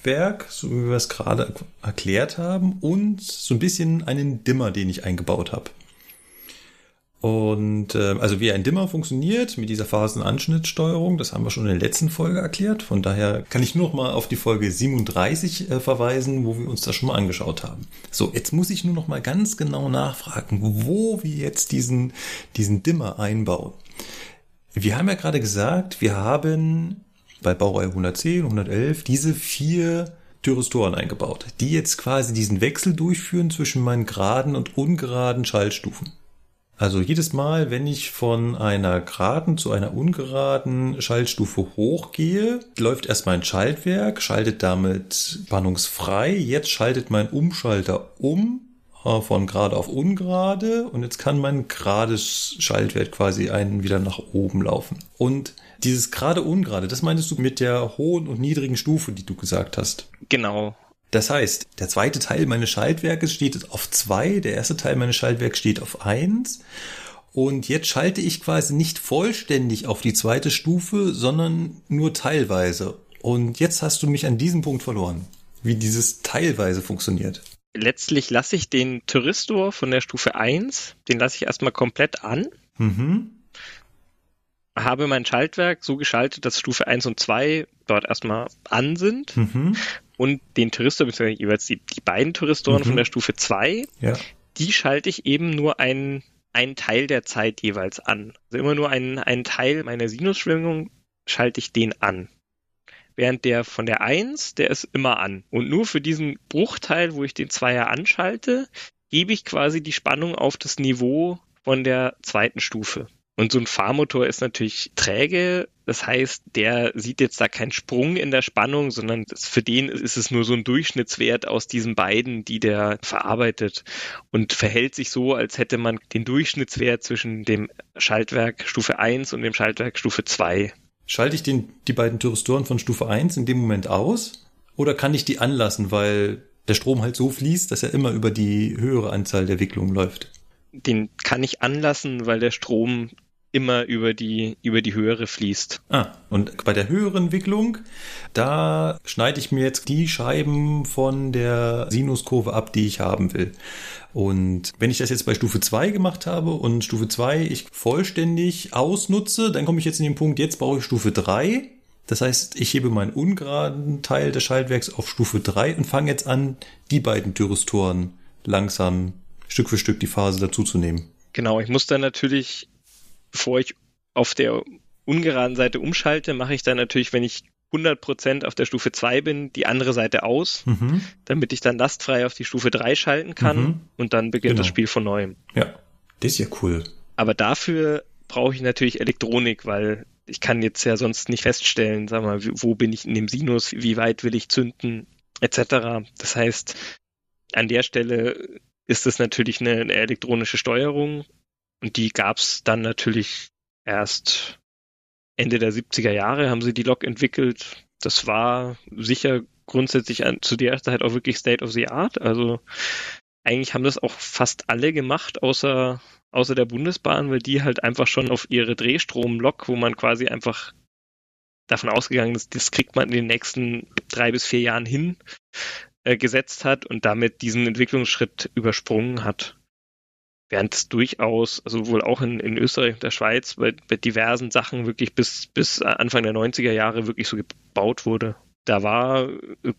Stufenschaltwerk, so wie wir es gerade erklärt haben, und so ein bisschen einen Dimmer, den ich eingebaut habe. Und äh, also wie ein Dimmer funktioniert mit dieser Phasenanschnittsteuerung, das haben wir schon in der letzten Folge erklärt. Von daher kann ich nur noch mal auf die Folge 37 äh, verweisen, wo wir uns das schon mal angeschaut haben. So, jetzt muss ich nur noch mal ganz genau nachfragen, wo wir jetzt diesen diesen Dimmer einbauen. Wir haben ja gerade gesagt, wir haben bei Baureihe 110, 111 diese vier Thyristoren eingebaut, die jetzt quasi diesen Wechsel durchführen zwischen meinen geraden und ungeraden Schaltstufen. Also jedes Mal, wenn ich von einer geraden zu einer ungeraden Schaltstufe hochgehe, läuft erst mein Schaltwerk, schaltet damit spannungsfrei. Jetzt schaltet mein Umschalter um äh, von gerade auf ungerade und jetzt kann mein gerades Schaltwert quasi einen wieder nach oben laufen. Und dieses gerade ungerade, das meintest du mit der hohen und niedrigen Stufe, die du gesagt hast. Genau. Das heißt, der zweite Teil meines Schaltwerkes steht auf zwei, der erste Teil meines Schaltwerks steht auf eins. Und jetzt schalte ich quasi nicht vollständig auf die zweite Stufe, sondern nur teilweise. Und jetzt hast du mich an diesem Punkt verloren, wie dieses teilweise funktioniert. Letztlich lasse ich den Thyristor von der Stufe 1, den lasse ich erstmal komplett an. Mhm. Habe mein Schaltwerk so geschaltet, dass Stufe 1 und 2 dort erstmal an sind. Mhm und den Thyristor, beziehungsweise jeweils die, die beiden Thyristoren mhm. von der Stufe 2, ja. die schalte ich eben nur einen, einen Teil der Zeit jeweils an. Also immer nur einen, einen Teil meiner Sinusschwingung schalte ich den an. Während der von der 1, der ist immer an. Und nur für diesen Bruchteil, wo ich den Zweier anschalte, gebe ich quasi die Spannung auf das Niveau von der zweiten Stufe. Und so ein Fahrmotor ist natürlich träge. Das heißt, der sieht jetzt da keinen Sprung in der Spannung, sondern für den ist es nur so ein Durchschnittswert aus diesen beiden, die der verarbeitet und verhält sich so, als hätte man den Durchschnittswert zwischen dem Schaltwerk Stufe 1 und dem Schaltwerk Stufe 2. Schalte ich den, die beiden Thyristoren von Stufe 1 in dem Moment aus? Oder kann ich die anlassen, weil der Strom halt so fließt, dass er immer über die höhere Anzahl der Wicklungen läuft? Den kann ich anlassen, weil der Strom immer über die, über die höhere fließt. Ah, und bei der höheren Wicklung, da schneide ich mir jetzt die Scheiben von der Sinuskurve ab, die ich haben will. Und wenn ich das jetzt bei Stufe 2 gemacht habe und Stufe 2 ich vollständig ausnutze, dann komme ich jetzt in den Punkt, jetzt brauche ich Stufe 3. Das heißt, ich hebe meinen ungeraden Teil des Schaltwerks auf Stufe 3 und fange jetzt an, die beiden Thyristoren langsam Stück für Stück die Phase dazuzunehmen. Genau, ich muss dann natürlich, bevor ich auf der ungeraden Seite umschalte, mache ich dann natürlich, wenn ich 100% auf der Stufe 2 bin, die andere Seite aus, mhm. damit ich dann lastfrei auf die Stufe 3 schalten kann mhm. und dann beginnt genau. das Spiel von neuem. Ja, das ist ja cool. Aber dafür brauche ich natürlich Elektronik, weil ich kann jetzt ja sonst nicht feststellen, sag mal, wo bin ich in dem Sinus, wie weit will ich zünden, etc. Das heißt, an der Stelle ist es natürlich eine, eine elektronische Steuerung und die gab es dann natürlich erst Ende der 70er Jahre haben sie die Lok entwickelt. Das war sicher grundsätzlich an, zu der Zeit auch wirklich State of the Art. Also eigentlich haben das auch fast alle gemacht, außer, außer der Bundesbahn, weil die halt einfach schon auf ihre Drehstromlok, wo man quasi einfach davon ausgegangen ist, das kriegt man in den nächsten drei bis vier Jahren hin, äh, gesetzt hat und damit diesen Entwicklungsschritt übersprungen hat. Während es durchaus, also wohl auch in, in Österreich und der Schweiz, bei, bei diversen Sachen wirklich bis, bis Anfang der 90er Jahre wirklich so gebaut wurde da war,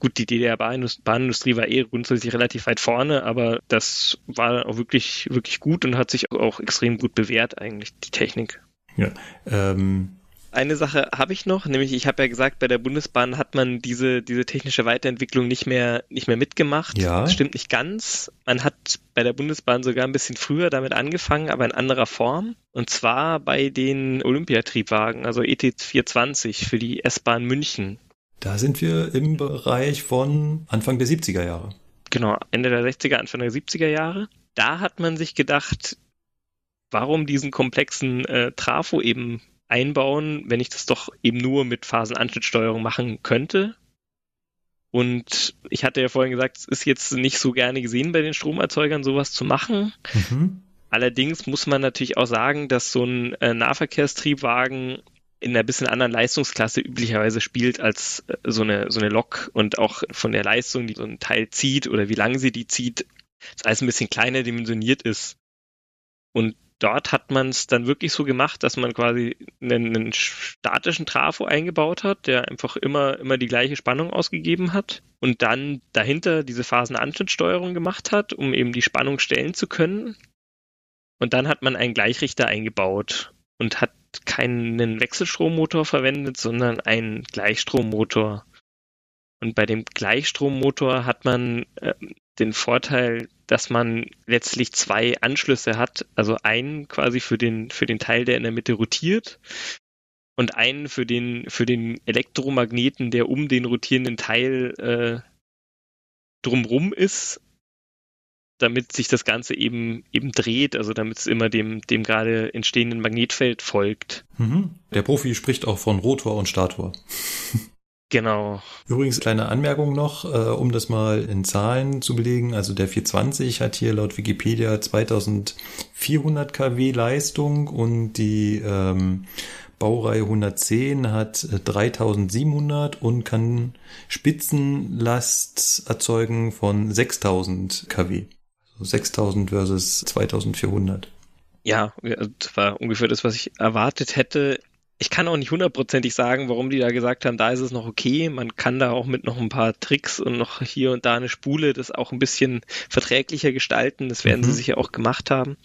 gut, die DDR-Bahnindustrie war eh grundsätzlich relativ weit vorne, aber das war auch wirklich, wirklich gut und hat sich auch extrem gut bewährt, eigentlich, die Technik. Ja, ähm, eine Sache habe ich noch, nämlich ich habe ja gesagt, bei der Bundesbahn hat man diese, diese technische Weiterentwicklung nicht mehr, nicht mehr mitgemacht. Ja. Das stimmt nicht ganz. Man hat bei der Bundesbahn sogar ein bisschen früher damit angefangen, aber in anderer Form. Und zwar bei den Olympiatriebwagen, also ET420 für die S-Bahn München. Da sind wir im Bereich von Anfang der 70er Jahre. Genau, Ende der 60er, Anfang der 70er Jahre. Da hat man sich gedacht, warum diesen komplexen äh, Trafo eben einbauen, wenn ich das doch eben nur mit Phasenanschnittsteuerung machen könnte. Und ich hatte ja vorhin gesagt, es ist jetzt nicht so gerne gesehen bei den Stromerzeugern, sowas zu machen. Mhm. Allerdings muss man natürlich auch sagen, dass so ein äh, Nahverkehrstriebwagen in einer bisschen anderen Leistungsklasse üblicherweise spielt als äh, so eine, so eine Lok und auch von der Leistung, die so ein Teil zieht oder wie lange sie die zieht, ist alles ein bisschen kleiner dimensioniert ist. Und dort hat man es dann wirklich so gemacht, dass man quasi einen, einen, statischen Trafo eingebaut hat, der einfach immer, immer die gleiche Spannung ausgegeben hat und dann dahinter diese Phasenanschnittsteuerung gemacht hat, um eben die Spannung stellen zu können. Und dann hat man einen Gleichrichter eingebaut und hat keinen Wechselstrommotor verwendet, sondern einen Gleichstrommotor. Und bei dem Gleichstrommotor hat man äh, den Vorteil, dass man letztlich zwei Anschlüsse hat, also einen quasi für den, für den Teil, der in der Mitte rotiert und einen für den, für den Elektromagneten, der um den rotierenden Teil äh, drumrum ist damit sich das Ganze eben eben dreht, also damit es immer dem, dem gerade entstehenden Magnetfeld folgt. Mhm. Der Profi spricht auch von Rotor und Stator. Genau. Übrigens, kleine Anmerkung noch, äh, um das mal in Zahlen zu belegen. Also der 420 hat hier laut Wikipedia 2400 kW Leistung und die ähm, Baureihe 110 hat 3700 äh, und kann Spitzenlast erzeugen von 6000 kW. 6000 versus 2400. Ja, das war ungefähr das, was ich erwartet hätte. Ich kann auch nicht hundertprozentig sagen, warum die da gesagt haben, da ist es noch okay. Man kann da auch mit noch ein paar Tricks und noch hier und da eine Spule das auch ein bisschen verträglicher gestalten. Das werden mhm. sie sicher auch gemacht haben.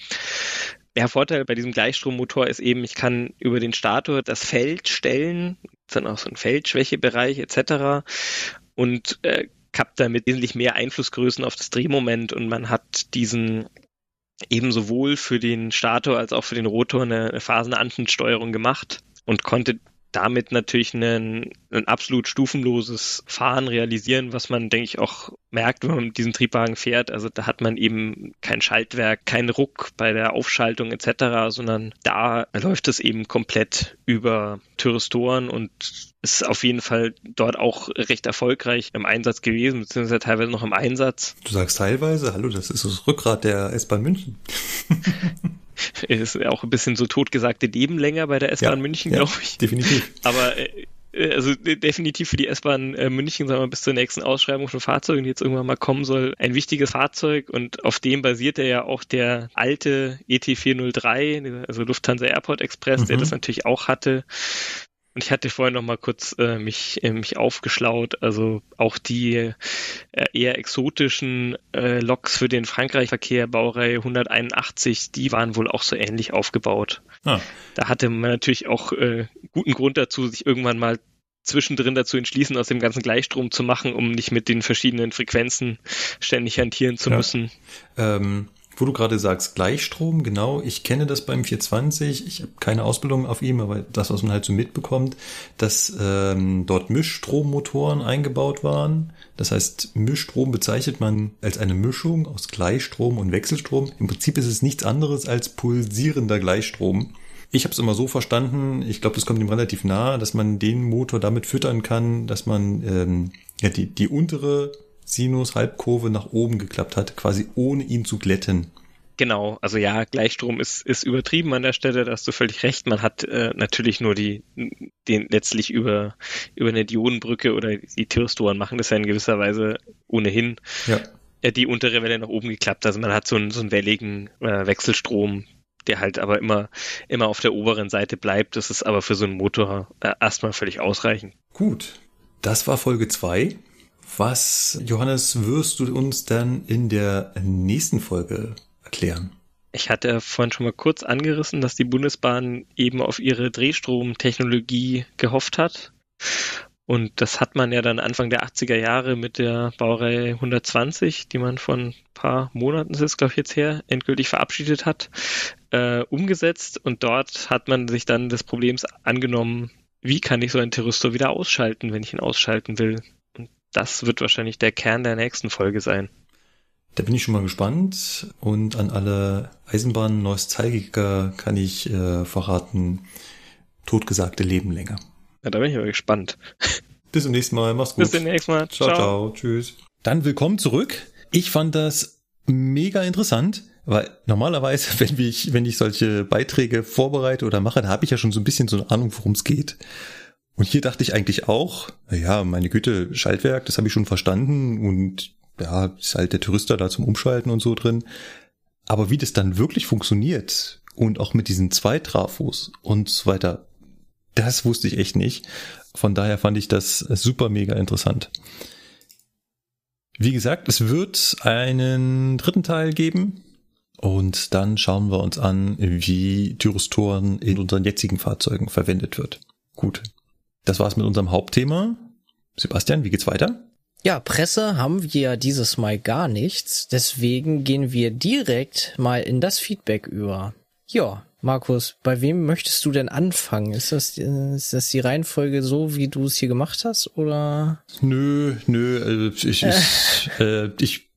Der Vorteil bei diesem Gleichstrommotor ist eben, ich kann über den Stator das Feld stellen, dann auch so ein Feldschwächebereich etc. Und äh, habe damit wesentlich mehr Einflussgrößen auf das Drehmoment und man hat diesen eben sowohl für den Stator als auch für den Rotor eine, eine Phasenanschnittsteuerung gemacht und konnte damit natürlich ein, ein absolut stufenloses Fahren realisieren, was man, denke ich, auch merkt, wenn man mit diesem Triebwagen fährt. Also da hat man eben kein Schaltwerk, keinen Ruck bei der Aufschaltung etc., sondern da läuft es eben komplett über Thyristoren und ist auf jeden Fall dort auch recht erfolgreich im Einsatz gewesen, beziehungsweise teilweise noch im Einsatz. Du sagst teilweise, hallo, das ist das Rückgrat der S-Bahn München. ist auch ein bisschen so totgesagte Nebenlänger bei der S-Bahn ja, München, ja, glaube ich. Definitiv. Aber äh, also definitiv für die S-Bahn äh, München, sagen wir, bis zur nächsten Ausschreibung von Fahrzeugen, die jetzt irgendwann mal kommen soll, ein wichtiges Fahrzeug und auf dem basiert ja auch der alte ET403, also Lufthansa Airport Express, mhm. der das natürlich auch hatte. Und ich hatte vorhin noch mal kurz äh, mich, äh, mich aufgeschlaut. Also auch die äh, eher exotischen äh, Loks für den Frankreich-Verkehr, Baureihe 181, die waren wohl auch so ähnlich aufgebaut. Ah. Da hatte man natürlich auch äh, guten Grund dazu, sich irgendwann mal zwischendrin dazu entschließen, aus dem ganzen Gleichstrom zu machen, um nicht mit den verschiedenen Frequenzen ständig hantieren zu ja. müssen. Ähm, wo du gerade sagst, Gleichstrom, genau, ich kenne das beim 420, ich habe keine Ausbildung auf ihm, aber das, was man halt so mitbekommt, dass ähm, dort Mischstrommotoren eingebaut waren. Das heißt, Mischstrom bezeichnet man als eine Mischung aus Gleichstrom und Wechselstrom. Im Prinzip ist es nichts anderes als pulsierender Gleichstrom. Ich habe es immer so verstanden, ich glaube, das kommt ihm relativ nah, dass man den Motor damit füttern kann, dass man ähm, ja, die, die untere Sinus-Halbkurve nach oben geklappt hat, quasi ohne ihn zu glätten. Genau, also ja, Gleichstrom ist, ist übertrieben an der Stelle, da hast du völlig recht. Man hat äh, natürlich nur die, den letztlich über, über eine Diodenbrücke oder die Thyristoren machen das ja in gewisser Weise ohnehin. Ja. Äh, die untere Welle nach oben geklappt. Also man hat so einen, so einen welligen äh, Wechselstrom, der halt aber immer, immer auf der oberen Seite bleibt. Das ist aber für so einen Motor äh, erstmal völlig ausreichend. Gut. Das war Folge zwei. Was, Johannes, wirst du uns dann in der nächsten Folge erklären? Ich hatte vorhin schon mal kurz angerissen, dass die Bundesbahn eben auf ihre Drehstromtechnologie gehofft hat. Und das hat man ja dann Anfang der 80er Jahre mit der Baureihe 120, die man von ein paar Monaten, ist es glaube ich jetzt her, endgültig verabschiedet hat, äh, umgesetzt. Und dort hat man sich dann des Problems angenommen, wie kann ich so einen Thyristor wieder ausschalten, wenn ich ihn ausschalten will. Das wird wahrscheinlich der Kern der nächsten Folge sein. Da bin ich schon mal gespannt und an alle Eisenbahn-Nostalgiker kann ich äh, verraten, totgesagte leben länger. Ja, da bin ich aber gespannt. Bis zum nächsten Mal, mach's gut. Bis zum nächsten Mal. Ciao, ciao, ciao, tschüss. Dann willkommen zurück. Ich fand das mega interessant, weil normalerweise, wenn ich, wenn ich solche Beiträge vorbereite oder mache, da habe ich ja schon so ein bisschen so eine Ahnung, worum es geht. Und hier dachte ich eigentlich auch, ja, meine Güte, Schaltwerk, das habe ich schon verstanden und ja, ist halt der Tourister da zum Umschalten und so drin. Aber wie das dann wirklich funktioniert und auch mit diesen zwei Trafos und so weiter, das wusste ich echt nicht. Von daher fand ich das super mega interessant. Wie gesagt, es wird einen dritten Teil geben und dann schauen wir uns an, wie Tyristoren in unseren jetzigen Fahrzeugen verwendet wird. Gut. Das war's mit unserem Hauptthema. Sebastian, wie geht's weiter? Ja, Presse haben wir dieses Mal gar nichts, deswegen gehen wir direkt mal in das Feedback über. Ja, Markus, bei wem möchtest du denn anfangen? Ist das, ist das die Reihenfolge so, wie du es hier gemacht hast, oder? Nö, nö, äh, ich, ich, äh, ich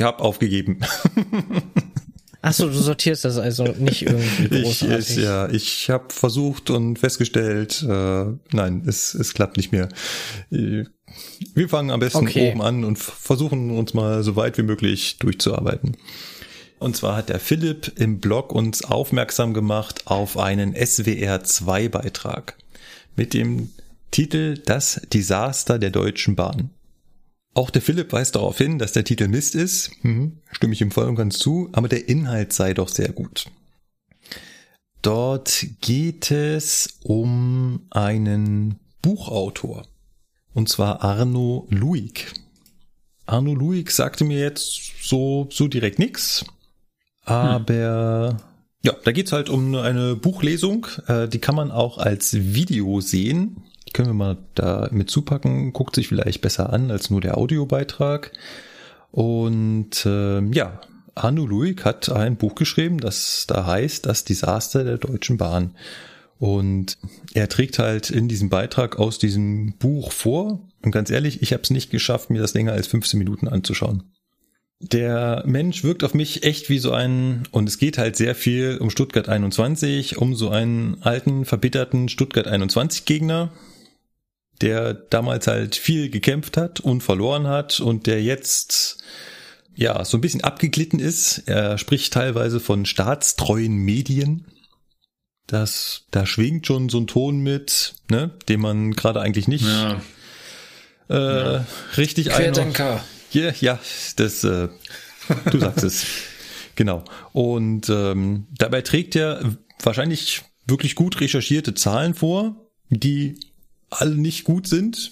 habe aufgegeben. Ach so, du sortierst das also nicht irgendwie großartig. Ich, ich, ja, ich habe versucht und festgestellt, äh, nein, es, es klappt nicht mehr. Äh, wir fangen am besten okay. oben an und versuchen uns mal so weit wie möglich durchzuarbeiten. Und zwar hat der Philipp im Blog uns aufmerksam gemacht auf einen SWR2-Beitrag mit dem Titel Das Desaster der Deutschen Bahn. Auch der Philipp weist darauf hin, dass der Titel Mist ist. Mhm, stimme ich ihm voll und ganz zu, aber der Inhalt sei doch sehr gut. Dort geht es um einen Buchautor. Und zwar Arno Luig. Arno Luig sagte mir jetzt so, so direkt nix. Aber hm. ja, da geht's halt um eine Buchlesung. Äh, die kann man auch als Video sehen. Können wir mal da mit zupacken. Guckt sich vielleicht besser an als nur der Audiobeitrag. Und äh, ja, Arno Luig hat ein Buch geschrieben, das da heißt Das Desaster der Deutschen Bahn. Und er trägt halt in diesem Beitrag aus diesem Buch vor. Und ganz ehrlich, ich habe es nicht geschafft, mir das länger als 15 Minuten anzuschauen. Der Mensch wirkt auf mich echt wie so ein, und es geht halt sehr viel um Stuttgart 21, um so einen alten, verbitterten Stuttgart 21 Gegner, der damals halt viel gekämpft hat und verloren hat und der jetzt ja so ein bisschen abgeglitten ist. Er spricht teilweise von staatstreuen Medien. Das, da schwingt schon so ein Ton mit, ne, den man gerade eigentlich nicht ja. Äh, ja. richtig Querdenker. Ja, ja, das, äh, du sagst es. Genau. Und ähm, dabei trägt er wahrscheinlich wirklich gut recherchierte Zahlen vor, die alle nicht gut sind,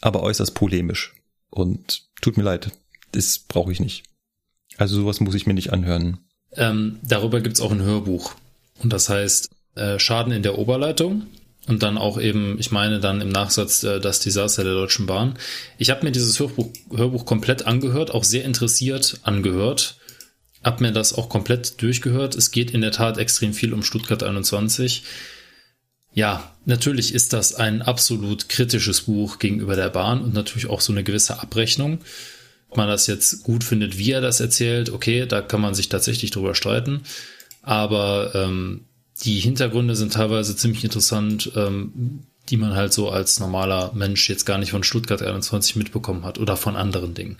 aber äußerst polemisch. Und tut mir leid, das brauche ich nicht. Also sowas muss ich mir nicht anhören. Ähm, darüber gibt's auch ein Hörbuch. Und das heißt äh, Schaden in der Oberleitung. Und dann auch eben, ich meine dann im Nachsatz äh, das Desaster der Deutschen Bahn. Ich habe mir dieses Hörbuch, Hörbuch komplett angehört, auch sehr interessiert angehört. Hab mir das auch komplett durchgehört. Es geht in der Tat extrem viel um Stuttgart 21. Ja, natürlich ist das ein absolut kritisches Buch gegenüber der Bahn und natürlich auch so eine gewisse Abrechnung. Ob man das jetzt gut findet, wie er das erzählt, okay, da kann man sich tatsächlich drüber streiten. Aber ähm, die Hintergründe sind teilweise ziemlich interessant. Ähm, die man halt so als normaler Mensch jetzt gar nicht von Stuttgart 21 mitbekommen hat oder von anderen Dingen.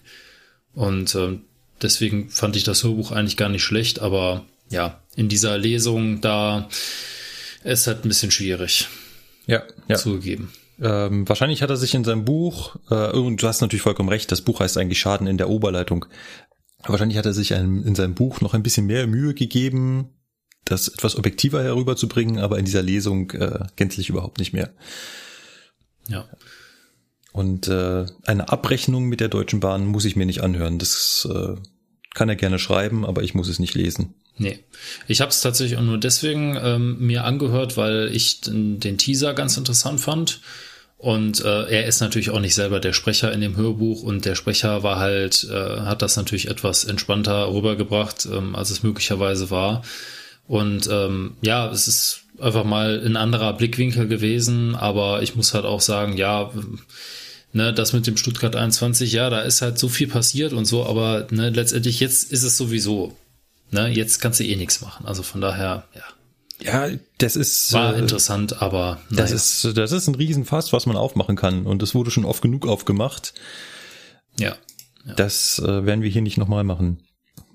Und ähm, deswegen fand ich das Hörbuch eigentlich gar nicht schlecht, aber ja, in dieser Lesung da ist halt ein bisschen schwierig. Ja, ja. Zugegeben. Ähm, wahrscheinlich hat er sich in seinem Buch, äh, und du hast natürlich vollkommen recht, das Buch heißt eigentlich Schaden in der Oberleitung. Wahrscheinlich hat er sich ein, in seinem Buch noch ein bisschen mehr Mühe gegeben, das etwas objektiver herüberzubringen, aber in dieser Lesung äh, gänzlich überhaupt nicht mehr. Ja. Und äh, eine Abrechnung mit der Deutschen Bahn muss ich mir nicht anhören. Das äh, kann er gerne schreiben, aber ich muss es nicht lesen. Nee. Ich habe es tatsächlich auch nur deswegen ähm, mir angehört, weil ich den, den Teaser ganz interessant fand. Und äh, er ist natürlich auch nicht selber der Sprecher in dem Hörbuch und der Sprecher war halt, äh, hat das natürlich etwas entspannter rübergebracht, ähm, als es möglicherweise war. Und ähm, ja, es ist einfach mal ein anderer Blickwinkel gewesen, aber ich muss halt auch sagen, ja, ne, das mit dem Stuttgart 21, ja, da ist halt so viel passiert und so, aber ne, letztendlich jetzt ist es sowieso, ne, jetzt kannst du eh nichts machen. Also von daher, ja. Ja, das ist war äh, interessant, aber naja. das ist das ist ein Riesenfass, was man aufmachen kann und das wurde schon oft genug aufgemacht. Ja. ja. Das äh, werden wir hier nicht nochmal machen.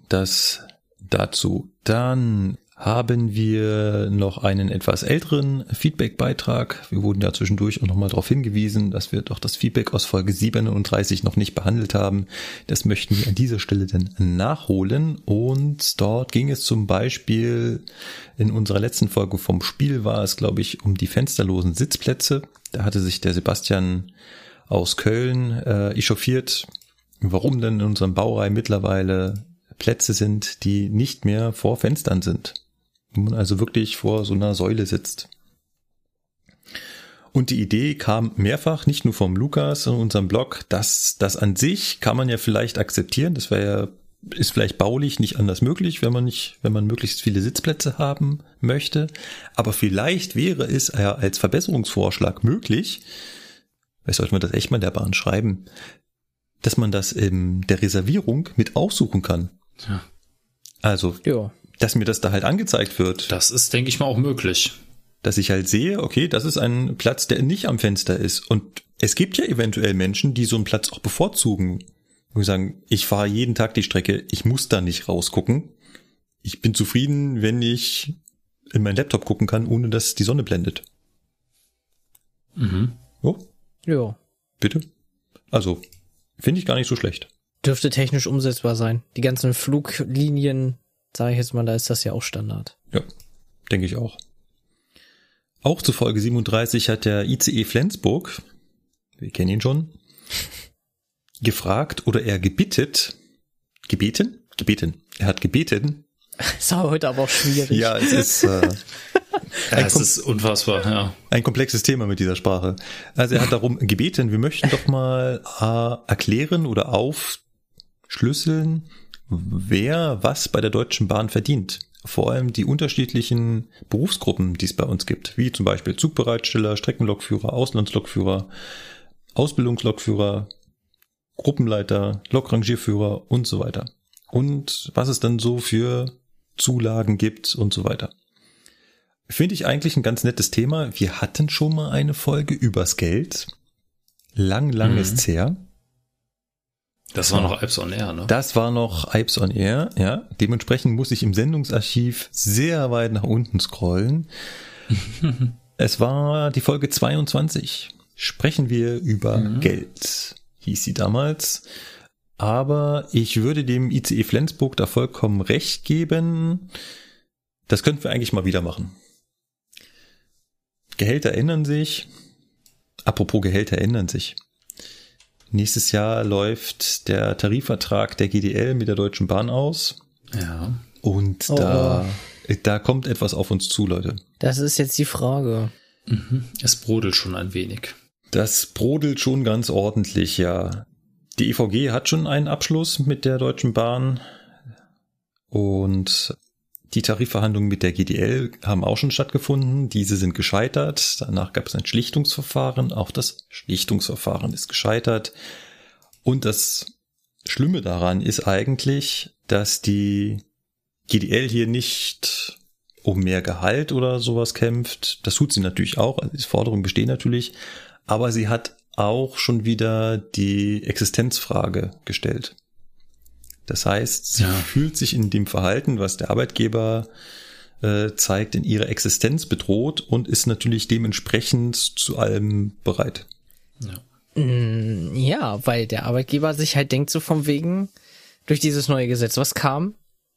Das dazu. Dann haben wir noch einen etwas älteren Feedback-Beitrag. Wir wurden ja zwischendurch auch nochmal darauf hingewiesen, dass wir doch das Feedback aus Folge 37 noch nicht behandelt haben. Das möchten wir an dieser Stelle dann nachholen. Und dort ging es zum Beispiel in unserer letzten Folge vom Spiel war es, glaube ich, um die fensterlosen Sitzplätze. Da hatte sich der Sebastian aus Köln äh, echauffiert, warum denn in unserem Baureihe mittlerweile Plätze sind, die nicht mehr vor Fenstern sind wo man also wirklich vor so einer Säule sitzt. Und die Idee kam mehrfach, nicht nur vom Lukas in unserem Blog, dass das an sich kann man ja vielleicht akzeptieren. Das wäre ja ist vielleicht baulich nicht anders möglich, wenn man nicht, wenn man möglichst viele Sitzplätze haben möchte. Aber vielleicht wäre es ja als Verbesserungsvorschlag möglich, vielleicht sollte man das echt mal der Bahn schreiben, dass man das in der Reservierung mit aussuchen kann. Ja. Also, Ja. Dass mir das da halt angezeigt wird. Das ist, denke ich mal, auch möglich. dass ich halt sehe, okay, das ist ein Platz, der nicht am Fenster ist. Und es gibt ja eventuell Menschen, die so einen Platz auch bevorzugen. Wo sagen, ich fahre jeden Tag die Strecke, ich muss da nicht rausgucken. Ich bin zufrieden, wenn ich in meinen Laptop gucken kann, ohne dass die Sonne blendet. Mhm. Oh, Ja. bitte. Also, finde ich gar nicht so schlecht. Dürfte technisch umsetzbar sein. Die ganzen Fluglinien, sage ich jetzt mal, da ist das ja auch Standard. Ja, denke ich auch. Auch zu Folge 37 hat der ICE Flensburg, wir kennen ihn schon, gefragt oder er gebittet, gebeten? Gebeten. Er hat gebeten. Ist aber heute aber auch schwierig. Ja, es ist äh, Ja, es ist unfassbar, ja. ein komplexes Thema mit dieser Sprache. Also er hat darum gebeten, wir möchten doch mal äh, erklären oder aufschlüsseln, wer was bei der Deutschen Bahn verdient. Vor allem die unterschiedlichen Berufsgruppen, die es bei uns gibt, wie zum Beispiel Zugbereitsteller, Streckenlokführer, Auslandslokführer, Ausbildungslokführer, Gruppenleiter, Lokrangierführer und so weiter. Und was es dann so für Zulagen gibt und so weiter. Finde ich eigentlich ein ganz nettes Thema. Wir hatten schon mal eine Folge übers Geld. Lang, lang Mhm. ist's her. Das war noch Alps on Air, ne? Das war noch Ipes on Air, ja. Dementsprechend muss ich im Sendungsarchiv sehr weit nach unten scrollen. es war die Folge 22. Sprechen wir über Geld, hieß sie damals. Aber ich würde dem ICE Flensburg da vollkommen recht geben. Das könnten wir eigentlich mal wieder machen. Gehälter ändern sich. Apropos Gehälter ändern sich. Nächstes Jahr läuft der Tarifvertrag der GDL mit der Deutschen Bahn aus. Ja. Und Oh. da, da kommt etwas auf uns zu, Leute. Das ist jetzt die Frage. Mhm. Es brodelt schon ein wenig. Das brodelt schon ganz ordentlich, ja. Die EVG hat schon einen Abschluss mit der Deutschen Bahn und die Tarifverhandlungen mit der GDL haben auch schon stattgefunden. Diese sind gescheitert. Danach gab es ein Schlichtungsverfahren. Auch das Schlichtungsverfahren ist gescheitert. Und das Schlimme daran ist eigentlich, dass die GDL hier nicht um mehr Gehalt oder sowas kämpft. Das tut sie natürlich auch. Also die Forderungen bestehen natürlich. Aber sie hat auch schon wieder die Existenzfrage gestellt. Das heißt, sie ja. fühlt sich in dem Verhalten, was der Arbeitgeber äh, zeigt, in ihrer Existenz bedroht und ist natürlich dementsprechend zu allem bereit. Ja. Mm, ja, weil der Arbeitgeber sich halt denkt so vom wegen, durch dieses neue Gesetz, was kam,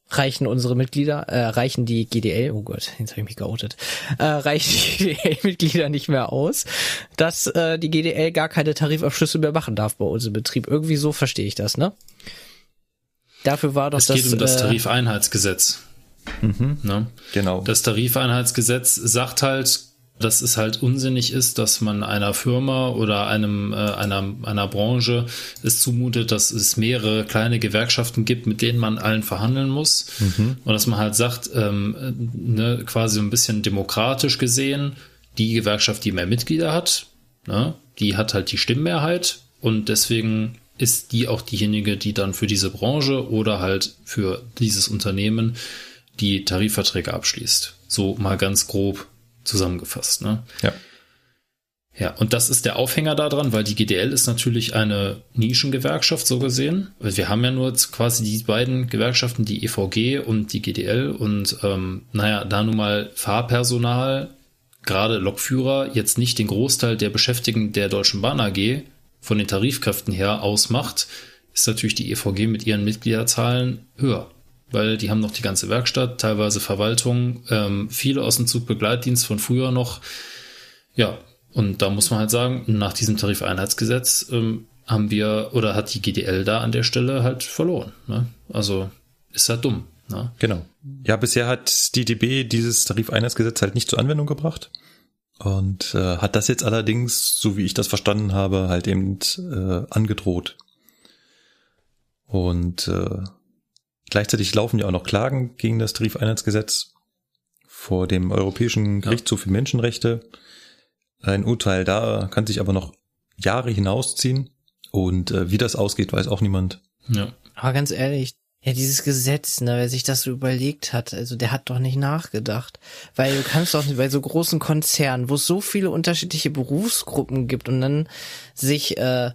reichen unsere Mitglieder, äh, reichen die GDL, oh Gott, jetzt habe ich mich geoutet, äh, reichen die GDL-Mitglieder nicht mehr aus, dass äh, die GDL gar keine Tarifabschlüsse mehr machen darf bei uns im Betrieb. Irgendwie so verstehe ich das, ne? Dafür war doch es das. Es geht um das äh, Tarifeinheitsgesetz. Mhm. Ne? Genau. Das Tarifeinheitsgesetz sagt halt, dass es halt unsinnig ist, dass man einer Firma oder einem äh, einer einer Branche es zumutet, dass es mehrere kleine Gewerkschaften gibt, mit denen man allen verhandeln muss mhm. und dass man halt sagt, ähm, ne, quasi so ein bisschen demokratisch gesehen, die Gewerkschaft, die mehr Mitglieder hat, ne, die hat halt die Stimmmehrheit und deswegen ist die auch diejenige, die dann für diese Branche oder halt für dieses Unternehmen die Tarifverträge abschließt. So mal ganz grob zusammengefasst. Ne? Ja. Ja, und das ist der Aufhänger daran, weil die GDL ist natürlich eine Nischengewerkschaft so gesehen. Wir haben ja nur quasi die beiden Gewerkschaften, die EVG und die GDL. Und ähm, naja, da nun mal Fahrpersonal, gerade Lokführer, jetzt nicht den Großteil der Beschäftigten der Deutschen Bahn AG von den Tarifkräften her ausmacht, ist natürlich die EVG mit ihren Mitgliederzahlen höher weil die haben noch die ganze Werkstatt, teilweise Verwaltung, ähm, viele aus dem Zugbegleitdienst von früher noch. Ja, und da muss man halt sagen, nach diesem Tarifeinheitsgesetz ähm, haben wir oder hat die GDL da an der Stelle halt verloren. Ne? Also ist halt dumm. Ne? Genau. Ja, bisher hat die DB dieses Tarifeinheitsgesetz halt nicht zur Anwendung gebracht und äh, hat das jetzt allerdings, so wie ich das verstanden habe, halt eben äh, angedroht. Und äh, Gleichzeitig laufen ja auch noch Klagen gegen das Tarifeinheitsgesetz vor dem Europäischen Gerichtshof für Menschenrechte. Ein Urteil da kann sich aber noch Jahre hinausziehen und äh, wie das ausgeht, weiß auch niemand. Ja. Aber ganz ehrlich, ja, dieses Gesetz, ne, wer sich das so überlegt hat, also der hat doch nicht nachgedacht. Weil du kannst doch nicht bei so großen Konzernen, wo es so viele unterschiedliche Berufsgruppen gibt und dann sich äh,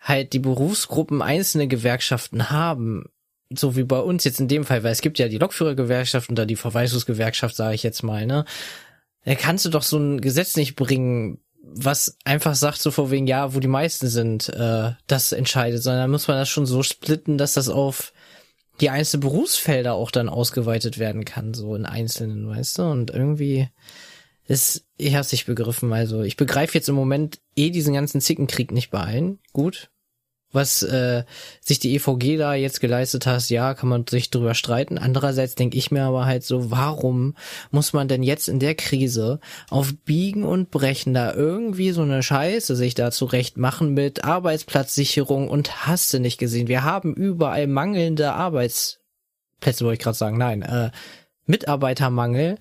halt die Berufsgruppen einzelne Gewerkschaften haben, so wie bei uns jetzt in dem Fall, weil es gibt ja die Lokführergewerkschaft und da die Verweisungsgewerkschaft, sage ich jetzt mal, ne? Da kannst du doch so ein Gesetz nicht bringen, was einfach sagt so vor wegen, ja, wo die meisten sind, äh, das entscheidet, sondern da muss man das schon so splitten, dass das auf die einzelnen Berufsfelder auch dann ausgeweitet werden kann, so in einzelnen, weißt du? Und irgendwie ist, ich hab's nicht begriffen, also ich begreife jetzt im Moment eh diesen ganzen Zickenkrieg nicht bei allen. Gut, was äh, sich die EVG da jetzt geleistet hat, ja, kann man sich drüber streiten. Andererseits denke ich mir aber halt so, warum muss man denn jetzt in der Krise auf Biegen und Brechen da irgendwie so eine Scheiße sich da zurecht machen mit Arbeitsplatzsicherung und hast du nicht gesehen? Wir haben überall mangelnde Arbeitsplätze, wollte ich gerade sagen, nein, äh, Mitarbeitermangel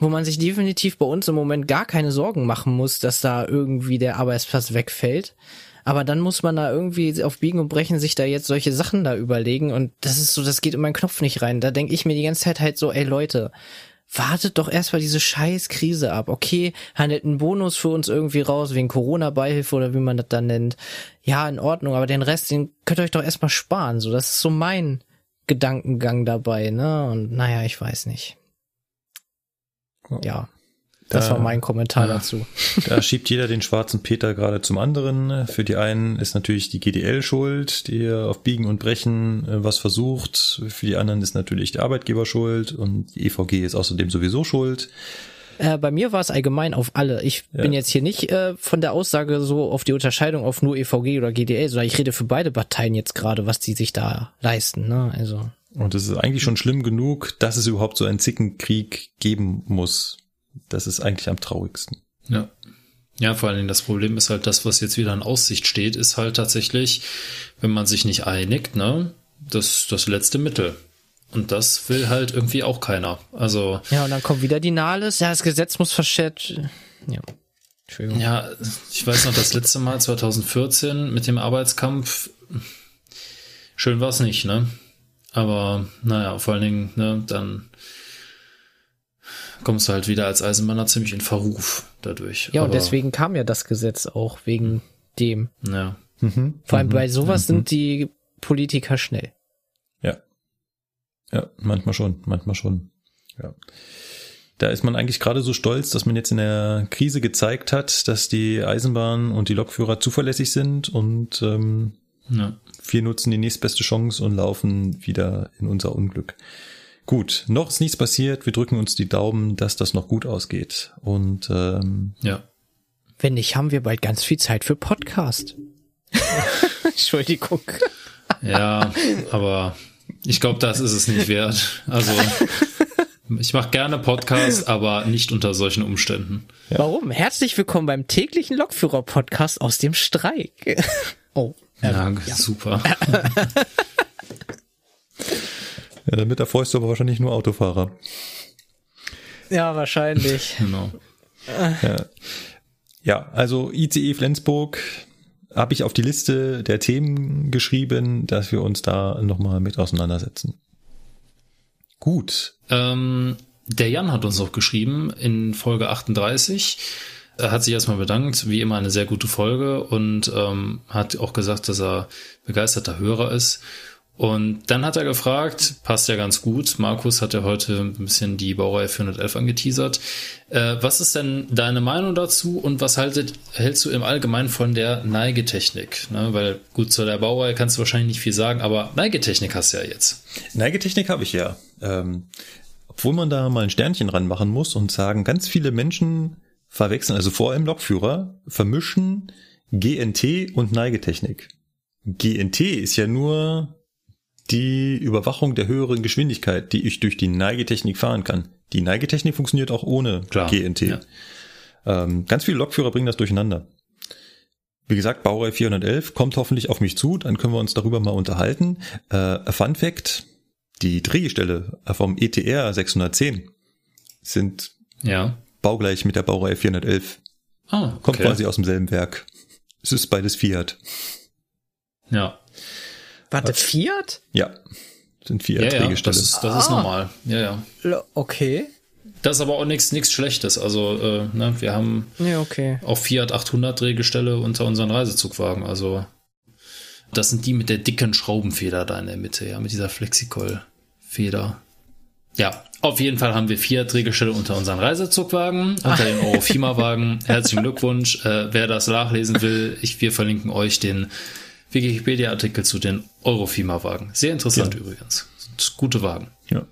wo man sich definitiv bei uns im Moment gar keine Sorgen machen muss, dass da irgendwie der Arbeitsplatz wegfällt. Aber dann muss man da irgendwie auf Biegen und Brechen sich da jetzt solche Sachen da überlegen und das ist so, das geht in meinen Knopf nicht rein. Da denke ich mir die ganze Zeit halt so, ey Leute, wartet doch erstmal diese scheiß Krise ab. Okay, handelt einen Bonus für uns irgendwie raus, wegen Corona-Beihilfe oder wie man das dann nennt. Ja, in Ordnung, aber den Rest, den könnt ihr euch doch erstmal sparen. So, das ist so mein Gedankengang dabei, ne? Und naja, ich weiß nicht. Ja. Das da, war mein Kommentar ja, dazu. Da schiebt jeder den schwarzen Peter gerade zum anderen. Für die einen ist natürlich die GDL schuld, die auf Biegen und Brechen äh, was versucht. Für die anderen ist natürlich der Arbeitgeber schuld und die EVG ist außerdem sowieso schuld. Äh, bei mir war es allgemein auf alle. Ich ja. bin jetzt hier nicht äh, von der Aussage so auf die Unterscheidung auf nur EVG oder GDL, sondern ich rede für beide Parteien jetzt gerade, was die sich da leisten. Ne? Also. Und es ist eigentlich schon schlimm genug, dass es überhaupt so einen Zickenkrieg geben muss. Das ist eigentlich am traurigsten. Ja. Ja, vor allen Dingen das Problem ist halt, das, was jetzt wieder in Aussicht steht, ist halt tatsächlich, wenn man sich nicht einigt, ne, das, das letzte Mittel. Und das will halt irgendwie auch keiner. Also. Ja, und dann kommt wieder die Nahles. Ja, das Gesetz muss verschärft. Ja. Entschuldigung. Ja, ich weiß noch, das letzte Mal 2014 mit dem Arbeitskampf. Schön war es nicht, ne? Aber naja, vor allen Dingen, ne, dann kommst du halt wieder als Eisenbahner ziemlich in Verruf dadurch. Ja, und Aber, deswegen kam ja das Gesetz auch wegen dem. Ja. Vor allem bei sowas sind die Politiker schnell. Ja. Ja, manchmal schon, manchmal schon. Ja. Da ist man eigentlich gerade so stolz, dass man jetzt in der Krise gezeigt hat, dass die Eisenbahn und die Lokführer zuverlässig sind und ähm, ja. wir nutzen die nächstbeste Chance und laufen wieder in unser Unglück. Gut, noch ist nichts passiert. Wir drücken uns die Daumen, dass das noch gut ausgeht. Und ähm, Ja. Wenn nicht, haben wir bald ganz viel Zeit für Podcast. Entschuldigung. Ja, aber ich glaube, das ist es nicht wert. Also ich mache gerne Podcast, aber nicht unter solchen Umständen. Warum? Herzlich willkommen beim täglichen Lokführer-Podcast aus dem Streik. oh. ähm, Ja, super. ja, damit erfreust du aber wahrscheinlich nur Autofahrer. ja, wahrscheinlich. Genau. Ja, also ICE Flensburg habe ich auf die Liste der Themen geschrieben, dass wir uns da nochmal mit auseinandersetzen. Gut. Ähm, der Jan hat uns auch geschrieben in Folge 38. Er hat sich erstmal bedankt, wie immer eine sehr gute Folge und ähm, hat auch gesagt, dass er begeisterter Hörer ist. Und dann hat er gefragt, passt ja ganz gut, Markus hat ja heute ein bisschen die Baureihe 411 angeteasert. Äh, was ist denn deine Meinung dazu und was haltet, hältst du im Allgemeinen von der Neigetechnik? Ne, weil gut, zu der Baureihe kannst du wahrscheinlich nicht viel sagen, aber Neigetechnik hast du ja jetzt. Neigetechnik habe ich ja. Ähm, obwohl man da mal ein Sternchen ranmachen muss und sagen, ganz viele Menschen verwechseln, also vor allem Lokführer, vermischen GNT und Neigetechnik. GNT ist ja nur die Überwachung der höheren Geschwindigkeit, die ich durch die Neigetechnik fahren kann. Die Neigetechnik funktioniert auch ohne Klar, GNT. ja. Ähm, ganz viele Lokführer bringen das durcheinander. Wie gesagt, Baureihe 411 kommt hoffentlich auf mich zu, dann können wir uns darüber mal unterhalten. Äh, Fun Fact, die Drehgestelle vom ETR 610 sind Ja. baugleich mit der Baureihe 411. Ah, Kommt okay. quasi aus demselben Werk. Es ist beides Fiat. Ja. Warte, Fiat? Ja, sind Ja, Fiat ja, Drehgestelle. das ist, das ist normal. Ja, ja. Okay. Das ist aber auch nichts nichts Schlechtes. Also, äh, ne, wir haben Nee, okay. auch Fiat 800 Drehgestelle unter unseren Reisezugwagen. Also, das sind die mit der dicken Schraubenfeder da in der Mitte, ja, mit dieser Flexicol-Feder. Ja, auf jeden Fall haben wir Fiat Drehgestelle unter unseren Reisezugwagen, unter den Eurofima-Wagen. Herzlichen Glückwunsch. Äh, wer das nachlesen will, ich, wir verlinken euch den Wikipedia-Artikel zu den Eurofima-Wagen. Sehr interessant Ja. übrigens. Sind gute Wagen. Ja.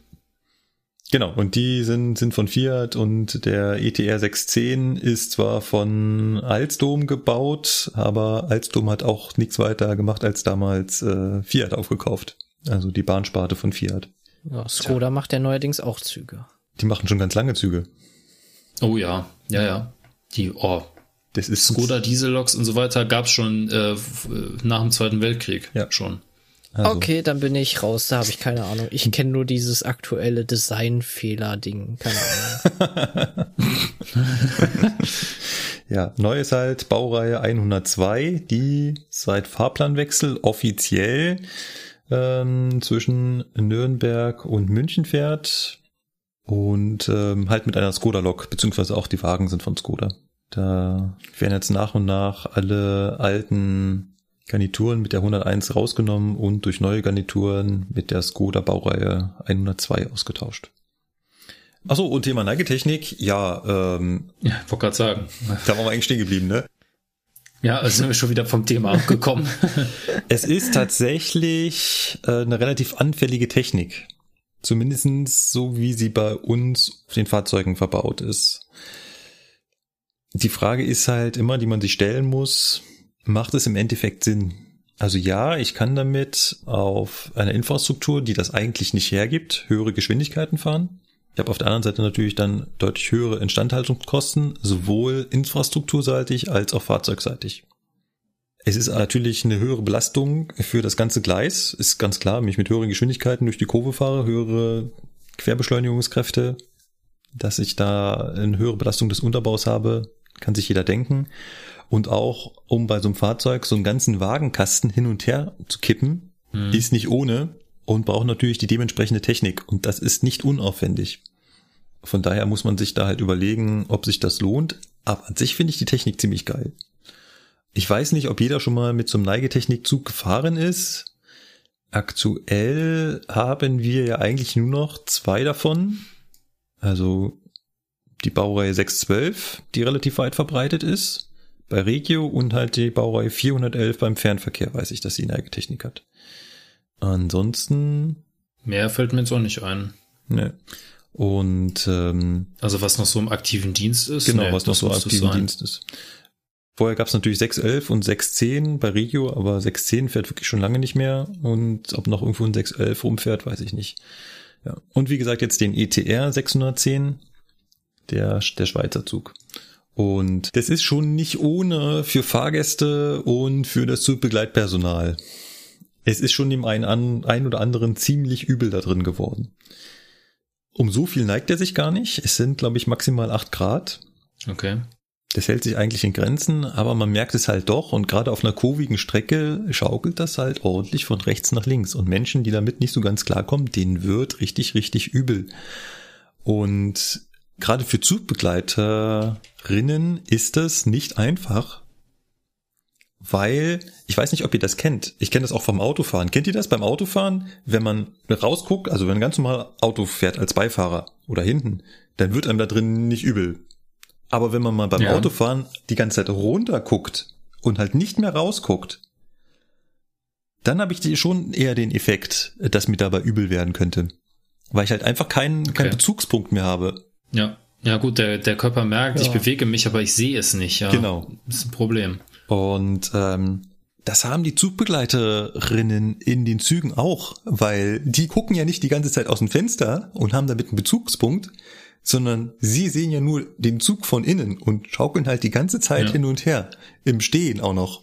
Genau, und die sind, sind von Fiat und der ETR 610 ist zwar von Alstom gebaut, aber Alstom hat auch nichts weiter gemacht als damals äh, Fiat aufgekauft. Also die Bahnsparte von Fiat. Ja, Skoda macht ja neuerdings auch Züge. Die machen schon ganz lange Züge. Oh ja, ja, ja. Die, oh, Das ist Skoda Dieselloks und so weiter gab's schon äh, äh, nach dem Zweiten Weltkrieg Ja. schon. Also, Okay, dann bin ich raus, da habe ich keine Ahnung. Ich kenne nur dieses aktuelle Designfehler-Ding. Keine Ahnung. Ja, neu ist halt Baureihe 102, die seit Fahrplanwechsel offiziell ähm, zwischen Nürnberg und München fährt und ähm, halt mit einer Skoda-Lok, beziehungsweise auch die Wagen sind von Skoda. Da werden jetzt nach und nach alle alten Garnituren mit der 101 rausgenommen und durch neue Garnituren mit der Skoda Baureihe 102 ausgetauscht. Achso, und Thema Neigetechnik, ja, ähm, Ja, ich wollte gerade sagen. da waren wir eigentlich stehen geblieben, ne? Ja, also sind wir schon wieder vom Thema abgekommen. Es ist tatsächlich äh, eine relativ anfällige Technik. Zumindestens so, wie sie bei uns auf den Fahrzeugen verbaut ist. Die Frage ist halt immer, die man sich stellen muss, macht es im Endeffekt Sinn? Also ja, ich kann damit auf einer Infrastruktur, die das eigentlich nicht hergibt, höhere Geschwindigkeiten fahren. Ich habe auf der anderen Seite natürlich dann deutlich höhere Instandhaltungskosten, sowohl infrastrukturseitig als auch fahrzeugseitig. Es ist natürlich eine höhere Belastung für das ganze Gleis, ist ganz klar, wenn ich mit höheren Geschwindigkeiten durch die Kurve fahre, höhere Querbeschleunigungskräfte, dass ich da eine höhere Belastung des Unterbaus habe, kann sich jeder denken. Und auch, um bei so einem Fahrzeug so einen ganzen Wagenkasten hin und her zu kippen, ist nicht ohne und braucht natürlich die dementsprechende Technik. Und das ist nicht unaufwendig. Von daher muss man sich da halt überlegen, ob sich das lohnt. Aber an sich finde ich die Technik ziemlich geil. Ich weiß nicht, ob jeder schon mal mit so einem Neigetechnikzug gefahren ist. Aktuell haben wir ja eigentlich nur noch zwei davon. Also die Baureihe 612, die relativ weit verbreitet ist, bei Regio und halt die Baureihe 411 beim Fernverkehr, weiß ich, dass sie Neigetechnik hat. Ansonsten. Mehr fällt mir jetzt auch nicht ein. Ne. Und ähm, also was noch so im aktiven Dienst ist? Genau, nee, was noch so im aktiven Dienst ist. Vorher gab es natürlich 611 und 610 bei Regio, aber 610 fährt wirklich schon lange nicht mehr. Und ob noch irgendwo ein 611 rumfährt, weiß ich nicht. Ja. Und wie gesagt, jetzt den ETR 610, der, der Schweizer Zug. Und das ist schon nicht ohne für Fahrgäste und für das Zugbegleitpersonal. Es ist schon dem einen, einen oder anderen ziemlich übel da drin geworden. Um so viel neigt er sich gar nicht. Es sind, glaube ich, maximal acht Grad. Okay. Das hält sich eigentlich in Grenzen, aber man merkt es halt doch und gerade auf einer kurvigen Strecke schaukelt das halt ordentlich von rechts nach links und Menschen, die damit nicht so ganz klarkommen, denen wird richtig, richtig übel. Und gerade für Zugbegleiterinnen ist das nicht einfach, weil ich weiß nicht, ob ihr das kennt. Ich kenne das auch vom Autofahren. Kennt ihr das beim Autofahren? Wenn man rausguckt, also wenn ein ganz normal Auto fährt als Beifahrer oder hinten, dann wird einem da drin nicht übel. Aber wenn man mal beim ja. Autofahren die ganze Zeit runter guckt und halt nicht mehr rausguckt, dann habe ich schon eher den Effekt, dass mir dabei übel werden könnte. Weil ich halt einfach keinen, okay. keinen Bezugspunkt mehr habe. Ja. Ja gut, der, der Körper merkt, ja. ich bewege mich, aber ich sehe es nicht. Ja. Genau. Das ist ein Problem. Und ähm, das haben die Zugbegleiterinnen in den Zügen auch, weil die gucken ja nicht die ganze Zeit aus dem Fenster und haben damit einen Bezugspunkt, sondern sie sehen ja nur den Zug von innen und schaukeln halt die ganze Zeit ja. hin und her, im Stehen auch noch.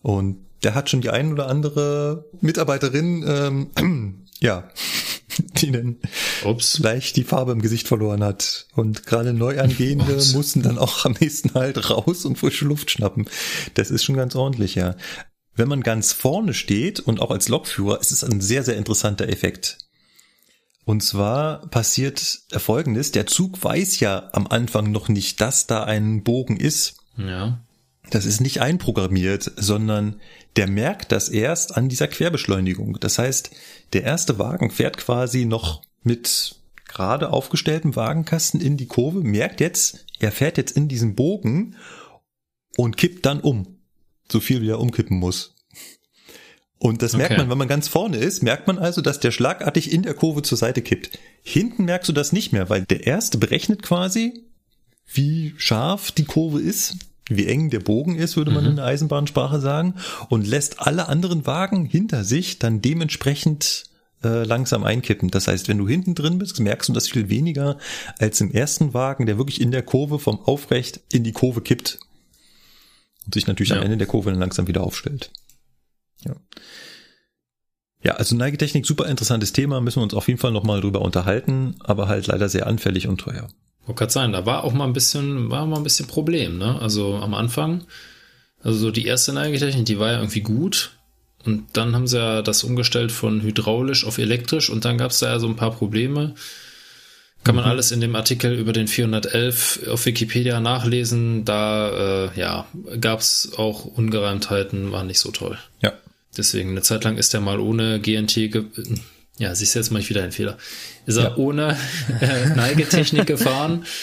Und der hat schon die ein oder andere Mitarbeiterin, ähm, ja, die dann Ups. leicht die Farbe im Gesicht verloren hat. Und gerade Neuangehende Ups. mussten dann auch am nächsten halt raus und frische Luft schnappen. Das ist schon ganz ordentlich, ja. Wenn man ganz vorne steht und auch als Lokführer, ist es ein sehr, sehr interessanter Effekt. Und zwar passiert Folgendes, der Zug weiß ja am Anfang noch nicht, dass da ein Bogen ist. Ja. Das ist nicht einprogrammiert, sondern der merkt das erst an dieser Querbeschleunigung. Das heißt, der erste Wagen fährt quasi noch mit gerade aufgestelltem Wagenkasten in die Kurve, merkt jetzt, er fährt jetzt in diesen Bogen und kippt dann um. So viel wie er umkippen muss. Und das merkt okay. man, wenn man ganz vorne ist, merkt man also, dass der schlagartig in der Kurve zur Seite kippt. Hinten merkst du das nicht mehr, weil der erste berechnet quasi, wie scharf die Kurve ist wie eng der Bogen ist, würde man mhm. in der Eisenbahnsprache sagen, und lässt alle anderen Wagen hinter sich dann dementsprechend äh, langsam einkippen. Das heißt, wenn du hinten drin bist, merkst du das viel weniger als im ersten Wagen, der wirklich in der Kurve vom Aufrecht in die Kurve kippt und sich natürlich ja. am Ende der Kurve dann langsam wieder aufstellt. Ja. Ja, also Neigetechnik, super interessantes Thema, müssen wir uns auf jeden Fall nochmal drüber unterhalten, aber halt leider sehr anfällig und teuer. Wollte gerade sagen, da war auch mal ein bisschen, war mal ein bisschen Problem, ne? Also am Anfang, also so die erste Neigetechnik, die war ja irgendwie gut. Und dann haben sie ja das umgestellt von hydraulisch auf elektrisch und dann gab es da ja so ein paar Probleme. Kann man mhm. alles in dem Artikel über den 411 auf Wikipedia nachlesen. Da äh, ja, gab es auch Ungereimtheiten, war nicht so toll. Ja. Deswegen, eine Zeit lang ist er mal ohne GNT ja, siehst du jetzt mal wieder ein Fehler. Ist er ja. ohne äh, Neigetechnik gefahren.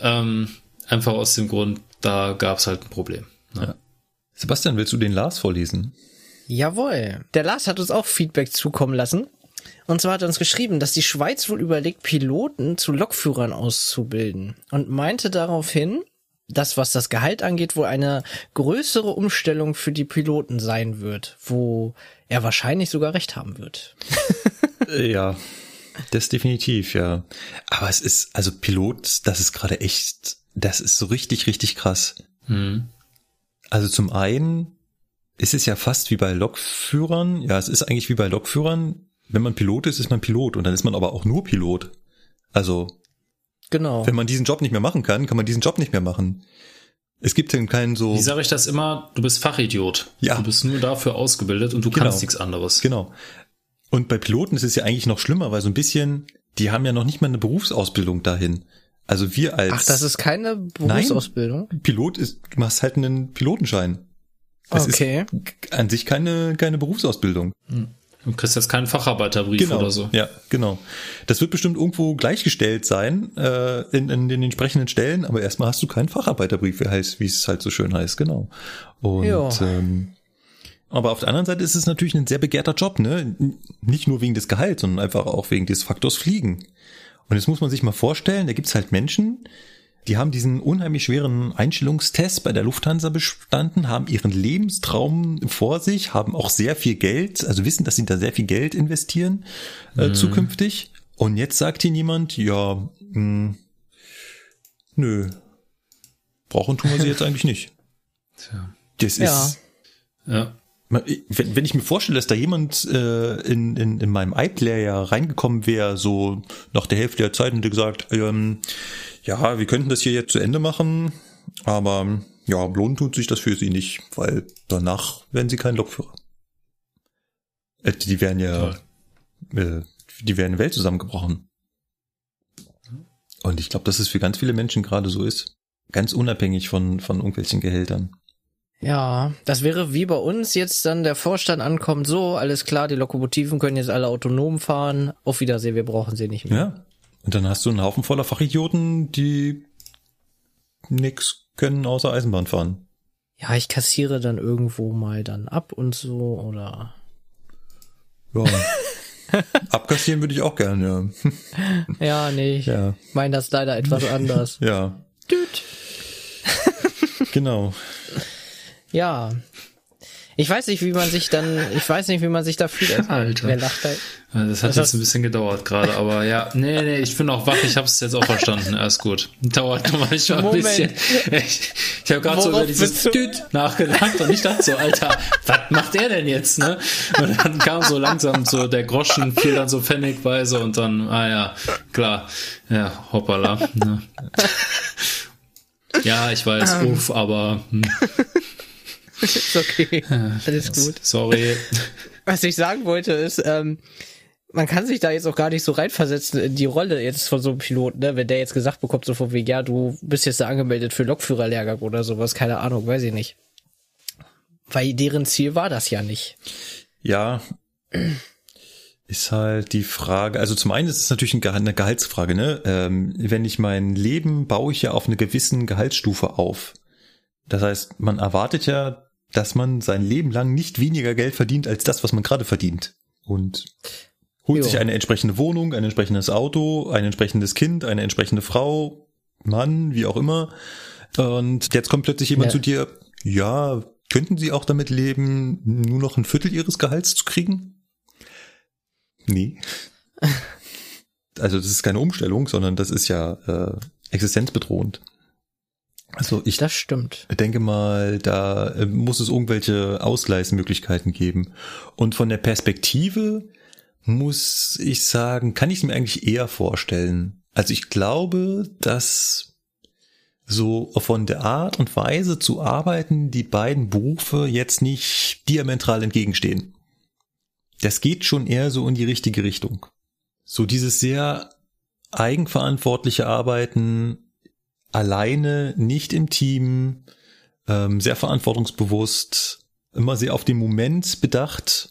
Ähm, einfach aus dem Grund, da gab es halt ein Problem. Ne? Ja. Sebastian, willst du den Lars vorlesen? Jawohl. Der Lars hat uns auch Feedback zukommen lassen. Und zwar hat er uns geschrieben, dass die Schweiz wohl überlegt, Piloten zu Lokführern auszubilden. Und meinte daraufhin, dass was das Gehalt angeht, wohl eine größere Umstellung für die Piloten sein wird, wo er wahrscheinlich sogar recht haben wird. Äh, ja, das definitiv, ja. Aber es ist, also Pilot, das ist gerade echt, das ist so richtig, richtig krass. Mhm. Also zum einen ist es ja fast wie bei Lokführern. Ja, es ist eigentlich wie bei Lokführern. Wenn man Pilot ist, ist man Pilot und dann ist man aber auch nur Pilot. Also, genau. Wenn man diesen Job nicht mehr machen kann, kann man diesen Job nicht mehr machen. Es gibt denn keinen so. Wie sage ich das immer? Du bist Fachidiot. Ja. Du bist nur dafür ausgebildet und du genau. kannst nichts anderes. Genau. Und bei Piloten ist es ja eigentlich noch schlimmer, weil so ein bisschen, die haben ja noch nicht mal eine Berufsausbildung dahin. Also wir als Ach, das ist keine Berufsausbildung? Nein, Pilot ist, du machst halt einen Pilotenschein. Das okay. ist an sich keine, keine Berufsausbildung. Du kriegst jetzt keinen Facharbeiterbrief Genau. oder so. Ja, genau. Das wird bestimmt irgendwo gleichgestellt sein äh, in, in den entsprechenden Stellen, aber erstmal hast du keinen Facharbeiterbrief, wie heißt, wie es halt so schön heißt, genau. Und Ja. ähm, aber auf der anderen Seite ist es natürlich ein sehr begehrter Job, ne? Nicht nur wegen des Gehalts, sondern einfach auch wegen des Faktors Fliegen. Und jetzt muss man sich mal vorstellen, da gibt's halt Menschen, die haben diesen unheimlich schweren Einstellungstest bei der Lufthansa bestanden, haben ihren Lebenstraum vor sich, haben auch sehr viel Geld, also wissen, dass sie da sehr viel Geld investieren äh, zukünftig. Und jetzt sagt ihnen jemand, ja, mh, nö, brauchen tun wir sie jetzt eigentlich nicht. Tja. Das Ja. ist, Ja. Wenn, wenn ich mir vorstelle, dass da jemand äh, in, in, in meinem iPlayer reingekommen wäre, so nach der Hälfte der Zeit und gesagt, ähm, ja, wir könnten das hier jetzt zu Ende machen, aber ja, lohnen tut sich das für sie nicht, weil danach werden sie kein Lokführer. Äh, die werden ja, äh, die werden Welt zusammengebrochen. Und ich glaube, dass es für ganz viele Menschen gerade so ist. Ganz unabhängig von, von irgendwelchen Gehältern. Ja, das wäre wie bei uns jetzt dann der Vorstand ankommt, so, alles klar, die Lokomotiven können jetzt alle autonom fahren, auf Wiedersehen, wir brauchen sie nicht mehr. Ja. Und dann hast du einen Haufen voller Fachidioten, die nix können außer Eisenbahn fahren. Ja, ich kassiere dann irgendwo mal dann ab und so, oder, Ja. Abkassieren würde ich auch gerne, ja, nee, ich ja. Ja. meine das leider etwas anders. Ja. Düt. Genau. Ja. Ich weiß nicht, wie man sich dann, ich weiß nicht, wie man sich da fühlt. Alter. Wer lacht? Ja, Das hat Was jetzt hast- ein bisschen gedauert gerade, aber ja, nee, nee, ich bin auch wach, ich habe es jetzt auch verstanden, alles gut. Dauert manchmal ein Moment. bisschen. Ich, ich habe gerade so über dieses? Düt nachgedacht und ich dachte so, Alter, was macht er denn jetzt, ne? Und dann kam so langsam so der Groschen, fiel dann so pfennigweise und dann, ah ja, klar, ja, hoppala. Ne? Ja, ich weiß, Ähm. uff, aber hm, Ist okay. Alles gut. sorry. Was ich sagen wollte ist, ähm, man kann sich da jetzt auch gar nicht so reinversetzen in die Rolle jetzt von so einem Piloten, ne? Wenn der jetzt gesagt bekommt, so von wegen, ja, du bist jetzt da angemeldet für Lokführerlehrgang oder sowas, keine Ahnung, weiß ich nicht. Weil deren Ziel war das ja nicht. Ja. Ist halt die Frage, also zum einen ist es natürlich eine Gehaltsfrage, ne? Ähm, wenn ich mein Leben baue ich ja auf eine gewissen Gehaltsstufe auf. Das heißt, man erwartet ja, dass man sein Leben lang nicht weniger Geld verdient als das, was man gerade verdient. Und holt Jo. sich eine entsprechende Wohnung, ein entsprechendes Auto, ein entsprechendes Kind, eine entsprechende Frau, Mann, wie auch immer. Und jetzt kommt plötzlich jemand Ja. zu dir, ja, könnten Sie auch damit leben, nur noch ein Viertel Ihres Gehalts zu kriegen? Nee. Also das ist keine Umstellung, sondern das ist ja äh, existenzbedrohend. Also ich Das stimmt. denke mal, da äh, muss es irgendwelche Ausgleichsmöglichkeiten geben. Und von der Perspektive muss ich sagen, kann ich es mir eigentlich eher vorstellen. Also ich glaube, dass so von der Art und Weise zu arbeiten die beiden Berufe jetzt nicht diametral entgegenstehen. Das geht schon eher so in die richtige Richtung. So dieses sehr eigenverantwortliche Arbeiten alleine, nicht im Team, ähm, sehr verantwortungsbewusst, immer sehr auf den Moment bedacht.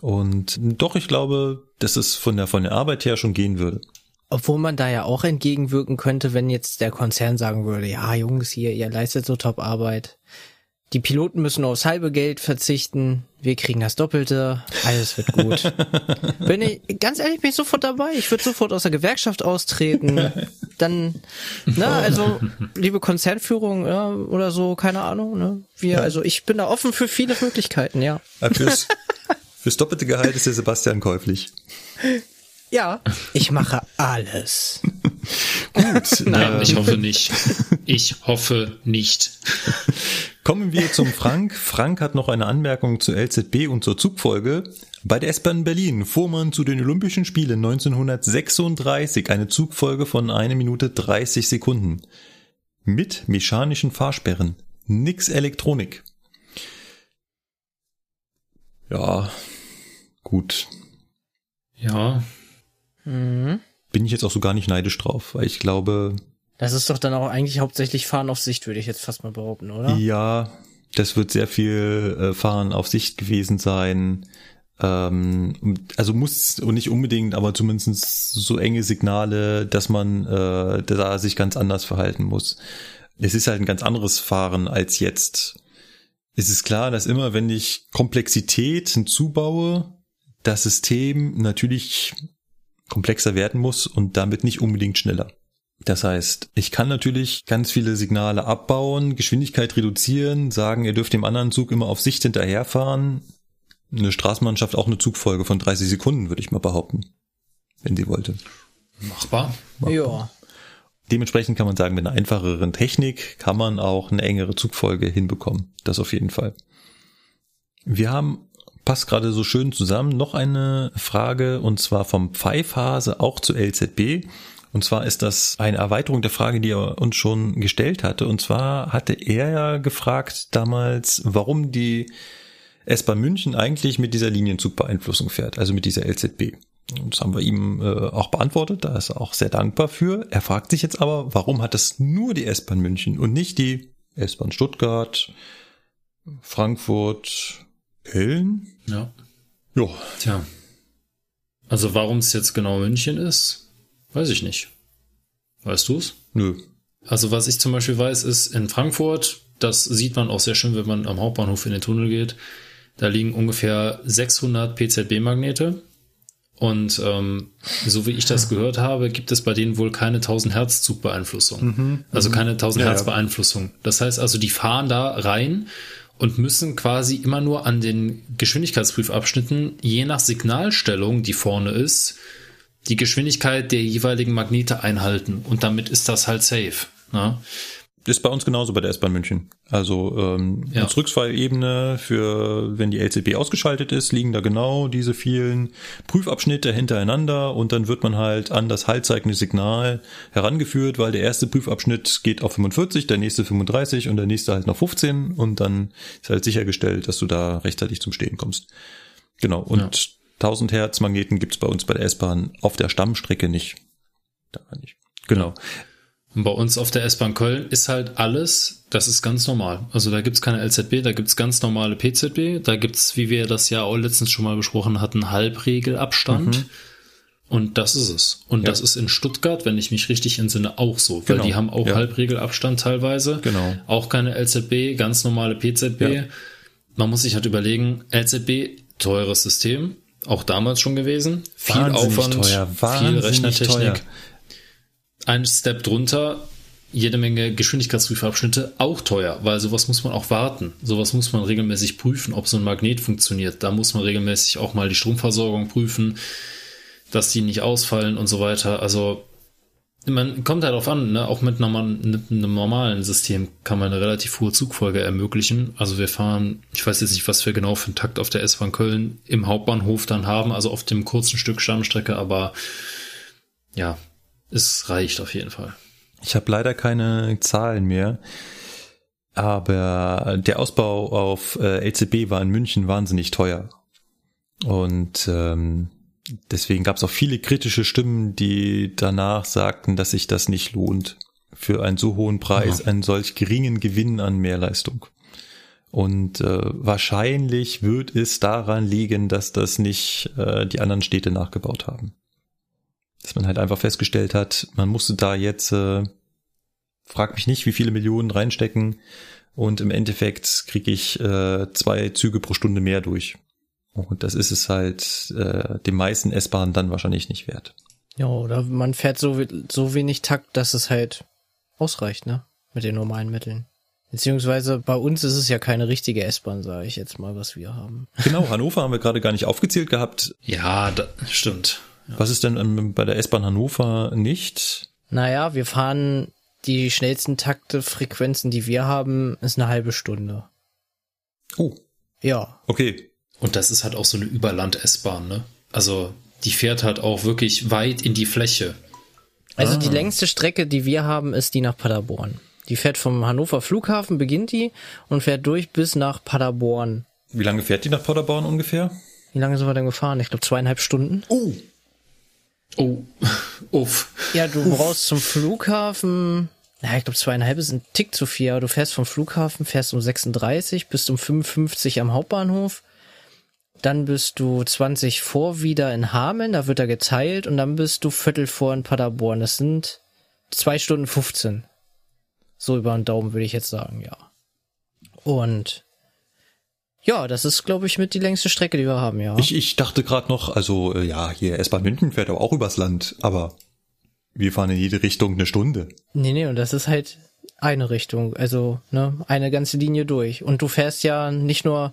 Und doch, ich glaube, dass es von der, von der Arbeit her schon gehen würde. Obwohl man da ja auch entgegenwirken könnte, wenn jetzt der Konzern sagen würde, ja, Jungs, hier, ihr leistet so Top-Arbeit. Die Piloten müssen aufs halbe Geld verzichten. Wir kriegen das Doppelte. Alles wird gut. Bin ich, ganz ehrlich, bin ich sofort dabei. Ich würde sofort aus der Gewerkschaft austreten. Dann, ne, also, liebe Konzernführung, ja, oder so, keine Ahnung, ne. Wir, also, ich bin da offen für viele Möglichkeiten, ja. Fürs, fürs doppelte Gehalt ist der Sebastian käuflich. Ja. Ich mache alles. Gut, Nein, ähm, ich hoffe nicht. Ich hoffe nicht. Kommen wir zum Frank. Frank hat noch eine Anmerkung zur LZB und zur Zugfolge. Bei der S-Bahn Berlin fuhr man zu den Olympischen Spielen 1936 eine Zugfolge von 1 Minute 30 Sekunden. Mit mechanischen Fahrsperren. Nix Elektronik. Ja, gut. Ja, bin ich jetzt auch so gar nicht neidisch drauf, weil ich glaube. Das ist doch dann auch eigentlich hauptsächlich Fahren auf Sicht, würde ich jetzt fast mal behaupten, oder? Ja, das wird sehr viel äh, Fahren auf Sicht gewesen sein. Ähm, also muss und nicht unbedingt, aber zumindest so enge Signale, dass man äh, da sich ganz anders verhalten muss. Es ist halt ein ganz anderes Fahren als jetzt. Es ist klar, dass immer, wenn ich Komplexität hinzubaue, das System natürlich komplexer werden muss und damit nicht unbedingt schneller. Das heißt, ich kann natürlich ganz viele Signale abbauen, Geschwindigkeit reduzieren, sagen, ihr dürft dem anderen Zug immer auf Sicht hinterherfahren. Eine Straßenmannschaft auch eine Zugfolge von 30 Sekunden, würde ich mal behaupten, wenn sie wollte. Machbar. Machbar. Ja. Dementsprechend kann man sagen, mit einer einfacheren Technik kann man auch eine engere Zugfolge hinbekommen. Das auf jeden Fall. Wir haben, passt gerade so schön zusammen, noch eine Frage und zwar vom Pfeifhase auch zu LZB. Und zwar ist das eine Erweiterung der Frage, die er uns schon gestellt hatte. Und zwar hatte er ja gefragt damals, warum die S-Bahn München eigentlich mit dieser Linienzugbeeinflussung fährt, also mit dieser LZB. Und das haben wir ihm äh, auch beantwortet, da ist er auch sehr dankbar für. Er fragt sich jetzt aber, warum hat das nur die S-Bahn München und nicht die S-Bahn Stuttgart, Frankfurt, Köln? Ja. Ja. Tja. Also warum es jetzt genau München ist, weiß ich nicht. Weißt du's? Nö. Also was ich zum Beispiel weiß, ist in Frankfurt, das sieht man auch sehr schön, wenn man am Hauptbahnhof in den Tunnel geht, da liegen ungefähr 600 PZB-Magnete. Und ähm, so wie ich das gehört habe, gibt es bei denen wohl keine 1000 Hertz Zugbeeinflussung. Mhm, also keine 1000 Ja, Hertz. Beeinflussung. Das heißt also, die fahren da rein und müssen quasi immer nur an den Geschwindigkeitsprüfabschnitten, je nach Signalstellung, die vorne ist, die Geschwindigkeit der jeweiligen Magnete einhalten. Und damit ist das halt safe. Ne? Ist bei uns genauso bei der S-Bahn München. Also ähm, Ja. als Rückfallebene für, wenn die LCB ausgeschaltet ist, liegen da genau diese vielen Prüfabschnitte hintereinander und dann wird man halt an das haltzeigende Signal herangeführt, weil der erste Prüfabschnitt geht auf 45, der nächste 35 und der nächste halt noch 15 und dann ist halt sichergestellt, dass du da rechtzeitig zum Stehen kommst. Genau. Und Ja. 1000 Hertz Magneten gibt's bei uns bei der S-Bahn auf der Stammstrecke nicht. Da nicht. Genau. Bei uns auf der S-Bahn Köln ist halt alles, das ist ganz normal. Also da gibt's keine LZB, da gibt's ganz normale PZB, da gibt's, wie wir das ja auch letztens schon mal besprochen hatten, Halbregelabstand. Und das ist es. Und Mhm. Ja. das ist in Stuttgart, wenn ich mich richtig entsinne, auch so. Weil Genau. die haben auch Ja. Halbregelabstand teilweise. Genau. Auch keine LZB, ganz normale PZB. Ja. Man muss sich halt überlegen, LZB, teures System, auch damals schon gewesen. Viel Wahnsinnig Aufwand, teuer, viel Rechnertechnik teuer. Ein Step drunter, jede Menge Geschwindigkeitsprüfabschnitte, auch teuer, weil sowas muss man auch warten. Sowas muss man regelmäßig prüfen, ob so ein Magnet funktioniert. Da muss man regelmäßig auch mal die Stromversorgung prüfen, dass die nicht ausfallen und so weiter. Also man kommt halt darauf an, ne? auch mit, normal, mit einem normalen System kann man eine relativ hohe Zugfolge ermöglichen. Also wir fahren, ich weiß jetzt nicht, was wir genau für einen Takt auf der S-Bahn Köln im Hauptbahnhof dann haben, also auf dem kurzen Stück Stammstrecke, aber ja, es reicht auf jeden Fall. Ich habe leider keine Zahlen mehr, aber der Ausbau auf äh, LCB war in München wahnsinnig teuer. Und ähm, deswegen gab es auch viele kritische Stimmen, die danach sagten, dass sich das nicht lohnt, für einen so hohen Preis Ja. einen solch geringen Gewinn an Mehrleistung. Und äh, wahrscheinlich wird es daran liegen, dass das nicht äh, die anderen Städte nachgebaut haben. Dass man halt einfach festgestellt hat, man musste da jetzt, äh, frag mich nicht, wie viele Millionen reinstecken und im Endeffekt kriege ich äh, zwei Züge pro Stunde mehr durch. Und das ist es halt äh, den meisten S-Bahnen dann wahrscheinlich nicht wert. Ja, oder man fährt so, so wenig Takt, dass es halt ausreicht, ne? Mit den normalen Mitteln. Beziehungsweise bei uns ist es ja keine richtige S-Bahn, sage ich jetzt mal, was wir haben. Genau, Hannover haben wir gerade gar nicht aufgezählt gehabt. Ja, da, stimmt. Was ist denn ähm, bei der S-Bahn Hannover nicht? Naja, wir fahren die schnellsten Takte, Frequenzen, die wir haben, ist eine halbe Stunde. Oh, Ja. okay. Und das ist halt auch so eine Überland-S-Bahn, ne? Also, die fährt halt auch wirklich weit in die Fläche. Also die längste Strecke, die wir haben, ist die nach Paderborn. Die fährt vom Hannover Flughafen, beginnt die und fährt durch bis nach Paderborn. Wie lange fährt die nach Paderborn ungefähr? Wie lange sind wir denn gefahren? Ich glaube zweieinhalb Stunden. Oh. Oh, uff. Ja, du brauchst zum Flughafen, na, ich glaube zweieinhalb ist ein Tick zu viel, aber du fährst vom Flughafen, fährst um 36, bist um 55 am Hauptbahnhof, dann bist du 20 vor wieder in Hameln, da wird er geteilt und dann bist du Viertel vor in Paderborn. Das sind zwei Stunden 15. So über den Daumen würde ich jetzt sagen, ja. Und ja, das ist, glaube ich, mit die längste Strecke, die wir haben, ja. Ich, ich dachte gerade noch, also äh, ja, hier S-Bahn München fährt aber auch übers Land, aber wir fahren in jede Richtung eine Stunde. Nee, nee, und das ist halt eine Richtung, also ne, eine ganze Linie durch. Und du fährst ja nicht nur,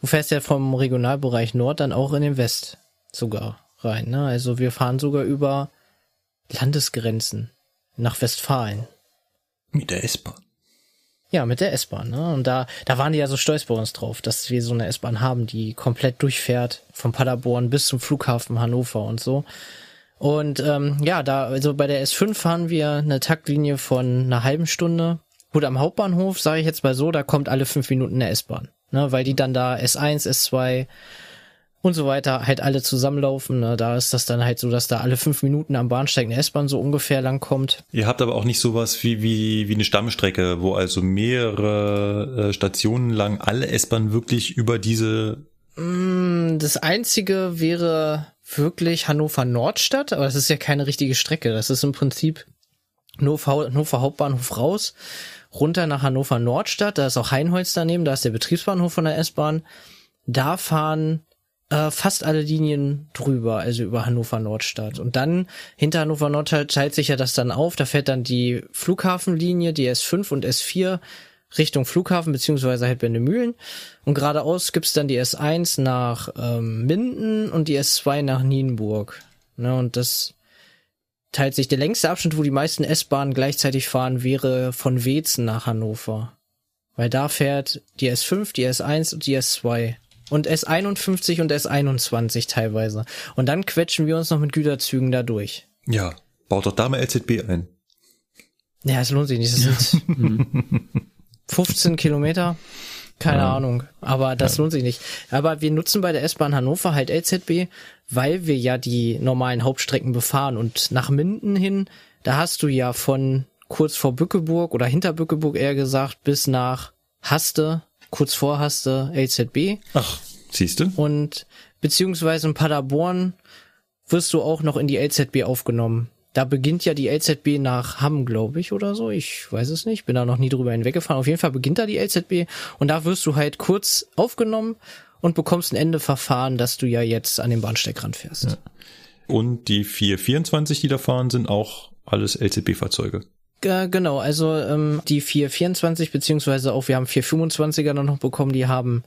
du fährst ja vom Regionalbereich Nord dann auch in den West sogar rein. Ne? Also wir fahren sogar über Landesgrenzen nach Westfalen. Mit der S-Bahn. Ja, mit der S-Bahn, ne? Und da, da waren die ja so stolz bei uns drauf, dass wir so eine S-Bahn haben, die komplett durchfährt, von Paderborn bis zum Flughafen Hannover und so. Und ähm, ja, da, also bei der S5 fahren wir eine Taktlinie von einer halben Stunde. Gut, am Hauptbahnhof, sage ich jetzt mal so, da kommt alle fünf Minuten eine S-Bahn. Ne, weil die dann da S1, S2 und so weiter halt alle zusammenlaufen. Ne? Da ist das dann halt so, dass da alle fünf Minuten am Bahnsteig eine S-Bahn so ungefähr lang kommt. Ihr habt aber auch nicht sowas wie, wie, wie eine Stammstrecke, wo also mehrere äh, Stationen lang alle S-Bahnen wirklich über diese Mm, Das einzige wäre wirklich Hannover Nordstadt, aber das ist ja keine richtige Strecke. Das ist im Prinzip nur Hannover Hauptbahnhof raus, runter nach Hannover Nordstadt. Da ist auch Heinholz daneben, da ist der Betriebsbahnhof von der S-Bahn. Da fahren äh, fast alle Linien drüber, also über Hannover Nordstadt. Und dann hinter Hannover Nordstadt teilt sich ja das dann auf. Da fährt dann die Flughafenlinie, die S5 und S4 Richtung Flughafen beziehungsweise halt Bendemühlen. Und geradeaus gibt's dann die S1 nach ähm, Minden und die S2 nach Nienburg. Ne, und das teilt sich. Der längste Abschnitt, wo die meisten S-Bahnen gleichzeitig fahren, wäre von Wezen nach Hannover. Weil da fährt die S5, die S1 und die S2. Und S51 und S21 teilweise. Und dann quetschen wir uns noch mit Güterzügen da durch. Ja, baut doch da mal LZB ein. Ja, es lohnt sich nicht. Das sind 15 Kilometer. Keine Ahnung. Aber das lohnt sich nicht. Aber wir nutzen bei der S-Bahn Hannover halt LZB, weil wir ja die normalen Hauptstrecken befahren. Und nach Minden hin, da hast du ja von kurz vor Bückeburg oder hinter Bückeburg eher gesagt, bis nach Haste, kurz vor Haste, LZB. Ach, siehst du? Und beziehungsweise in Paderborn wirst du auch noch in die LZB aufgenommen. Da beginnt ja die LZB nach Hamm, glaube ich, oder so. Ich weiß es nicht. Bin da noch nie drüber hinweggefahren. Auf jeden Fall beginnt da die LZB und da wirst du halt kurz aufgenommen und bekommst ein Endeverfahren, dass du ja jetzt an den Bahnsteig ranfährst. Und die 424, die da fahren, sind auch alles LZB-Fahrzeuge. Genau, also ähm, die 424 beziehungsweise auch wir haben 425er dann noch bekommen, die haben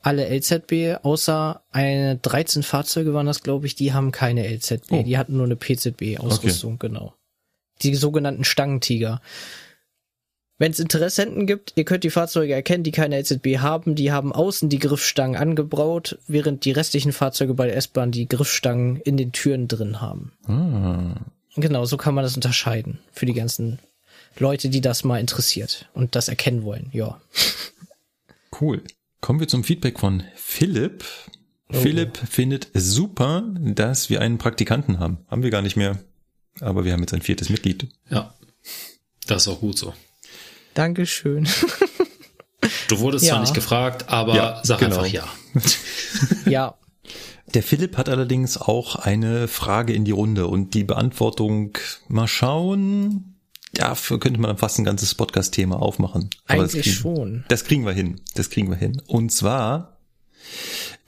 alle LZB, außer eine 13 Fahrzeuge waren das, glaube ich, die haben keine LZB, Oh. die hatten nur eine PZB-Ausrüstung, genau. Die sogenannten Stangentiger. Wenn es Interessenten gibt, ihr könnt die Fahrzeuge erkennen, die keine LZB haben, die haben außen die Griffstangen angebraut, während die restlichen Fahrzeuge bei der S-Bahn die Griffstangen in den Türen drin haben. Ah. Genau, so kann man das unterscheiden für die ganzen Leute, die das mal interessiert und das erkennen wollen. Ja. Cool. Kommen wir zum Feedback von Philipp. Philipp findet super, dass wir einen Praktikanten haben. Haben wir gar nicht mehr. Aber wir haben jetzt ein viertes Mitglied. Ja. Das ist auch gut so. Dankeschön. Du wurdest Ja. zwar nicht gefragt, aber Ja, sag genau. einfach ja. ja, Der Philipp hat allerdings auch eine Frage in die Runde und die Beantwortung mal schauen. Dafür könnte man dann fast ein ganzes Podcast-Thema aufmachen. Aber das eigentlich kriegen- schon. Das kriegen wir hin. Das kriegen wir hin. Und zwar,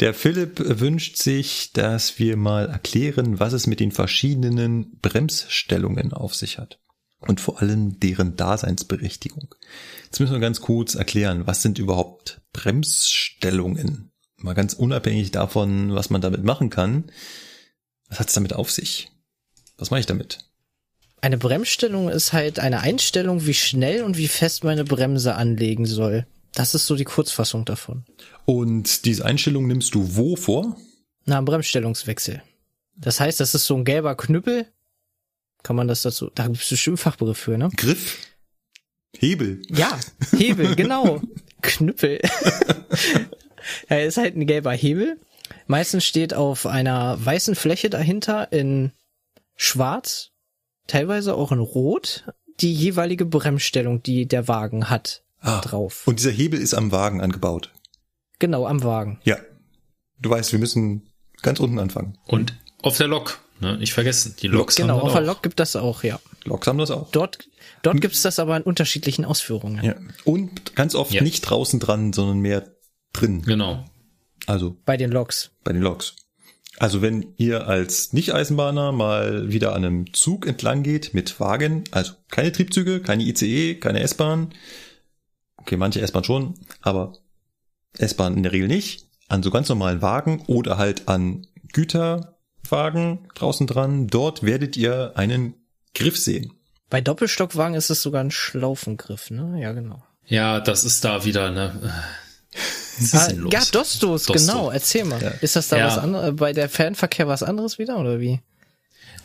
der Philipp wünscht sich, dass wir mal erklären, was es mit den verschiedenen Bremsstellungen auf sich hat. Und vor allem deren Daseinsberechtigung. Jetzt müssen wir ganz kurz erklären, was sind überhaupt Bremsstellungen? Mal ganz unabhängig davon, was man damit machen kann. Was hat es damit auf sich? Was mache ich damit? Eine Bremsstellung ist halt eine Einstellung, wie schnell und wie fest meine Bremse anlegen soll. Das ist so die Kurzfassung davon. Und diese Einstellung nimmst du wo vor? Na, ein Bremsstellungswechsel. Das heißt, das ist so ein gelber Knüppel. Kann man das dazu, da gibt es bestimmt Fachbegriff für, ne? Griff? Hebel? Ja, Hebel, genau. Knüppel. ja, ist halt ein gelber Hebel. Meistens steht auf einer weißen Fläche dahinter in schwarz, teilweise auch in rot, die jeweilige Bremsstellung, die der Wagen hat, Ah, drauf. Und dieser Hebel ist am Wagen angebaut. Genau, am Wagen. Ja. Du weißt, wir müssen ganz unten anfangen. Und auf der Lok, ne? Nicht vergessen, die Loks Genau, haben auf dann der. Lok gibt das auch, ja. Loks haben das auch. Dort, dort gibt's das aber in unterschiedlichen Ausführungen. Ja. Und ganz oft Ja. nicht draußen dran, sondern mehr drin. Genau. Also Bei den Loks. bei den Loks. Also wenn ihr als Nicht-Eisenbahner mal wieder an einem Zug entlang geht mit Wagen, also keine Triebzüge, keine ICE, keine S-Bahn, okay, manche S-Bahn schon, aber S-Bahn in der Regel nicht, an so ganz normalen Wagen oder halt an Güterwagen draußen dran, dort werdet ihr einen Griff sehen. Bei Doppelstockwagen ist es sogar ein Schlaufengriff, ne? Ja, genau. Ja, das ist da wieder, ne? Ah, Sinnlos. ja, Dostos, Dosto. genau. Erzähl mal. Ist das da Ja. was anderes? Bei der Fernverkehr was anderes wieder oder wie?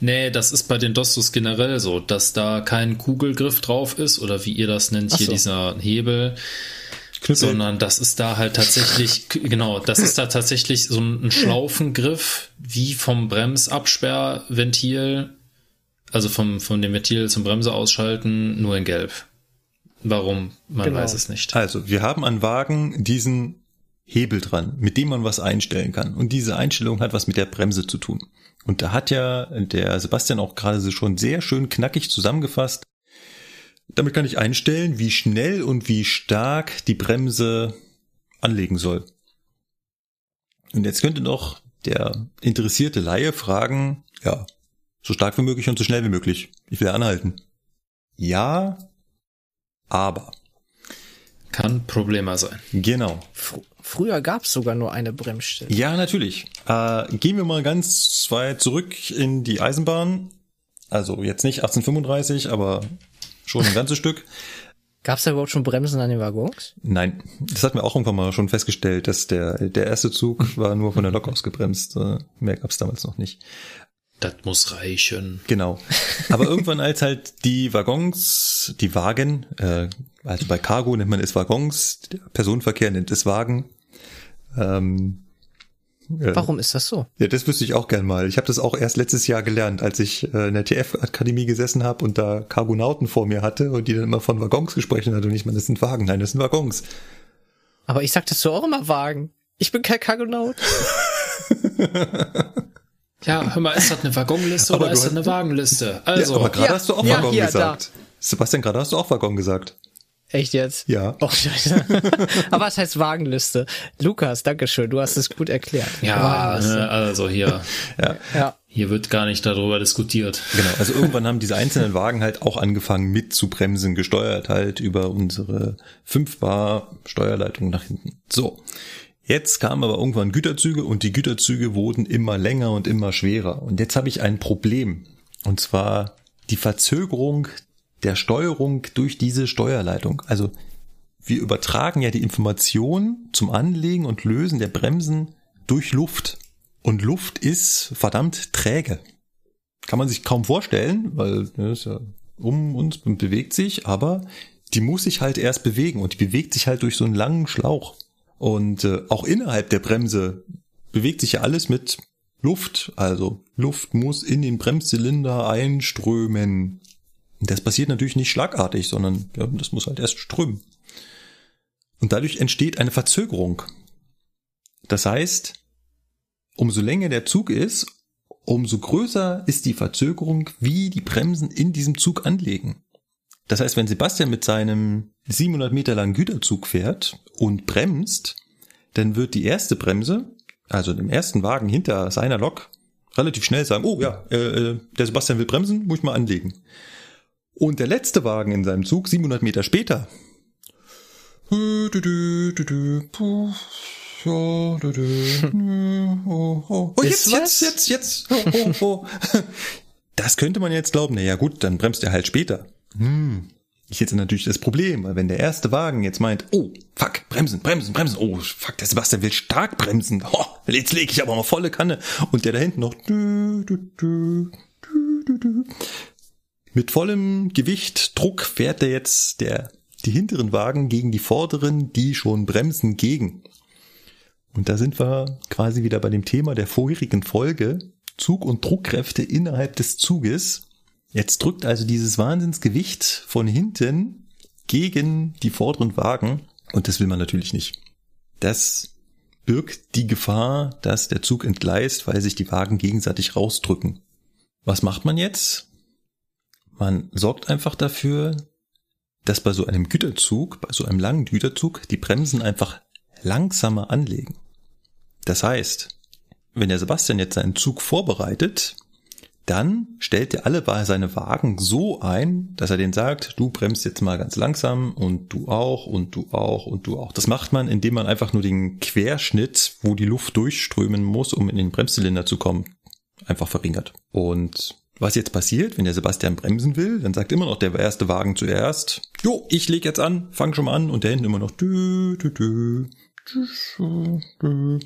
Nee, das ist bei den Dostos generell so, dass da kein Kugelgriff drauf ist oder wie ihr das nennt, Ach hier so. dieser Hebel, Knüppel. sondern das ist da halt tatsächlich, genau, das ist da tatsächlich so ein Schlaufengriff wie vom Bremsabsperrventil, also vom, von dem Ventil zum Bremse ausschalten, nur in Gelb. Warum? Man Genau. weiß es nicht. Also, wir haben an Wagen diesen Hebel dran, mit dem man was einstellen kann. Und diese Einstellung hat was mit der Bremse zu tun. Und da hat ja der Sebastian auch gerade so schon sehr schön knackig zusammengefasst. Damit kann ich einstellen, wie schnell und wie stark die Bremse anlegen soll. Und jetzt könnte noch der interessierte Laie fragen, ja, so stark wie möglich und so schnell wie möglich. Ich will anhalten. Ja, aber. Kann Problema sein. Genau. Fr früher gab's sogar nur eine Bremsstelle. Ja, natürlich. Äh, gehen wir mal ganz weit zurück in die Eisenbahn. Also jetzt nicht 1835, aber schon ein ganzes Stück. Gab's da überhaupt schon Bremsen an den Waggons? Nein, das hatten wir auch irgendwann mal schon festgestellt, dass der, der erste Zug war nur von der Lok ausgebremst. Äh, mehr gab's damals noch nicht. Das muss reichen. Genau. Aber irgendwann als halt die Waggons, die Wagen, äh, also bei Cargo nennt man es Waggons, der Personenverkehr nennt es Wagen. Ähm, äh, Warum ist das so? Ja, das wüsste ich auch gern mal. Ich habe das auch erst letztes Jahr gelernt, als ich äh, in der TF-Akademie gesessen habe und da Cargonauten vor mir hatte und die dann immer von Waggons gesprochen hat und ich meine, das sind Wagen. Nein, das sind Waggons. Aber ich sag dazu auch immer Wagen. Ich bin kein Cargonaut. Ja, hör mal, ist das eine Waggonliste Aber oder ist das eine Wagenliste? Ja, Also, aber gerade ja, hast du auch ja, Waggon hier, gesagt. Sebastian, gerade hast du auch Waggon gesagt. Echt jetzt? Ja. Oh, scheiße. Aber es heißt Wagenliste. Lukas, dankeschön. Du hast es gut erklärt. ja, Was? ne, also hier, Ja, Ja. hier wird gar nicht darüber diskutiert. genau. Also irgendwann haben diese einzelnen Wagen halt auch angefangen mit zu bremsen, gesteuert halt über unsere 5 Bar Steuerleitung nach hinten. So. Jetzt kamen aber irgendwann Güterzüge und die Güterzüge wurden immer länger und immer schwerer. Und jetzt habe ich ein Problem. Und zwar die Verzögerung der Steuerung durch diese Steuerleitung. Also wir übertragen ja die Information zum Anlegen und Lösen der Bremsen durch Luft. Und Luft ist verdammt träge. Kann man sich kaum vorstellen, weil ne, ja um uns bewegt sich, aber die muss sich halt erst bewegen und die bewegt sich halt durch so einen langen Schlauch. Und äh, auch innerhalb der Bremse bewegt sich ja alles mit Luft. Also Luft muss in den Bremszylinder einströmen. Das passiert natürlich nicht schlagartig, sondern ja, das muss halt erst strömen. Und dadurch entsteht eine Verzögerung. Das heißt, umso länger der Zug ist, umso größer ist die Verzögerung, wie die Bremsen in diesem Zug anlegen. Das heißt, wenn Sebastian mit seinem 700 Meter langen Güterzug fährt und bremst, dann wird die erste Bremse, also dem ersten Wagen hinter seiner Lok, relativ schnell sagen, oh ja, äh, äh, der Sebastian will bremsen, muss ich mal anlegen. Und der letzte Wagen in seinem Zug, 700 Meter später, oh, oh. Oh, jetzt, jetzt, jetzt, jetzt, oh, oh, oh. Das könnte man jetzt glauben, na ja gut, dann bremst er halt später. Hm. Ich hätte natürlich das Problem, weil wenn der erste Wagen jetzt meint, oh, fuck, bremsen, bremsen, bremsen, oh, fuck, der Sebastian will stark bremsen, oh, jetzt lege ich aber mal volle Kanne und der da hinten noch dü, dü, dü, dü, dü, mit vollem Gewicht, Druck fährt der jetzt der die hinteren Wagen gegen die vorderen, die schon bremsen gegen. Und da sind wir quasi wieder bei dem Thema der vorherigen Folge. Zug- und Druckkräfte innerhalb des Zuges. Jetzt drückt also dieses Wahnsinnsgewicht von hinten gegen die vorderen Wagen und das will man natürlich nicht. Das birgt die Gefahr, dass der Zug entgleist, weil sich die Wagen gegenseitig rausdrücken. Was macht man jetzt? Man sorgt einfach dafür, dass bei so einem Güterzug, bei so einem langen Güterzug, die Bremsen einfach langsamer anlegen. Das heißt, wenn der Sebastian jetzt seinen Zug vorbereitet, dann stellt er alle seine Wagen so ein, dass er den sagt, du bremst jetzt mal ganz langsam und du auch und du auch und du auch. Das macht man, indem man einfach nur den Querschnitt, wo die Luft durchströmen muss, um in den Bremszylinder zu kommen, einfach verringert. Und was jetzt passiert, wenn der Sebastian bremsen will, dann sagt immer noch der erste Wagen zuerst, jo, ich leg jetzt an, fang schon mal an und der hinten immer noch dü, dü, dü, dü, dü.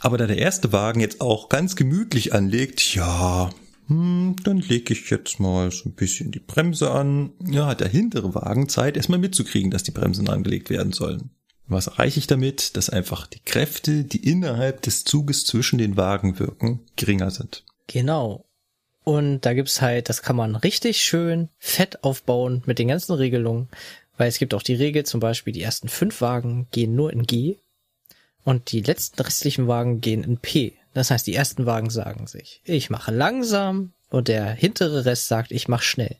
Aber da der erste Wagen jetzt auch ganz gemütlich anlegt, ja, hm, dann lege ich jetzt mal so ein bisschen die Bremse an. Ja, hat der hintere Wagen Zeit, erstmal mitzukriegen, dass die Bremsen angelegt werden sollen. Was erreiche ich damit? Dass einfach die Kräfte, die innerhalb des Zuges zwischen den Wagen wirken, geringer sind. Genau. Und da gibt's halt, das kann man richtig schön fett aufbauen mit den ganzen Regelungen. Weil es gibt auch die Regel, zum Beispiel die ersten fünf Wagen gehen nur in G und die letzten restlichen Wagen gehen in P. Das heißt, die ersten Wagen sagen sich, ich mache langsam und der hintere Rest sagt, ich mache schnell.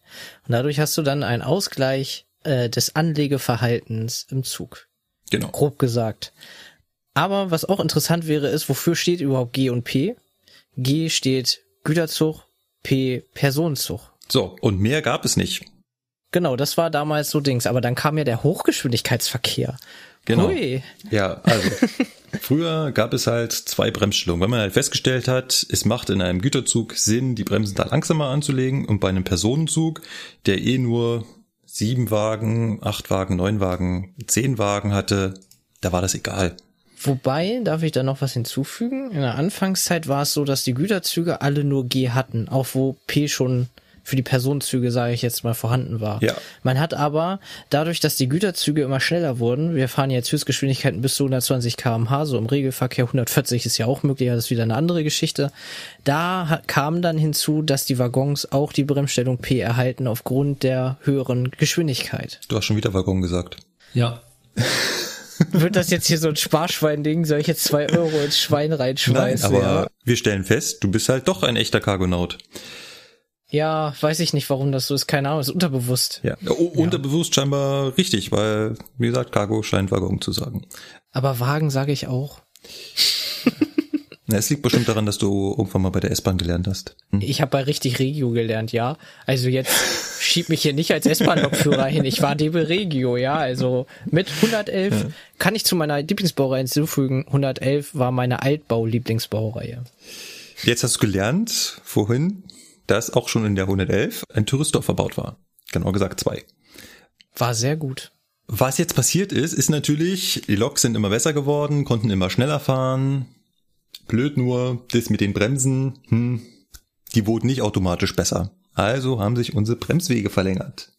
Und dadurch hast du dann einen Ausgleich äh, des Anlegeverhaltens im Zug. Genau. Grob gesagt. Aber was auch interessant wäre, ist, wofür steht überhaupt G und P? G steht Güterzug, P Personenzug. So, und mehr gab es nicht. Genau, das war damals so Dings. Aber dann kam ja der Hochgeschwindigkeitsverkehr. Genau. Hui. Ja, also früher gab es halt zwei Bremsstellungen. Wenn man halt festgestellt hat, es macht in einem Güterzug Sinn, die Bremsen da langsamer anzulegen und bei einem Personenzug, der eh nur sieben Wagen, acht Wagen, neun Wagen, zehn Wagen hatte, da war das egal. Wobei, darf ich da noch was hinzufügen? In der Anfangszeit war es so, dass die Güterzüge alle nur G hatten, auch wo P schon für die Personenzüge, sage ich jetzt mal, vorhanden war. Ja. Man hat aber, dadurch, dass die Güterzüge immer schneller wurden, wir fahren jetzt Höchstgeschwindigkeiten bis zu 120 kmh, so im Regelverkehr 140 ist ja auch möglich, das ist wieder eine andere Geschichte. Da kam dann hinzu, dass die Waggons auch die Bremsstellung P erhalten aufgrund der höheren Geschwindigkeit. Du hast schon wieder Waggon gesagt. Ja. Wird das jetzt hier so ein Sparschwein-Ding? Soll ich jetzt zwei Euro ins Schwein reinschmeißen? aber ja. wir stellen fest, du bist halt doch ein echter Cargonaut. Ja, weiß ich nicht, warum das so ist. Keine Ahnung, ist unterbewusst. Ja. Oh, Unterbewusst scheinbar richtig, weil, wie gesagt, Cargo scheint Waggon zu sagen. Aber Wagen sage ich auch. Na, es liegt bestimmt daran, dass du irgendwann mal bei der S-Bahn gelernt hast. Hm. Ich habe bei richtig Regio gelernt, ja. Also jetzt schieb mich hier nicht als S-Bahn-Lokführer hin. Ich war DB Regio, ja. Also mit 111 kann ich zu meiner Lieblingsbaureihe hinzufügen. 111 war meine Altbau-Lieblingsbaureihe. Jetzt hast du gelernt, vorhin, dass auch schon in der 111 ein Touristor verbaut war. Genau gesagt zwei. War sehr gut. Was jetzt passiert ist, ist natürlich, die Loks sind immer besser geworden, konnten immer schneller fahren. Blöd nur, das mit den Bremsen, hm, die wurden nicht automatisch besser. Also haben sich unsere Bremswege verlängert.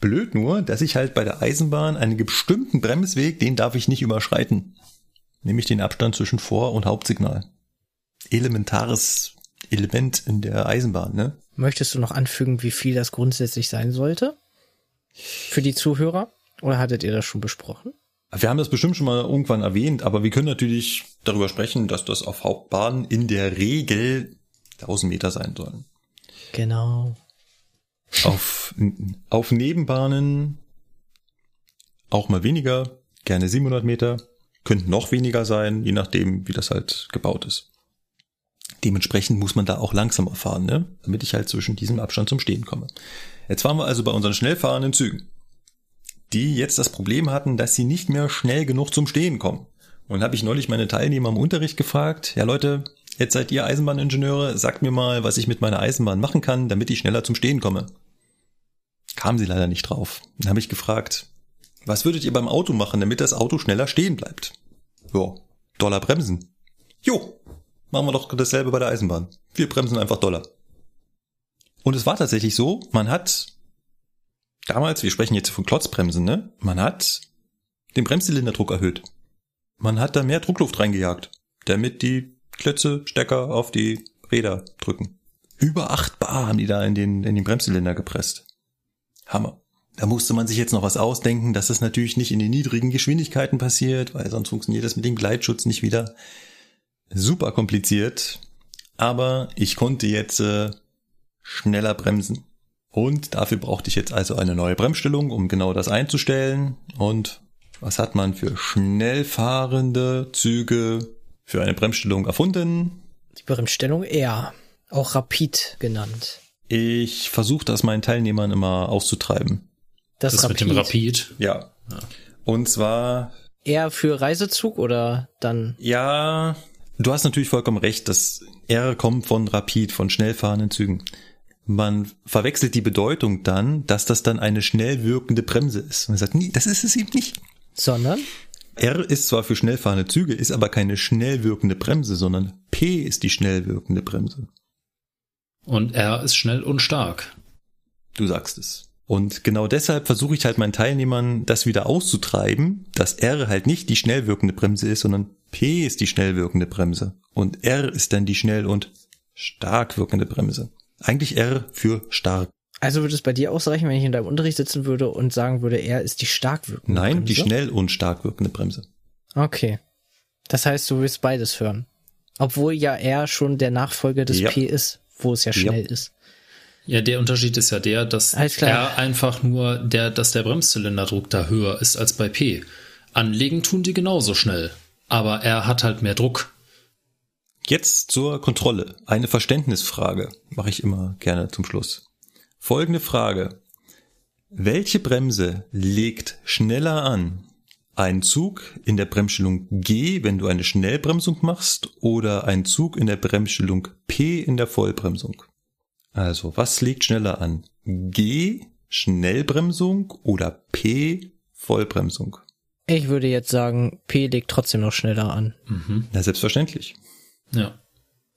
Blöd nur, dass ich halt bei der Eisenbahn einen bestimmten Bremsweg, den darf ich nicht überschreiten. Nämlich den Abstand zwischen Vor- und Hauptsignal. Elementares Element in der Eisenbahn, ne? Möchtest du noch anfügen, wie viel das grundsätzlich sein sollte? Für die Zuhörer? Oder hattet ihr das schon besprochen? Wir haben das bestimmt schon mal irgendwann erwähnt, aber wir können natürlich darüber sprechen, dass das auf Hauptbahnen in der Regel 1000 Meter sein sollen. Genau. Auf, auf Nebenbahnen auch mal weniger, gerne 700 Meter, könnten noch weniger sein, je nachdem, wie das halt gebaut ist. Dementsprechend muss man da auch langsamer fahren, ne? damit ich halt zwischen diesem Abstand zum Stehen komme. Jetzt waren wir also bei unseren schnell fahrenden Zügen, die jetzt das Problem hatten, dass sie nicht mehr schnell genug zum Stehen kommen. Und habe ich neulich meine Teilnehmer im Unterricht gefragt, ja Leute, jetzt seid ihr Eisenbahningenieure, sagt mir mal, was ich mit meiner Eisenbahn machen kann, damit ich schneller zum Stehen komme. Kamen sie leider nicht drauf. Dann habe ich gefragt, was würdet ihr beim Auto machen, damit das Auto schneller stehen bleibt? Ja, Dollar bremsen. Jo, machen wir doch dasselbe bei der Eisenbahn. Wir bremsen einfach Dollar. Und es war tatsächlich so, man hat damals, wir sprechen jetzt von Klotzbremsen, ne? Man hat den Bremszylinderdruck erhöht. Man hat da mehr Druckluft reingejagt, damit die Klötze, Stecker auf die Räder drücken. Über 8 Bar haben die da in den, in den Bremszylinder gepresst. Hammer. Da musste man sich jetzt noch was ausdenken, dass das natürlich nicht in den niedrigen Geschwindigkeiten passiert, weil sonst funktioniert das mit dem Gleitschutz nicht wieder. Super kompliziert, aber ich konnte jetzt äh, schneller bremsen. Und dafür brauchte ich jetzt also eine neue Bremsstellung, um genau das einzustellen. Und was hat man für schnell fahrende Züge für eine Bremsstellung erfunden? Die Bremsstellung R, auch Rapid genannt. Ich versuche das meinen Teilnehmern immer auszutreiben. Das, das mit dem Rapid. Ja. ja. Und zwar. R für Reisezug oder dann? Ja, du hast natürlich vollkommen recht. Das R kommt von Rapid, von schnell fahrenden Zügen. Man verwechselt die Bedeutung dann, dass das dann eine schnell wirkende Bremse ist. Man sagt, nee, das ist es eben nicht. Sondern? R ist zwar für schnell fahrende Züge, ist aber keine schnell wirkende Bremse, sondern P ist die schnell wirkende Bremse. Und R ist schnell und stark. Du sagst es. Und genau deshalb versuche ich halt meinen Teilnehmern, das wieder auszutreiben, dass R halt nicht die schnell wirkende Bremse ist, sondern P ist die schnell wirkende Bremse. Und R ist dann die schnell und stark wirkende Bremse. Eigentlich R für stark. Also würde es bei dir ausreichen, wenn ich in deinem Unterricht sitzen würde und sagen würde, R ist die stark wirkende Nein, Bremse? die schnell und stark wirkende Bremse. Okay. Das heißt, du willst beides hören. Obwohl ja R schon der Nachfolger des ja. P ist, wo es ja schnell ja. ist. Ja, der Unterschied ist ja der, dass R einfach nur der, dass der Bremszylinderdruck da höher ist als bei P. Anlegen tun die genauso schnell. Aber er hat halt mehr Druck. Jetzt zur Kontrolle. Eine Verständnisfrage mache ich immer gerne zum Schluss. Folgende Frage. Welche Bremse legt schneller an? Ein Zug in der Bremsstellung G, wenn du eine Schnellbremsung machst, oder ein Zug in der Bremsstellung P in der Vollbremsung? Also, was legt schneller an? G, Schnellbremsung oder P, Vollbremsung? Ich würde jetzt sagen, P legt trotzdem noch schneller an. Mhm. Na, selbstverständlich. Ja.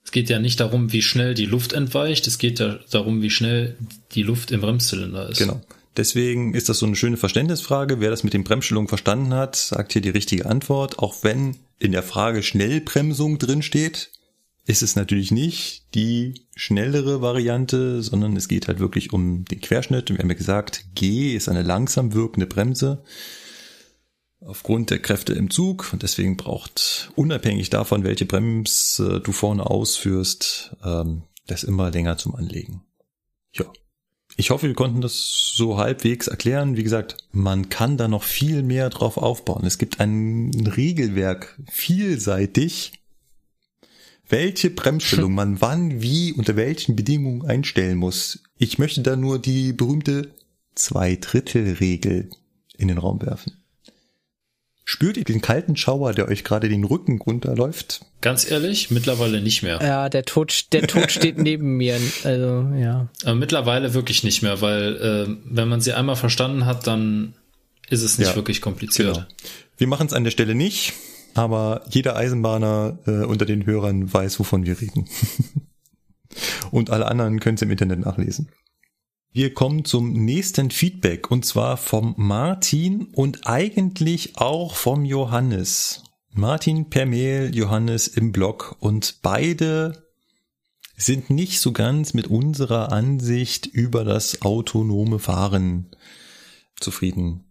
Es geht ja nicht darum, wie schnell die Luft entweicht, es geht ja darum, wie schnell die Luft im Bremszylinder ist. Genau. Deswegen ist das so eine schöne Verständnisfrage. Wer das mit den Bremsstellungen verstanden hat, sagt hier die richtige Antwort. Auch wenn in der Frage Schnellbremsung drin steht, ist es natürlich nicht die schnellere Variante, sondern es geht halt wirklich um den Querschnitt. Wir haben ja gesagt, G ist eine langsam wirkende Bremse aufgrund der Kräfte im Zug und deswegen braucht unabhängig davon, welche Bremse du vorne ausführst, ähm, das immer länger zum Anlegen. Ja. Ich hoffe, wir konnten das so halbwegs erklären. Wie gesagt, man kann da noch viel mehr drauf aufbauen. Es gibt ein Regelwerk vielseitig, welche Bremsstellung man wann, wie, unter welchen Bedingungen einstellen muss. Ich möchte da nur die berühmte Zwei-Drittel-Regel in den Raum werfen. Spürt ihr den kalten Schauer, der euch gerade den Rücken runterläuft? Ganz ehrlich, mittlerweile nicht mehr. Ja, der Tod, der Tod steht neben mir. Also, ja. Aber mittlerweile wirklich nicht mehr, weil äh, wenn man sie einmal verstanden hat, dann ist es nicht ja, wirklich kompliziert. Genau. Wir machen es an der Stelle nicht, aber jeder Eisenbahner äh, unter den Hörern weiß, wovon wir reden. Und alle anderen können es im Internet nachlesen. Wir kommen zum nächsten Feedback und zwar vom Martin und eigentlich auch vom Johannes. Martin per Mail, Johannes im Blog und beide sind nicht so ganz mit unserer Ansicht über das autonome Fahren zufrieden.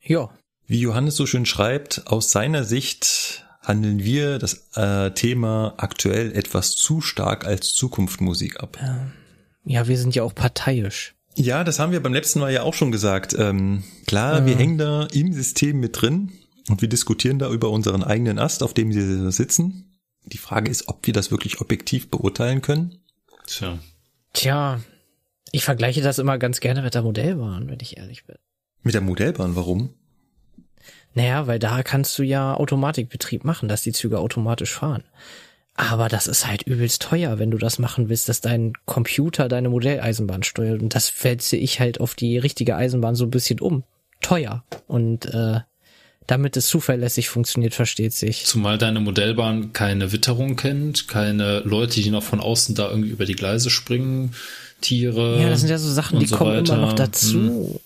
Ja. Wie Johannes so schön schreibt, aus seiner Sicht handeln wir das äh, Thema aktuell etwas zu stark als Zukunftsmusik ab. Ja, wir sind ja auch parteiisch. Ja, das haben wir beim letzten Mal ja auch schon gesagt. Ähm, klar, ja. wir hängen da im System mit drin und wir diskutieren da über unseren eigenen Ast, auf dem wir sitzen. Die Frage ist, ob wir das wirklich objektiv beurteilen können. Tja. Tja, ich vergleiche das immer ganz gerne mit der Modellbahn, wenn ich ehrlich bin. Mit der Modellbahn, warum? Naja, weil da kannst du ja Automatikbetrieb machen, dass die Züge automatisch fahren. Aber das ist halt übelst teuer, wenn du das machen willst, dass dein Computer deine Modelleisenbahn steuert. Und das wälze ich halt auf die richtige Eisenbahn so ein bisschen um. Teuer. Und äh, damit es zuverlässig funktioniert, versteht sich. Zumal deine Modellbahn keine Witterung kennt, keine Leute, die noch von außen da irgendwie über die Gleise springen, Tiere. Ja, das sind ja so Sachen, die so kommen weiter. immer noch dazu.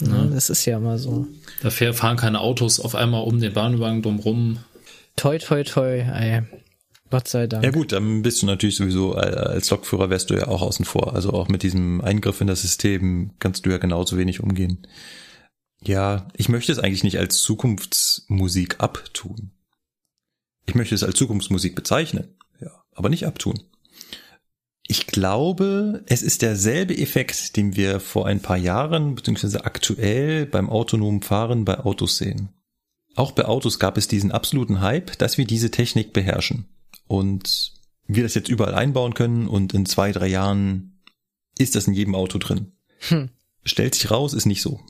Hm. Ja, das ist ja immer so. Da fahren keine Autos auf einmal um den Bahnübergang drumrum. Toi, toi, toi, ey. Gott sei Dank. Ja gut, dann bist du natürlich sowieso, äh, als Lokführer wärst du ja auch außen vor. Also auch mit diesem Eingriff in das System kannst du ja genauso wenig umgehen. Ja, ich möchte es eigentlich nicht als Zukunftsmusik abtun. Ich möchte es als Zukunftsmusik bezeichnen, ja, aber nicht abtun. Ich glaube, es ist derselbe Effekt, den wir vor ein paar Jahren beziehungsweise aktuell beim autonomen Fahren bei Autos sehen. Auch bei Autos gab es diesen absoluten Hype, dass wir diese Technik beherrschen und wir das jetzt überall einbauen können und in zwei, drei Jahren ist das in jedem Auto drin. Hm. Stellt sich raus, ist nicht so.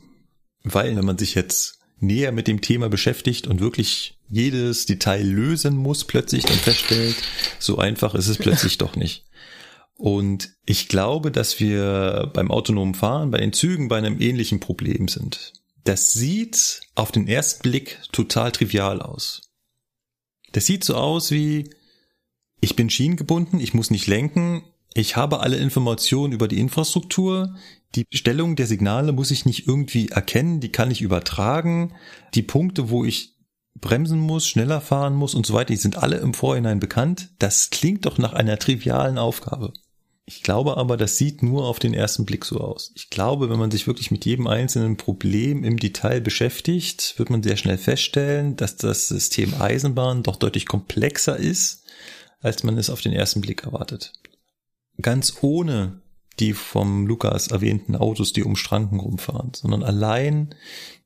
Weil, wenn man sich jetzt näher mit dem Thema beschäftigt und wirklich jedes Detail lösen muss, plötzlich dann feststellt, so einfach ist es plötzlich doch nicht. Und ich glaube, dass wir beim autonomen Fahren, bei den Zügen bei einem ähnlichen Problem sind. Das sieht auf den ersten Blick total trivial aus. Das sieht so aus wie, ich bin schienengebunden, ich muss nicht lenken, ich habe alle Informationen über die Infrastruktur, die Stellung der Signale muss ich nicht irgendwie erkennen, die kann ich übertragen, die Punkte, wo ich bremsen muss, schneller fahren muss und so weiter, die sind alle im Vorhinein bekannt. Das klingt doch nach einer trivialen Aufgabe. Ich glaube aber, das sieht nur auf den ersten Blick so aus. Ich glaube, wenn man sich wirklich mit jedem einzelnen Problem im Detail beschäftigt, wird man sehr schnell feststellen, dass das System Eisenbahn doch deutlich komplexer ist als man es auf den ersten Blick erwartet. Ganz ohne die vom Lukas erwähnten Autos, die um Schranken rumfahren, sondern allein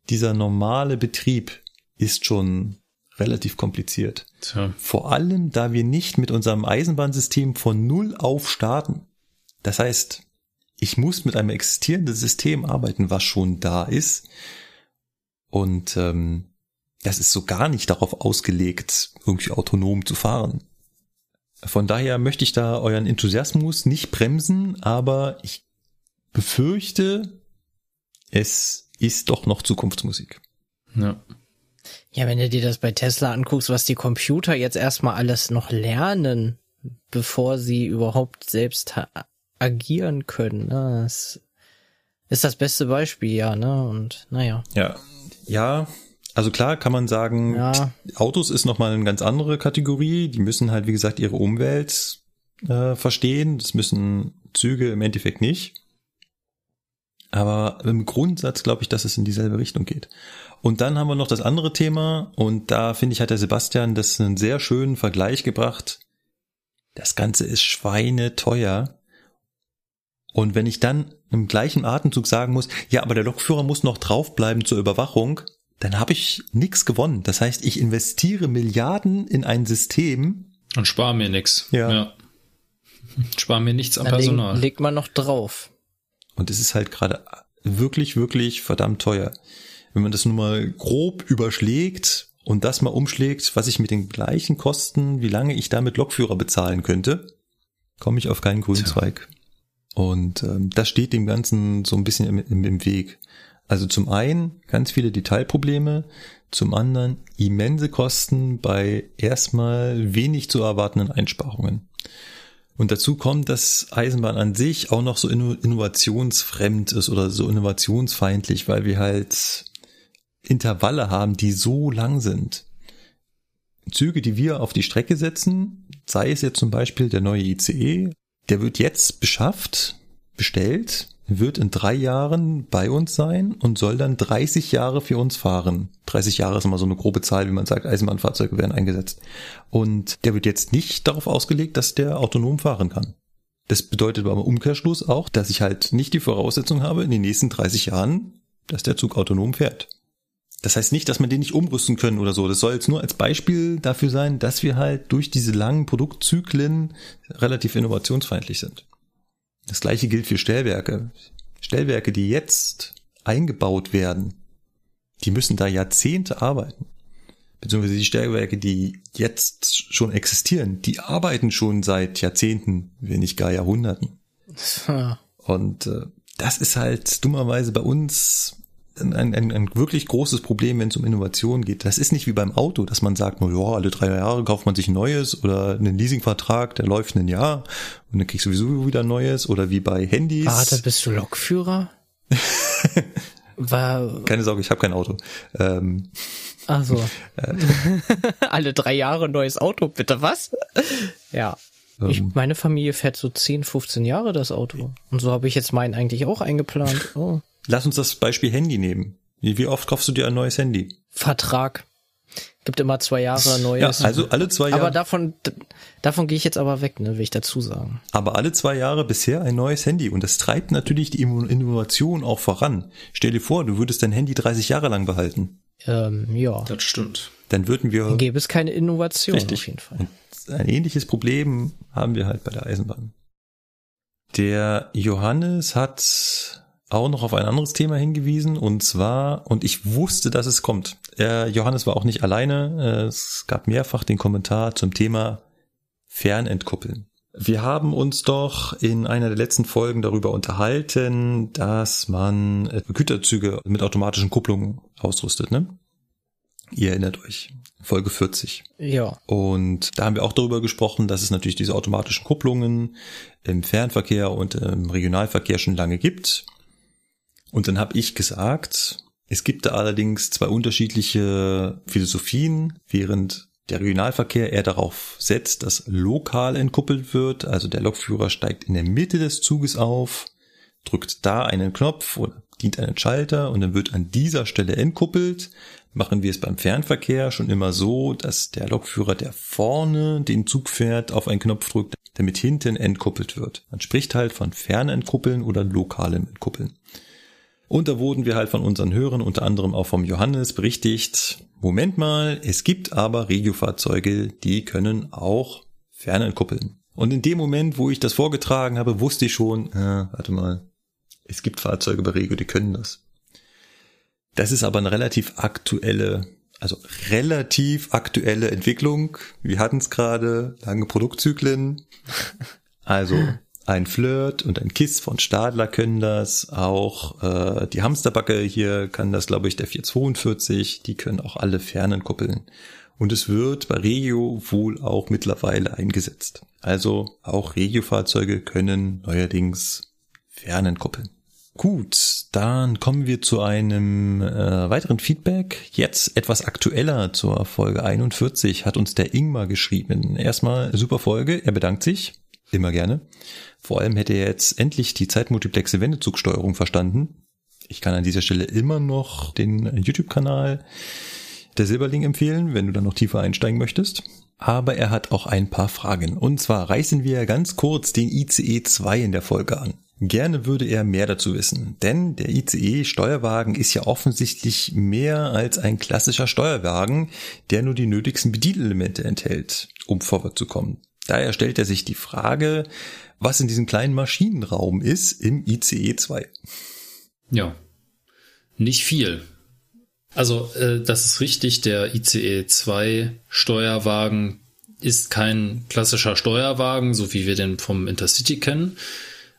dieser normale Betrieb ist schon relativ kompliziert. Tja. Vor allem, da wir nicht mit unserem Eisenbahnsystem von Null auf starten. Das heißt, ich muss mit einem existierenden System arbeiten, was schon da ist. Und ähm, das ist so gar nicht darauf ausgelegt, irgendwie autonom zu fahren. Von daher möchte ich da euren Enthusiasmus nicht bremsen, aber ich befürchte, es ist doch noch Zukunftsmusik. Ja. Ja, wenn du dir das bei Tesla anguckst, was die Computer jetzt erstmal alles noch lernen, bevor sie überhaupt selbst agieren können, ne? das ist das beste Beispiel, ja, ne? Und naja. Ja, ja, also klar kann man sagen, ja. Autos ist nochmal eine ganz andere Kategorie. Die müssen halt, wie gesagt, ihre Umwelt äh, verstehen. Das müssen Züge im Endeffekt nicht. Aber im Grundsatz glaube ich, dass es in dieselbe Richtung geht. Und dann haben wir noch das andere Thema und da finde ich, hat der Sebastian das einen sehr schönen Vergleich gebracht. Das Ganze ist schweineteuer. Und wenn ich dann im gleichen Atemzug sagen muss, ja, aber der Lokführer muss noch draufbleiben zur Überwachung, dann habe ich nichts gewonnen. Das heißt, ich investiere Milliarden in ein System und spare mir nichts. Ja. ja. Spare mir nichts am dann Personal. Leg, legt man noch drauf. Und es ist halt gerade wirklich, wirklich verdammt teuer. Wenn man das nun mal grob überschlägt und das mal umschlägt, was ich mit den gleichen Kosten, wie lange ich damit Lokführer bezahlen könnte, komme ich auf keinen grünen Zweig. Und ähm, das steht dem Ganzen so ein bisschen im, im, im Weg. Also zum einen ganz viele Detailprobleme, zum anderen immense Kosten bei erstmal wenig zu erwartenden Einsparungen. Und dazu kommt, dass Eisenbahn an sich auch noch so innovationsfremd ist oder so innovationsfeindlich, weil wir halt Intervalle haben, die so lang sind. Züge, die wir auf die Strecke setzen, sei es jetzt zum Beispiel der neue ICE, der wird jetzt beschafft, bestellt, wird in drei Jahren bei uns sein und soll dann 30 Jahre für uns fahren. 30 Jahre ist immer so eine grobe Zahl, wie man sagt, Eisenbahnfahrzeuge werden eingesetzt. Und der wird jetzt nicht darauf ausgelegt, dass der autonom fahren kann. Das bedeutet aber im Umkehrschluss auch, dass ich halt nicht die Voraussetzung habe, in den nächsten 30 Jahren, dass der Zug autonom fährt. Das heißt nicht, dass man den nicht umrüsten können oder so. Das soll jetzt nur als Beispiel dafür sein, dass wir halt durch diese langen Produktzyklen relativ innovationsfeindlich sind. Das gleiche gilt für Stellwerke. Stellwerke, die jetzt eingebaut werden, die müssen da Jahrzehnte arbeiten. Beziehungsweise die Stellwerke, die jetzt schon existieren, die arbeiten schon seit Jahrzehnten, wenn nicht gar Jahrhunderten. Und äh, das ist halt dummerweise bei uns ein, ein, ein wirklich großes Problem, wenn es um Innovation geht. Das ist nicht wie beim Auto, dass man sagt, ja, alle drei Jahre kauft man sich ein neues oder einen Leasingvertrag, der läuft ein Jahr und dann kriegst du sowieso wieder ein neues oder wie bei Handys. Warte, bist du Lokführer? War, Keine Sorge, ich habe kein Auto. Ähm, also. Alle drei Jahre neues Auto, bitte was? Ja. Ich, Ähm. meine Familie fährt so 10, 15 Jahre das Auto. Und so habe ich jetzt meinen eigentlich auch eingeplant. Oh. Lass uns das Beispiel Handy nehmen. Wie, wie oft kaufst du dir ein neues Handy? Vertrag. Gibt immer zwei Jahre Ja, neues. also alle zwei Jahre. aber davon, davon gehe ich jetzt aber weg, ne, will ich dazu sagen. Aber alle zwei Jahre bisher ein neues Handy und das treibt natürlich die Innovation auch voran. Stell dir vor, du würdest dein Handy 30 Jahre lang behalten. Ähm, ja. Das stimmt. Dann würden wir Gäbe es keine Innovation Richtig. auf jeden Fall. Und ein ähnliches Problem haben wir halt bei der Eisenbahn. Der Johannes hat auch noch auf ein anderes Thema hingewiesen und zwar, und ich wusste, dass es kommt. Er, Johannes war auch nicht alleine. Es gab mehrfach den Kommentar zum Thema Fernentkuppeln. Wir haben uns doch in einer der letzten Folgen darüber unterhalten, dass man äh, Güterzüge mit automatischen Kupplungen ausrüstet, ne? Ihr erinnert euch. Folge 40. Ja. Und da haben wir auch darüber gesprochen, dass es natürlich diese automatischen Kupplungen im Fernverkehr und im Regionalverkehr schon lange gibt. Und dann habe ich gesagt, es gibt da allerdings zwei unterschiedliche Philosophien, während der Regionalverkehr eher darauf setzt, dass lokal entkuppelt wird. Also der Lokführer steigt in der Mitte des Zuges auf, drückt da einen Knopf oder dient einen Schalter und dann wird an dieser Stelle entkuppelt. Machen wir es beim Fernverkehr schon immer so, dass der Lokführer, der vorne den Zug fährt, auf einen Knopf drückt, damit hinten entkuppelt wird. Man spricht halt von Fernentkuppeln oder lokalem Entkuppeln. Und da wurden wir halt von unseren Hörern, unter anderem auch vom Johannes, berichtigt, Moment mal, es gibt aber Regiofahrzeuge, die können auch fernentkuppeln. Und in dem Moment, wo ich das vorgetragen habe, wusste ich schon, äh, warte mal, es gibt Fahrzeuge bei Regio, die können das. Das ist aber eine relativ aktuelle, also relativ aktuelle Entwicklung. Wir hatten es gerade, lange Produktzyklen. Also ein Flirt und ein Kiss von Stadler können das, auch äh, die Hamsterbacke hier kann das, glaube ich, der 442, die können auch alle Fernen kuppeln. Und es wird bei Regio wohl auch mittlerweile eingesetzt. Also auch Regio-Fahrzeuge können neuerdings Fernen kuppeln. Gut, dann kommen wir zu einem äh, weiteren Feedback. Jetzt etwas aktueller zur Folge 41 hat uns der Ingmar geschrieben. Erstmal super Folge, er bedankt sich. Immer gerne. Vor allem hätte er jetzt endlich die zeitmultiplexe Wendezugsteuerung verstanden. Ich kann an dieser Stelle immer noch den YouTube-Kanal der Silberling empfehlen, wenn du dann noch tiefer einsteigen möchtest. Aber er hat auch ein paar Fragen. Und zwar reißen wir ganz kurz den ICE 2 in der Folge an. Gerne würde er mehr dazu wissen, denn der ICE-Steuerwagen ist ja offensichtlich mehr als ein klassischer Steuerwagen, der nur die nötigsten Bedienelemente enthält, um vorwärts zu kommen. Daher stellt er sich die Frage, was in diesem kleinen Maschinenraum ist im ICE 2. Ja, nicht viel. Also äh, das ist richtig, der ICE 2 Steuerwagen ist kein klassischer Steuerwagen, so wie wir den vom Intercity kennen,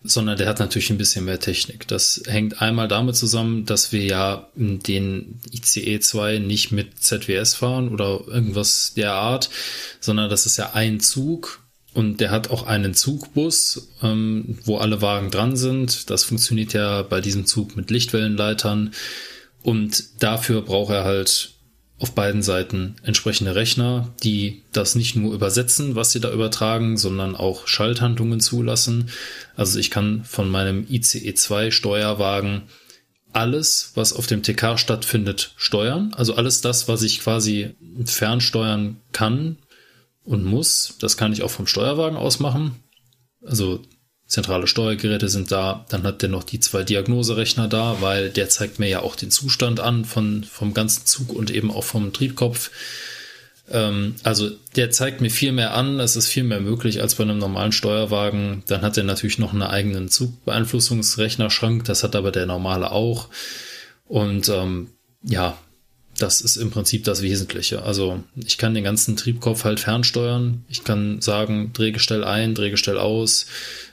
sondern der hat natürlich ein bisschen mehr Technik. Das hängt einmal damit zusammen, dass wir ja den ICE 2 nicht mit ZWS fahren oder irgendwas der Art, sondern das ist ja ein Zug und der hat auch einen Zugbus, ähm, wo alle Wagen dran sind. Das funktioniert ja bei diesem Zug mit Lichtwellenleitern. Und dafür braucht er halt auf beiden Seiten entsprechende Rechner, die das nicht nur übersetzen, was sie da übertragen, sondern auch Schalthandlungen zulassen. Also ich kann von meinem ICE 2 Steuerwagen alles, was auf dem TK stattfindet, steuern. Also alles das, was ich quasi fernsteuern kann und muss, das kann ich auch vom Steuerwagen aus machen. Also zentrale Steuergeräte sind da, dann hat der noch die zwei Diagnoserechner da, weil der zeigt mir ja auch den Zustand an von, vom ganzen Zug und eben auch vom Triebkopf. Ähm, also der zeigt mir viel mehr an, es ist viel mehr möglich als bei einem normalen Steuerwagen. Dann hat er natürlich noch einen eigenen Zugbeeinflussungsrechnerschrank, das hat aber der normale auch. Und ähm, ja, das ist im Prinzip das Wesentliche. Also ich kann den ganzen Triebkopf halt fernsteuern. Ich kann sagen, Drehgestell ein, Drehgestell aus,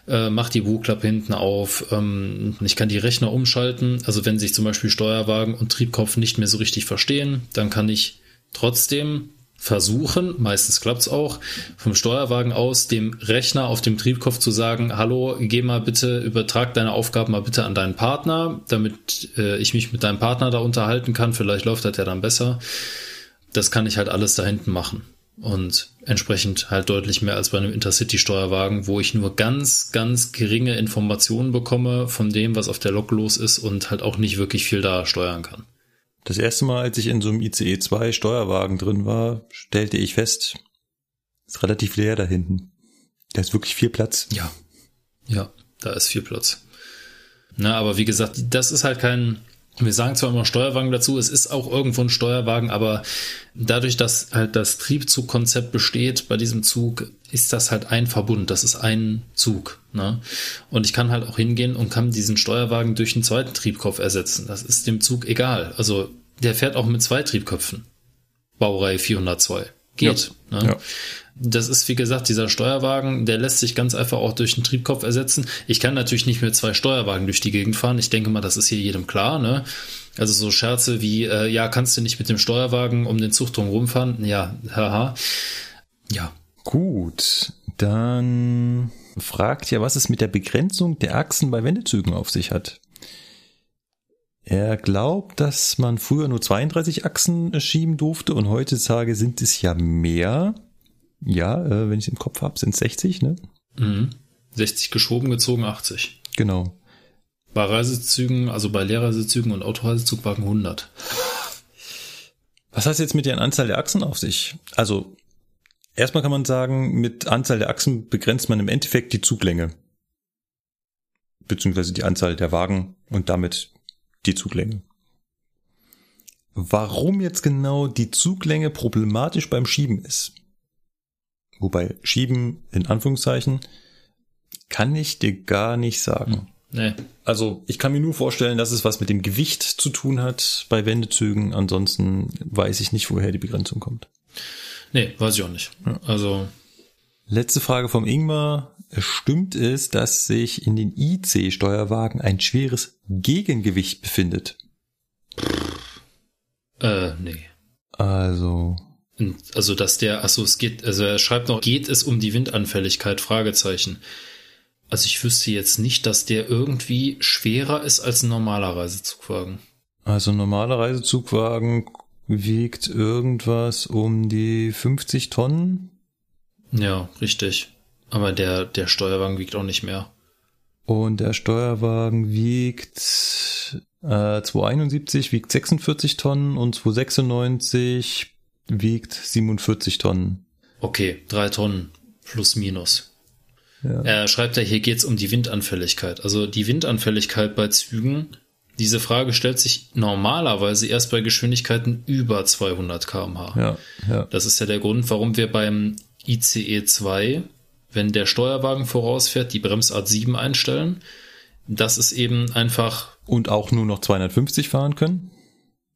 äh, mach die Bugklappe hinten auf. Ähm, ich kann die Rechner umschalten. Also wenn sich zum Beispiel Steuerwagen und Triebkopf nicht mehr so richtig verstehen, dann kann ich trotzdem versuchen, meistens klappt's auch, vom Steuerwagen aus dem Rechner auf dem Triebkopf zu sagen, hallo, geh mal bitte, übertrag deine Aufgaben mal bitte an deinen Partner, damit äh, ich mich mit deinem Partner da unterhalten kann, vielleicht läuft das ja dann besser. Das kann ich halt alles da hinten machen. Und entsprechend halt deutlich mehr als bei einem Intercity-Steuerwagen, wo ich nur ganz, ganz geringe Informationen bekomme von dem, was auf der Lok los ist und halt auch nicht wirklich viel da steuern kann. Das erste Mal, als ich in so einem ICE 2 Steuerwagen drin war, stellte ich fest, ist relativ leer da hinten. Da ist wirklich viel Platz. Ja. Ja, da ist viel Platz. Na, aber wie gesagt, das ist halt kein, wir sagen zwar immer Steuerwagen dazu, es ist auch irgendwo ein Steuerwagen, aber dadurch, dass halt das Triebzugkonzept besteht bei diesem Zug, ist das halt ein Verbund, das ist ein Zug. Ne? Und ich kann halt auch hingehen und kann diesen Steuerwagen durch einen zweiten Triebkopf ersetzen. Das ist dem Zug egal. Also der fährt auch mit zwei Triebköpfen. Baureihe 402. Geht. Ja. Ne? Ja. Das ist, wie gesagt, dieser Steuerwagen, der lässt sich ganz einfach auch durch einen Triebkopf ersetzen. Ich kann natürlich nicht mit zwei Steuerwagen durch die Gegend fahren. Ich denke mal, das ist hier jedem klar. Ne? Also so Scherze wie, äh, ja, kannst du nicht mit dem Steuerwagen um den Zug drum rumfahren? Ja, haha. Ja. Gut, dann fragt ja, was es mit der Begrenzung der Achsen bei Wendezügen auf sich hat. Er glaubt, dass man früher nur 32 Achsen schieben durfte und heutzutage sind es ja mehr. Ja, äh, wenn ich es im Kopf habe, sind es 60, ne? Mhm. 60 geschoben, gezogen, 80. Genau. Bei Reisezügen, also bei Lehrreisezügen und Autoreisezugwagen 100. Was heißt jetzt mit der Anzahl der Achsen auf sich? Also, erstmal kann man sagen, mit Anzahl der Achsen begrenzt man im Endeffekt die Zuglänge. Beziehungsweise die Anzahl der Wagen und damit die Zuglänge. Warum jetzt genau die Zuglänge problematisch beim Schieben ist, wobei Schieben in Anführungszeichen, kann ich dir gar nicht sagen. Hm, nee. Also ich kann mir nur vorstellen, dass es was mit dem Gewicht zu tun hat bei Wendezügen. Ansonsten weiß ich nicht, woher die Begrenzung kommt. Nee, weiß ich auch nicht. Ja. Also. Letzte Frage vom Ingmar stimmt es, dass sich in den IC-Steuerwagen ein schweres Gegengewicht befindet? Äh, nee. Also. Also, dass der, also es geht, also er schreibt noch, geht es um die Windanfälligkeit? Fragezeichen. Also ich wüsste jetzt nicht, dass der irgendwie schwerer ist als ein normaler Reisezugwagen. Also ein normaler Reisezugwagen wiegt irgendwas um die 50 Tonnen. Ja, richtig. Aber der, der Steuerwagen wiegt auch nicht mehr. Und der Steuerwagen wiegt äh, 271 wiegt 46 Tonnen und 296 wiegt 47 Tonnen. Okay, drei Tonnen plus minus. Ja. Er schreibt ja, hier geht's um die Windanfälligkeit. Also die Windanfälligkeit bei Zügen, diese Frage stellt sich normalerweise erst bei Geschwindigkeiten über 200 kmh. Ja, ja. Das ist ja der Grund, warum wir beim ICE 2 wenn der Steuerwagen vorausfährt, die Bremsart 7 einstellen. Das ist eben einfach. Und auch nur noch 250 fahren können?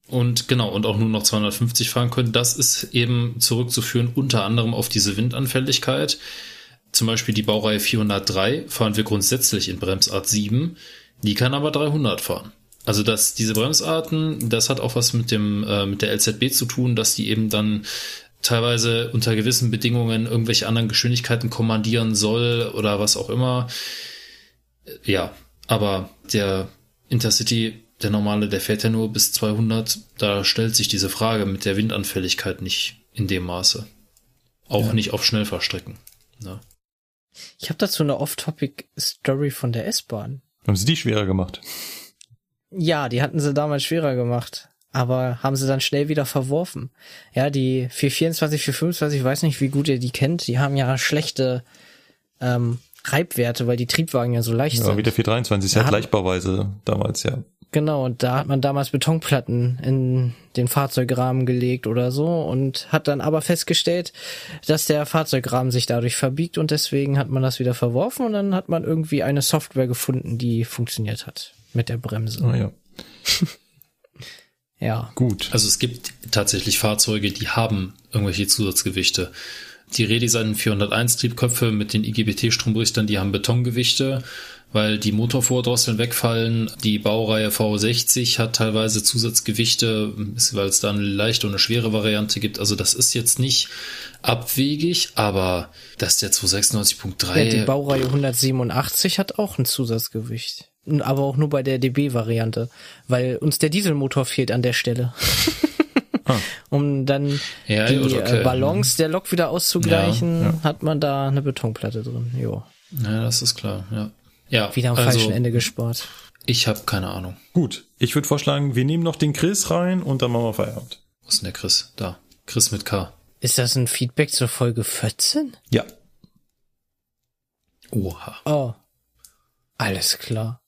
Und genau, und auch nur noch 250 fahren können. Das ist eben zurückzuführen unter anderem auf diese Windanfälligkeit. Zum Beispiel die Baureihe 403 fahren wir grundsätzlich in Bremsart 7. Die kann aber 300 fahren. Also dass diese Bremsarten, das hat auch was mit dem äh, mit der LZB zu tun, dass die eben dann teilweise unter gewissen Bedingungen irgendwelche anderen Geschwindigkeiten kommandieren soll oder was auch immer. Ja, aber der Intercity, der normale, der fährt ja nur bis 200. Da stellt sich diese Frage mit der Windanfälligkeit nicht in dem Maße. Auch ja. nicht auf Schnellfahrstrecken. Ja. Ich habe dazu eine Off-Topic-Story von der S-Bahn. Haben sie die schwerer gemacht? Ja, die hatten sie damals schwerer gemacht aber haben sie dann schnell wieder verworfen. Ja, die 424, 425, ich weiß nicht, wie gut ihr die kennt, die haben ja schlechte ähm, Reibwerte, weil die Triebwagen ja so leicht ja, sind. Ja, wie der 423 ist ja Gleichbauweise damals, ja. Genau, und da hat man damals Betonplatten in den Fahrzeugrahmen gelegt oder so und hat dann aber festgestellt, dass der Fahrzeugrahmen sich dadurch verbiegt und deswegen hat man das wieder verworfen und dann hat man irgendwie eine Software gefunden, die funktioniert hat mit der Bremse. Ah, ja. Ja. Gut. Also es gibt tatsächlich Fahrzeuge, die haben irgendwelche Zusatzgewichte. Die Redesign 401 Triebköpfe mit den IGBT-Stromrichtern, die haben Betongewichte. weil die Motorvordrosseln wegfallen. Die Baureihe V60 hat teilweise Zusatzgewichte, weil es da eine leichte und eine schwere Variante gibt. Also das ist jetzt nicht abwegig, aber dass der 296.3... Ja, die Baureihe 187 hat auch ein Zusatzgewicht. Aber auch nur bei der DB-Variante, weil uns der Dieselmotor fehlt an der Stelle. ah. Um dann ja, die okay. Äh, Balance der Lok wieder auszugleichen, ja, ja. hat man da eine Betonplatte drin. Jo. Ja, das ist klar, ja. Ja, wieder am also, falschen Ende gespart. Ich habe keine Ahnung. Gut, ich würde vorschlagen, wir nehmen noch den Chris rein und dann machen wir Feierabend. Wo ist denn der Chris? Da. Chris mit K. Ist das ein Feedback zur Folge 14? Ja. Oha. Oh. Alles klar.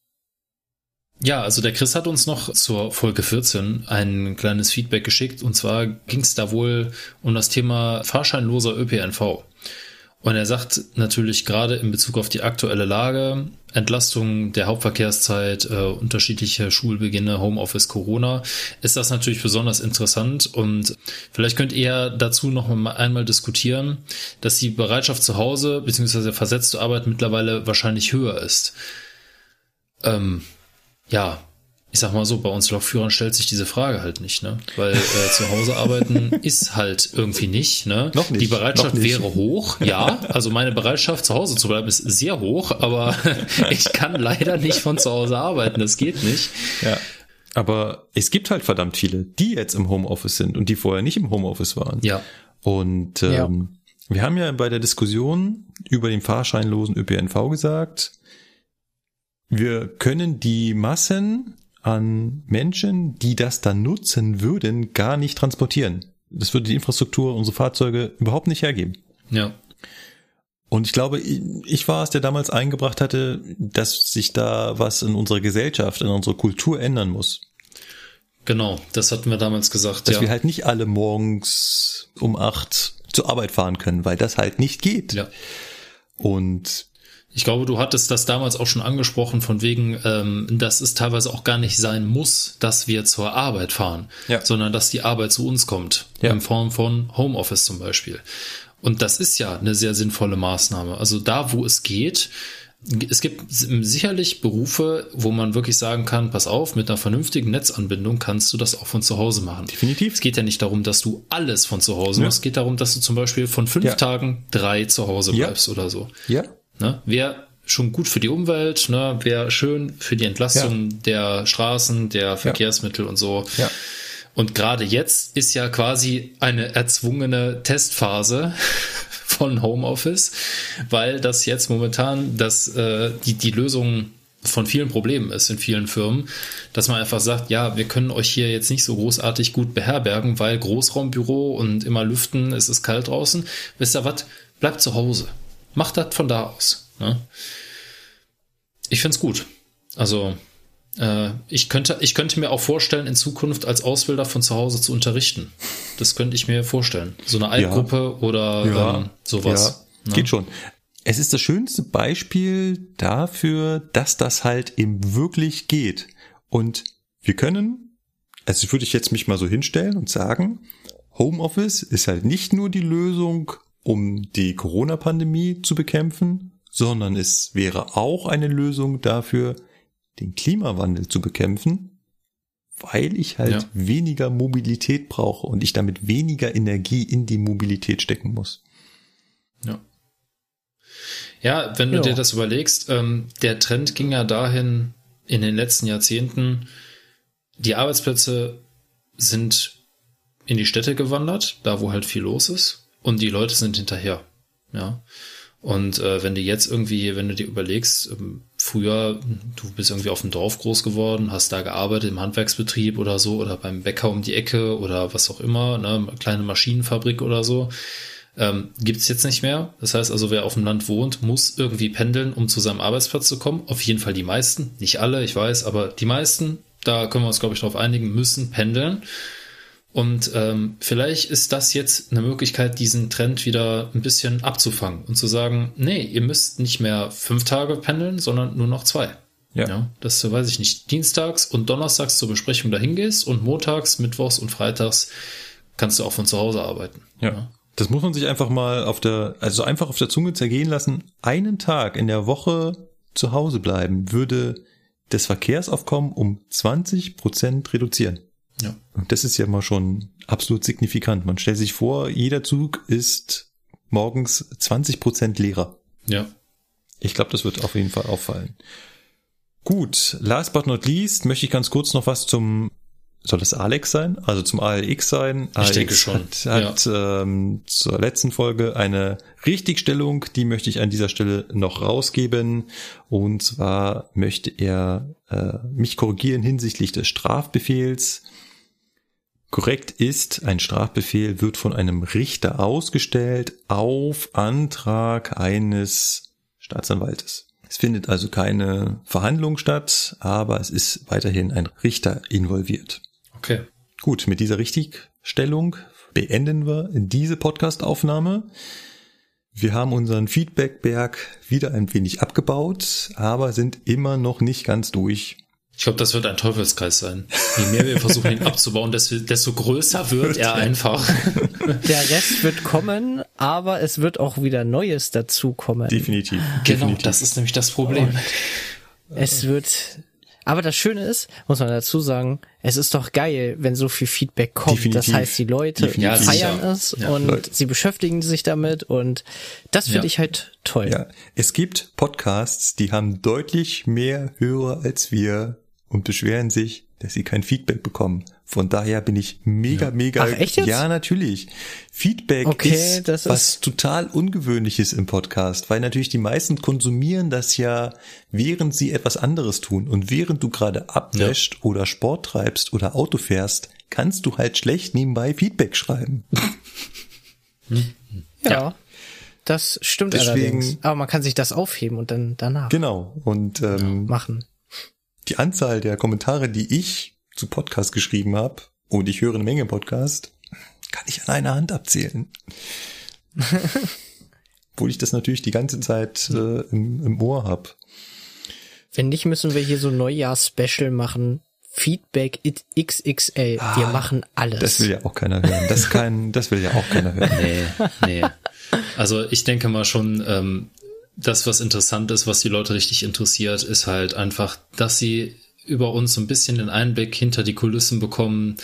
Ja, also der Chris hat uns noch zur Folge 14 ein kleines Feedback geschickt und zwar ging es da wohl um das Thema fahrscheinloser ÖPNV. Und er sagt natürlich gerade in Bezug auf die aktuelle Lage, Entlastung der Hauptverkehrszeit, äh, unterschiedliche Schulbeginne, Homeoffice, Corona, ist das natürlich besonders interessant. Und vielleicht könnt ihr dazu noch einmal diskutieren, dass die Bereitschaft zu Hause bzw. versetzte Arbeit mittlerweile wahrscheinlich höher ist. Ähm, ja, ich sag mal so, bei uns Lokführern stellt sich diese Frage halt nicht, ne? Weil äh, zu Hause arbeiten ist halt irgendwie nicht, ne? Noch nicht, Die Bereitschaft nicht. wäre hoch, ja. Also meine Bereitschaft zu Hause zu bleiben ist sehr hoch, aber ich kann leider nicht von zu Hause arbeiten, das geht nicht. Ja. Aber es gibt halt verdammt viele, die jetzt im Homeoffice sind und die vorher nicht im Homeoffice waren. Ja. Und ähm, Ja. wir haben ja bei der Diskussion über den fahrscheinlosen ÖPNV gesagt, wir können die Massen an Menschen, die das dann nutzen würden, gar nicht transportieren. Das würde die Infrastruktur, unsere Fahrzeuge überhaupt nicht hergeben. Ja. Und ich glaube, ich war es, der damals eingebracht hatte, dass sich da was in unserer Gesellschaft, in unserer Kultur ändern muss. Genau, das hatten wir damals gesagt, Dass ja. wir halt nicht alle morgens um acht zur Arbeit fahren können, weil das halt nicht geht. ja. Und Ich glaube, du hattest das damals auch schon angesprochen, von wegen, ähm, dass es teilweise auch gar nicht sein muss, dass wir zur Arbeit fahren, Ja. sondern dass die Arbeit zu uns kommt, Ja. in Form von Homeoffice zum Beispiel. Und das ist ja eine sehr sinnvolle Maßnahme. Also da, wo es geht, es gibt sicherlich Berufe, wo man wirklich sagen kann, pass auf, mit einer vernünftigen Netzanbindung kannst du das auch von zu Hause machen. Definitiv. Es geht ja nicht darum, dass du alles von zu Hause Ja. machst. Es geht darum, dass du zum Beispiel von fünf Ja. Tagen drei zu Hause Ja. bleibst oder so. ja, Ne? Wäre schon gut für die Umwelt, ne? wäre schön für die Entlastung der Straßen, der Verkehrsmittel und so. ja, Und gerade jetzt ist ja quasi eine erzwungene Testphase von Homeoffice, weil das jetzt momentan das, äh, die, die Lösung von vielen Problemen ist in vielen Firmen, dass man einfach sagt, ja, wir können euch hier jetzt nicht so großartig gut beherbergen, weil Großraumbüro und immer lüften, es ist kalt draußen. Wisst ihr was? Bleibt zu Hause. Macht das von da aus. Ne? Ich find's gut. Also äh, ich könnte, ich könnte mir auch vorstellen, in Zukunft als Ausbilder von zu Hause zu unterrichten. Das könnte ich mir vorstellen. So eine Altgruppe oder ähm, sowas. Ja, ne? geht schon. Es ist das schönste Beispiel dafür, dass das halt eben wirklich geht. Und wir können, also würde ich jetzt mich mal so hinstellen und sagen, Homeoffice ist halt nicht nur die Lösung, um die Corona-Pandemie zu bekämpfen, sondern es wäre auch eine Lösung dafür, den Klimawandel zu bekämpfen, weil ich halt Ja. weniger Mobilität brauche und ich damit weniger Energie in die Mobilität stecken muss. Ja. Ja, wenn du Ja. dir das überlegst, ähm, der Trend ging ja dahin in den letzten Jahrzehnten, die Arbeitsplätze sind in die Städte gewandert, da wo halt viel los ist, und die Leute sind hinterher. Ja. Und äh, wenn du jetzt irgendwie, wenn du dir überlegst, ähm, früher, du bist irgendwie auf dem Dorf groß geworden, hast da gearbeitet im Handwerksbetrieb oder so oder beim Bäcker um die Ecke oder was auch immer, ne, kleine Maschinenfabrik oder so, ähm, gibt's jetzt nicht mehr. Das heißt also, wer auf dem Land wohnt, muss irgendwie pendeln, um zu seinem Arbeitsplatz zu kommen. Auf jeden Fall die meisten, nicht alle, ich weiß, aber die meisten, da können wir uns, glaube ich, darauf einigen, müssen pendeln. Und ähm, vielleicht ist das jetzt eine Möglichkeit, diesen Trend wieder ein bisschen abzufangen und zu sagen, nee, ihr müsst nicht mehr fünf Tage pendeln, sondern nur noch zwei. Ja. Ja, dass du, weiß ich nicht, dienstags und donnerstags zur Besprechung dahin gehst und montags, mittwochs und freitags kannst du auch von zu Hause arbeiten. Ja. Das muss man sich einfach mal auf der, also einfach auf der Zunge zergehen lassen. Einen Tag in der Woche zu Hause bleiben, würde das Verkehrsaufkommen um 20 Prozent reduzieren. Ja. Und das ist ja mal schon absolut signifikant. Man stellt sich vor, jeder Zug ist morgens 20 Prozent leerer. Ja. Ich glaube, das wird auf jeden Fall auffallen. Gut, last but not least möchte ich ganz kurz noch was zum, soll das Alex sein? Also zum ALX sein? Ich ALX denke schon, Hat, hat ähm, zur letzten Folge eine Richtigstellung, die möchte ich an dieser Stelle noch rausgeben. Und zwar möchte er äh, mich korrigieren hinsichtlich des Strafbefehls. Korrekt ist, ein Strafbefehl wird von einem Richter ausgestellt auf Antrag eines Staatsanwaltes. Es findet also keine Verhandlung statt, aber es ist weiterhin ein Richter involviert. Okay. Gut, mit dieser Richtigstellung beenden wir diese Podcastaufnahme. Wir haben unseren Feedbackberg wieder ein wenig abgebaut, aber sind immer noch nicht ganz durch. Ich glaube, das wird ein Teufelskreis sein. Je mehr wir versuchen, ihn abzubauen, desto, desto größer wird er einfach. Der Rest wird kommen, aber es wird auch wieder Neues dazukommen. Definitiv. Genau, definitiv. das ist nämlich das Problem. Es wird. Aber das Schöne ist, muss man dazu sagen, es ist doch geil, wenn so viel Feedback kommt. Definitiv. Das heißt, die Leute Definitiv. Feiern es Ja. und Leute. sie beschäftigen sich damit und das finde Ja. ich halt toll. Ja, es gibt Podcasts, die haben deutlich mehr Hörer als wir und beschweren sich, dass sie kein Feedback bekommen. Von daher bin ich mega, mega. Ach, echt jetzt? Ja, natürlich. Feedback Okay, ist das was ist- total Ungewöhnliches im Podcast, weil natürlich die meisten konsumieren das ja, während sie etwas anderes tun. Und während du gerade abwäscht oder Sport treibst oder Auto fährst, kannst du halt schlecht nebenbei Feedback schreiben. Ja. Das stimmt Deswegen- allerdings. Aber man kann sich das aufheben und dann danach Genau. Und ähm, machen. Die Anzahl der Kommentare, die ich zu Podcast geschrieben habe, und ich höre eine Menge Podcast, kann ich an einer Hand abzählen. Obwohl ich das natürlich die ganze Zeit äh, im, im Ohr hab. Wenn nicht, müssen wir hier so ein Neujahrs-Special machen. Feedback it XXL. wir machen alles. Ah, Das will ja auch keiner hören. Das, kann, das will ja auch keiner hören. Nee, nee. Also ich denke mal schon, ähm, das, was interessant ist, was die Leute richtig interessiert, ist halt einfach, dass sie über uns so ein bisschen den Einblick hinter die Kulissen bekommen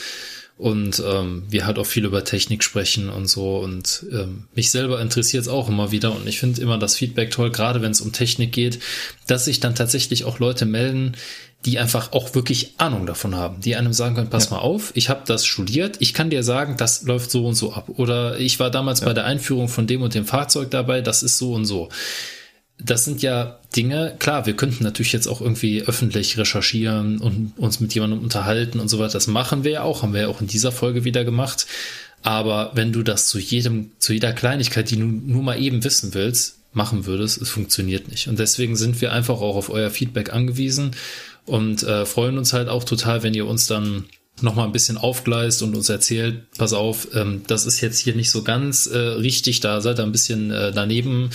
und ähm, wir halt auch viel über Technik sprechen und so. Und ähm, mich selber interessiert es auch immer wieder und ich finde immer das Feedback toll, gerade wenn es um Technik geht, dass sich dann tatsächlich auch Leute melden, die einfach auch wirklich Ahnung davon haben, die einem sagen können, pass mal auf, ich habe das studiert, ich kann dir sagen, das läuft so und so ab. Oder ich war damals bei der Einführung von dem und dem Fahrzeug dabei, das ist so und so. Das sind ja Dinge, klar, wir könnten natürlich jetzt auch irgendwie öffentlich recherchieren und uns mit jemandem unterhalten und so weiter. Das machen wir ja auch, haben wir ja auch in dieser Folge wieder gemacht. Aber wenn du das zu jedem, zu jeder Kleinigkeit, die du nur mal eben wissen willst, machen würdest, es funktioniert nicht. Und deswegen sind wir einfach auch auf euer Feedback angewiesen und äh, freuen uns halt auch total, wenn ihr uns dann noch mal ein bisschen aufgleist und uns erzählt, pass auf, ähm, das ist jetzt hier nicht so ganz äh, richtig, da seid ihr ein bisschen äh, daneben,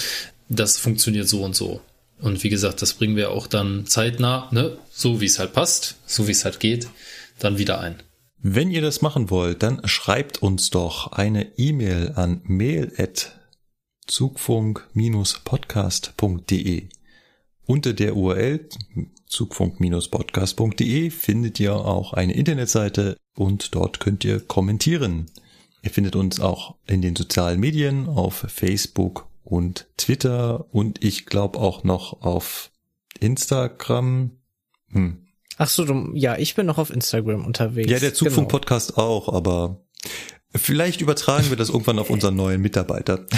das funktioniert so und so. Und wie gesagt, das bringen wir auch dann zeitnah, ne, so wie es halt passt, so wie es halt geht, dann wieder ein. Wenn ihr das machen wollt, dann schreibt uns doch eine E-Mail an mail at zugfunk-podcast.de. Unter der URL zugfunk-podcast.de findet ihr auch eine Internetseite und dort könnt ihr kommentieren. Ihr findet uns auch in den sozialen Medien auf Facebook und Twitter und ich glaube auch noch auf Instagram. Hm. Ach so, du, ja, ich bin noch auf Instagram unterwegs. Ja, der Genau. Zugfunk-Podcast auch, aber vielleicht übertragen wir das irgendwann auf unseren neuen Mitarbeiter.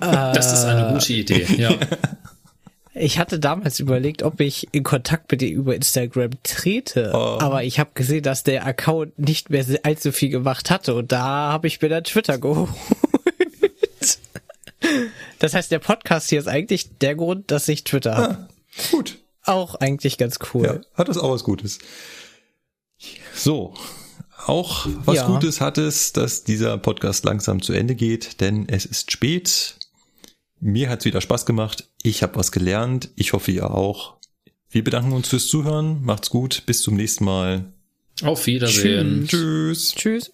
Das ist eine gute Idee, ja. Ich hatte damals überlegt, ob ich in Kontakt mit dir über Instagram trete, Oh. aber ich habe gesehen, dass der Account nicht mehr allzu viel gemacht hatte und da habe ich mir dann Twitter geholt. Das heißt, der Podcast hier ist eigentlich der Grund, dass ich Twitter habe. Gut. Auch eigentlich ganz cool. Ja, hat das auch was Gutes. So. Auch was Ja. Gutes hat es, dass dieser Podcast langsam zu Ende geht, denn es ist spät. Mir hat's wieder Spaß gemacht. Ich habe was gelernt. Ich hoffe, ihr auch. Wir bedanken uns fürs Zuhören. Macht's gut. Bis zum nächsten Mal. Auf Wiedersehen. Tschüss. Tschüss.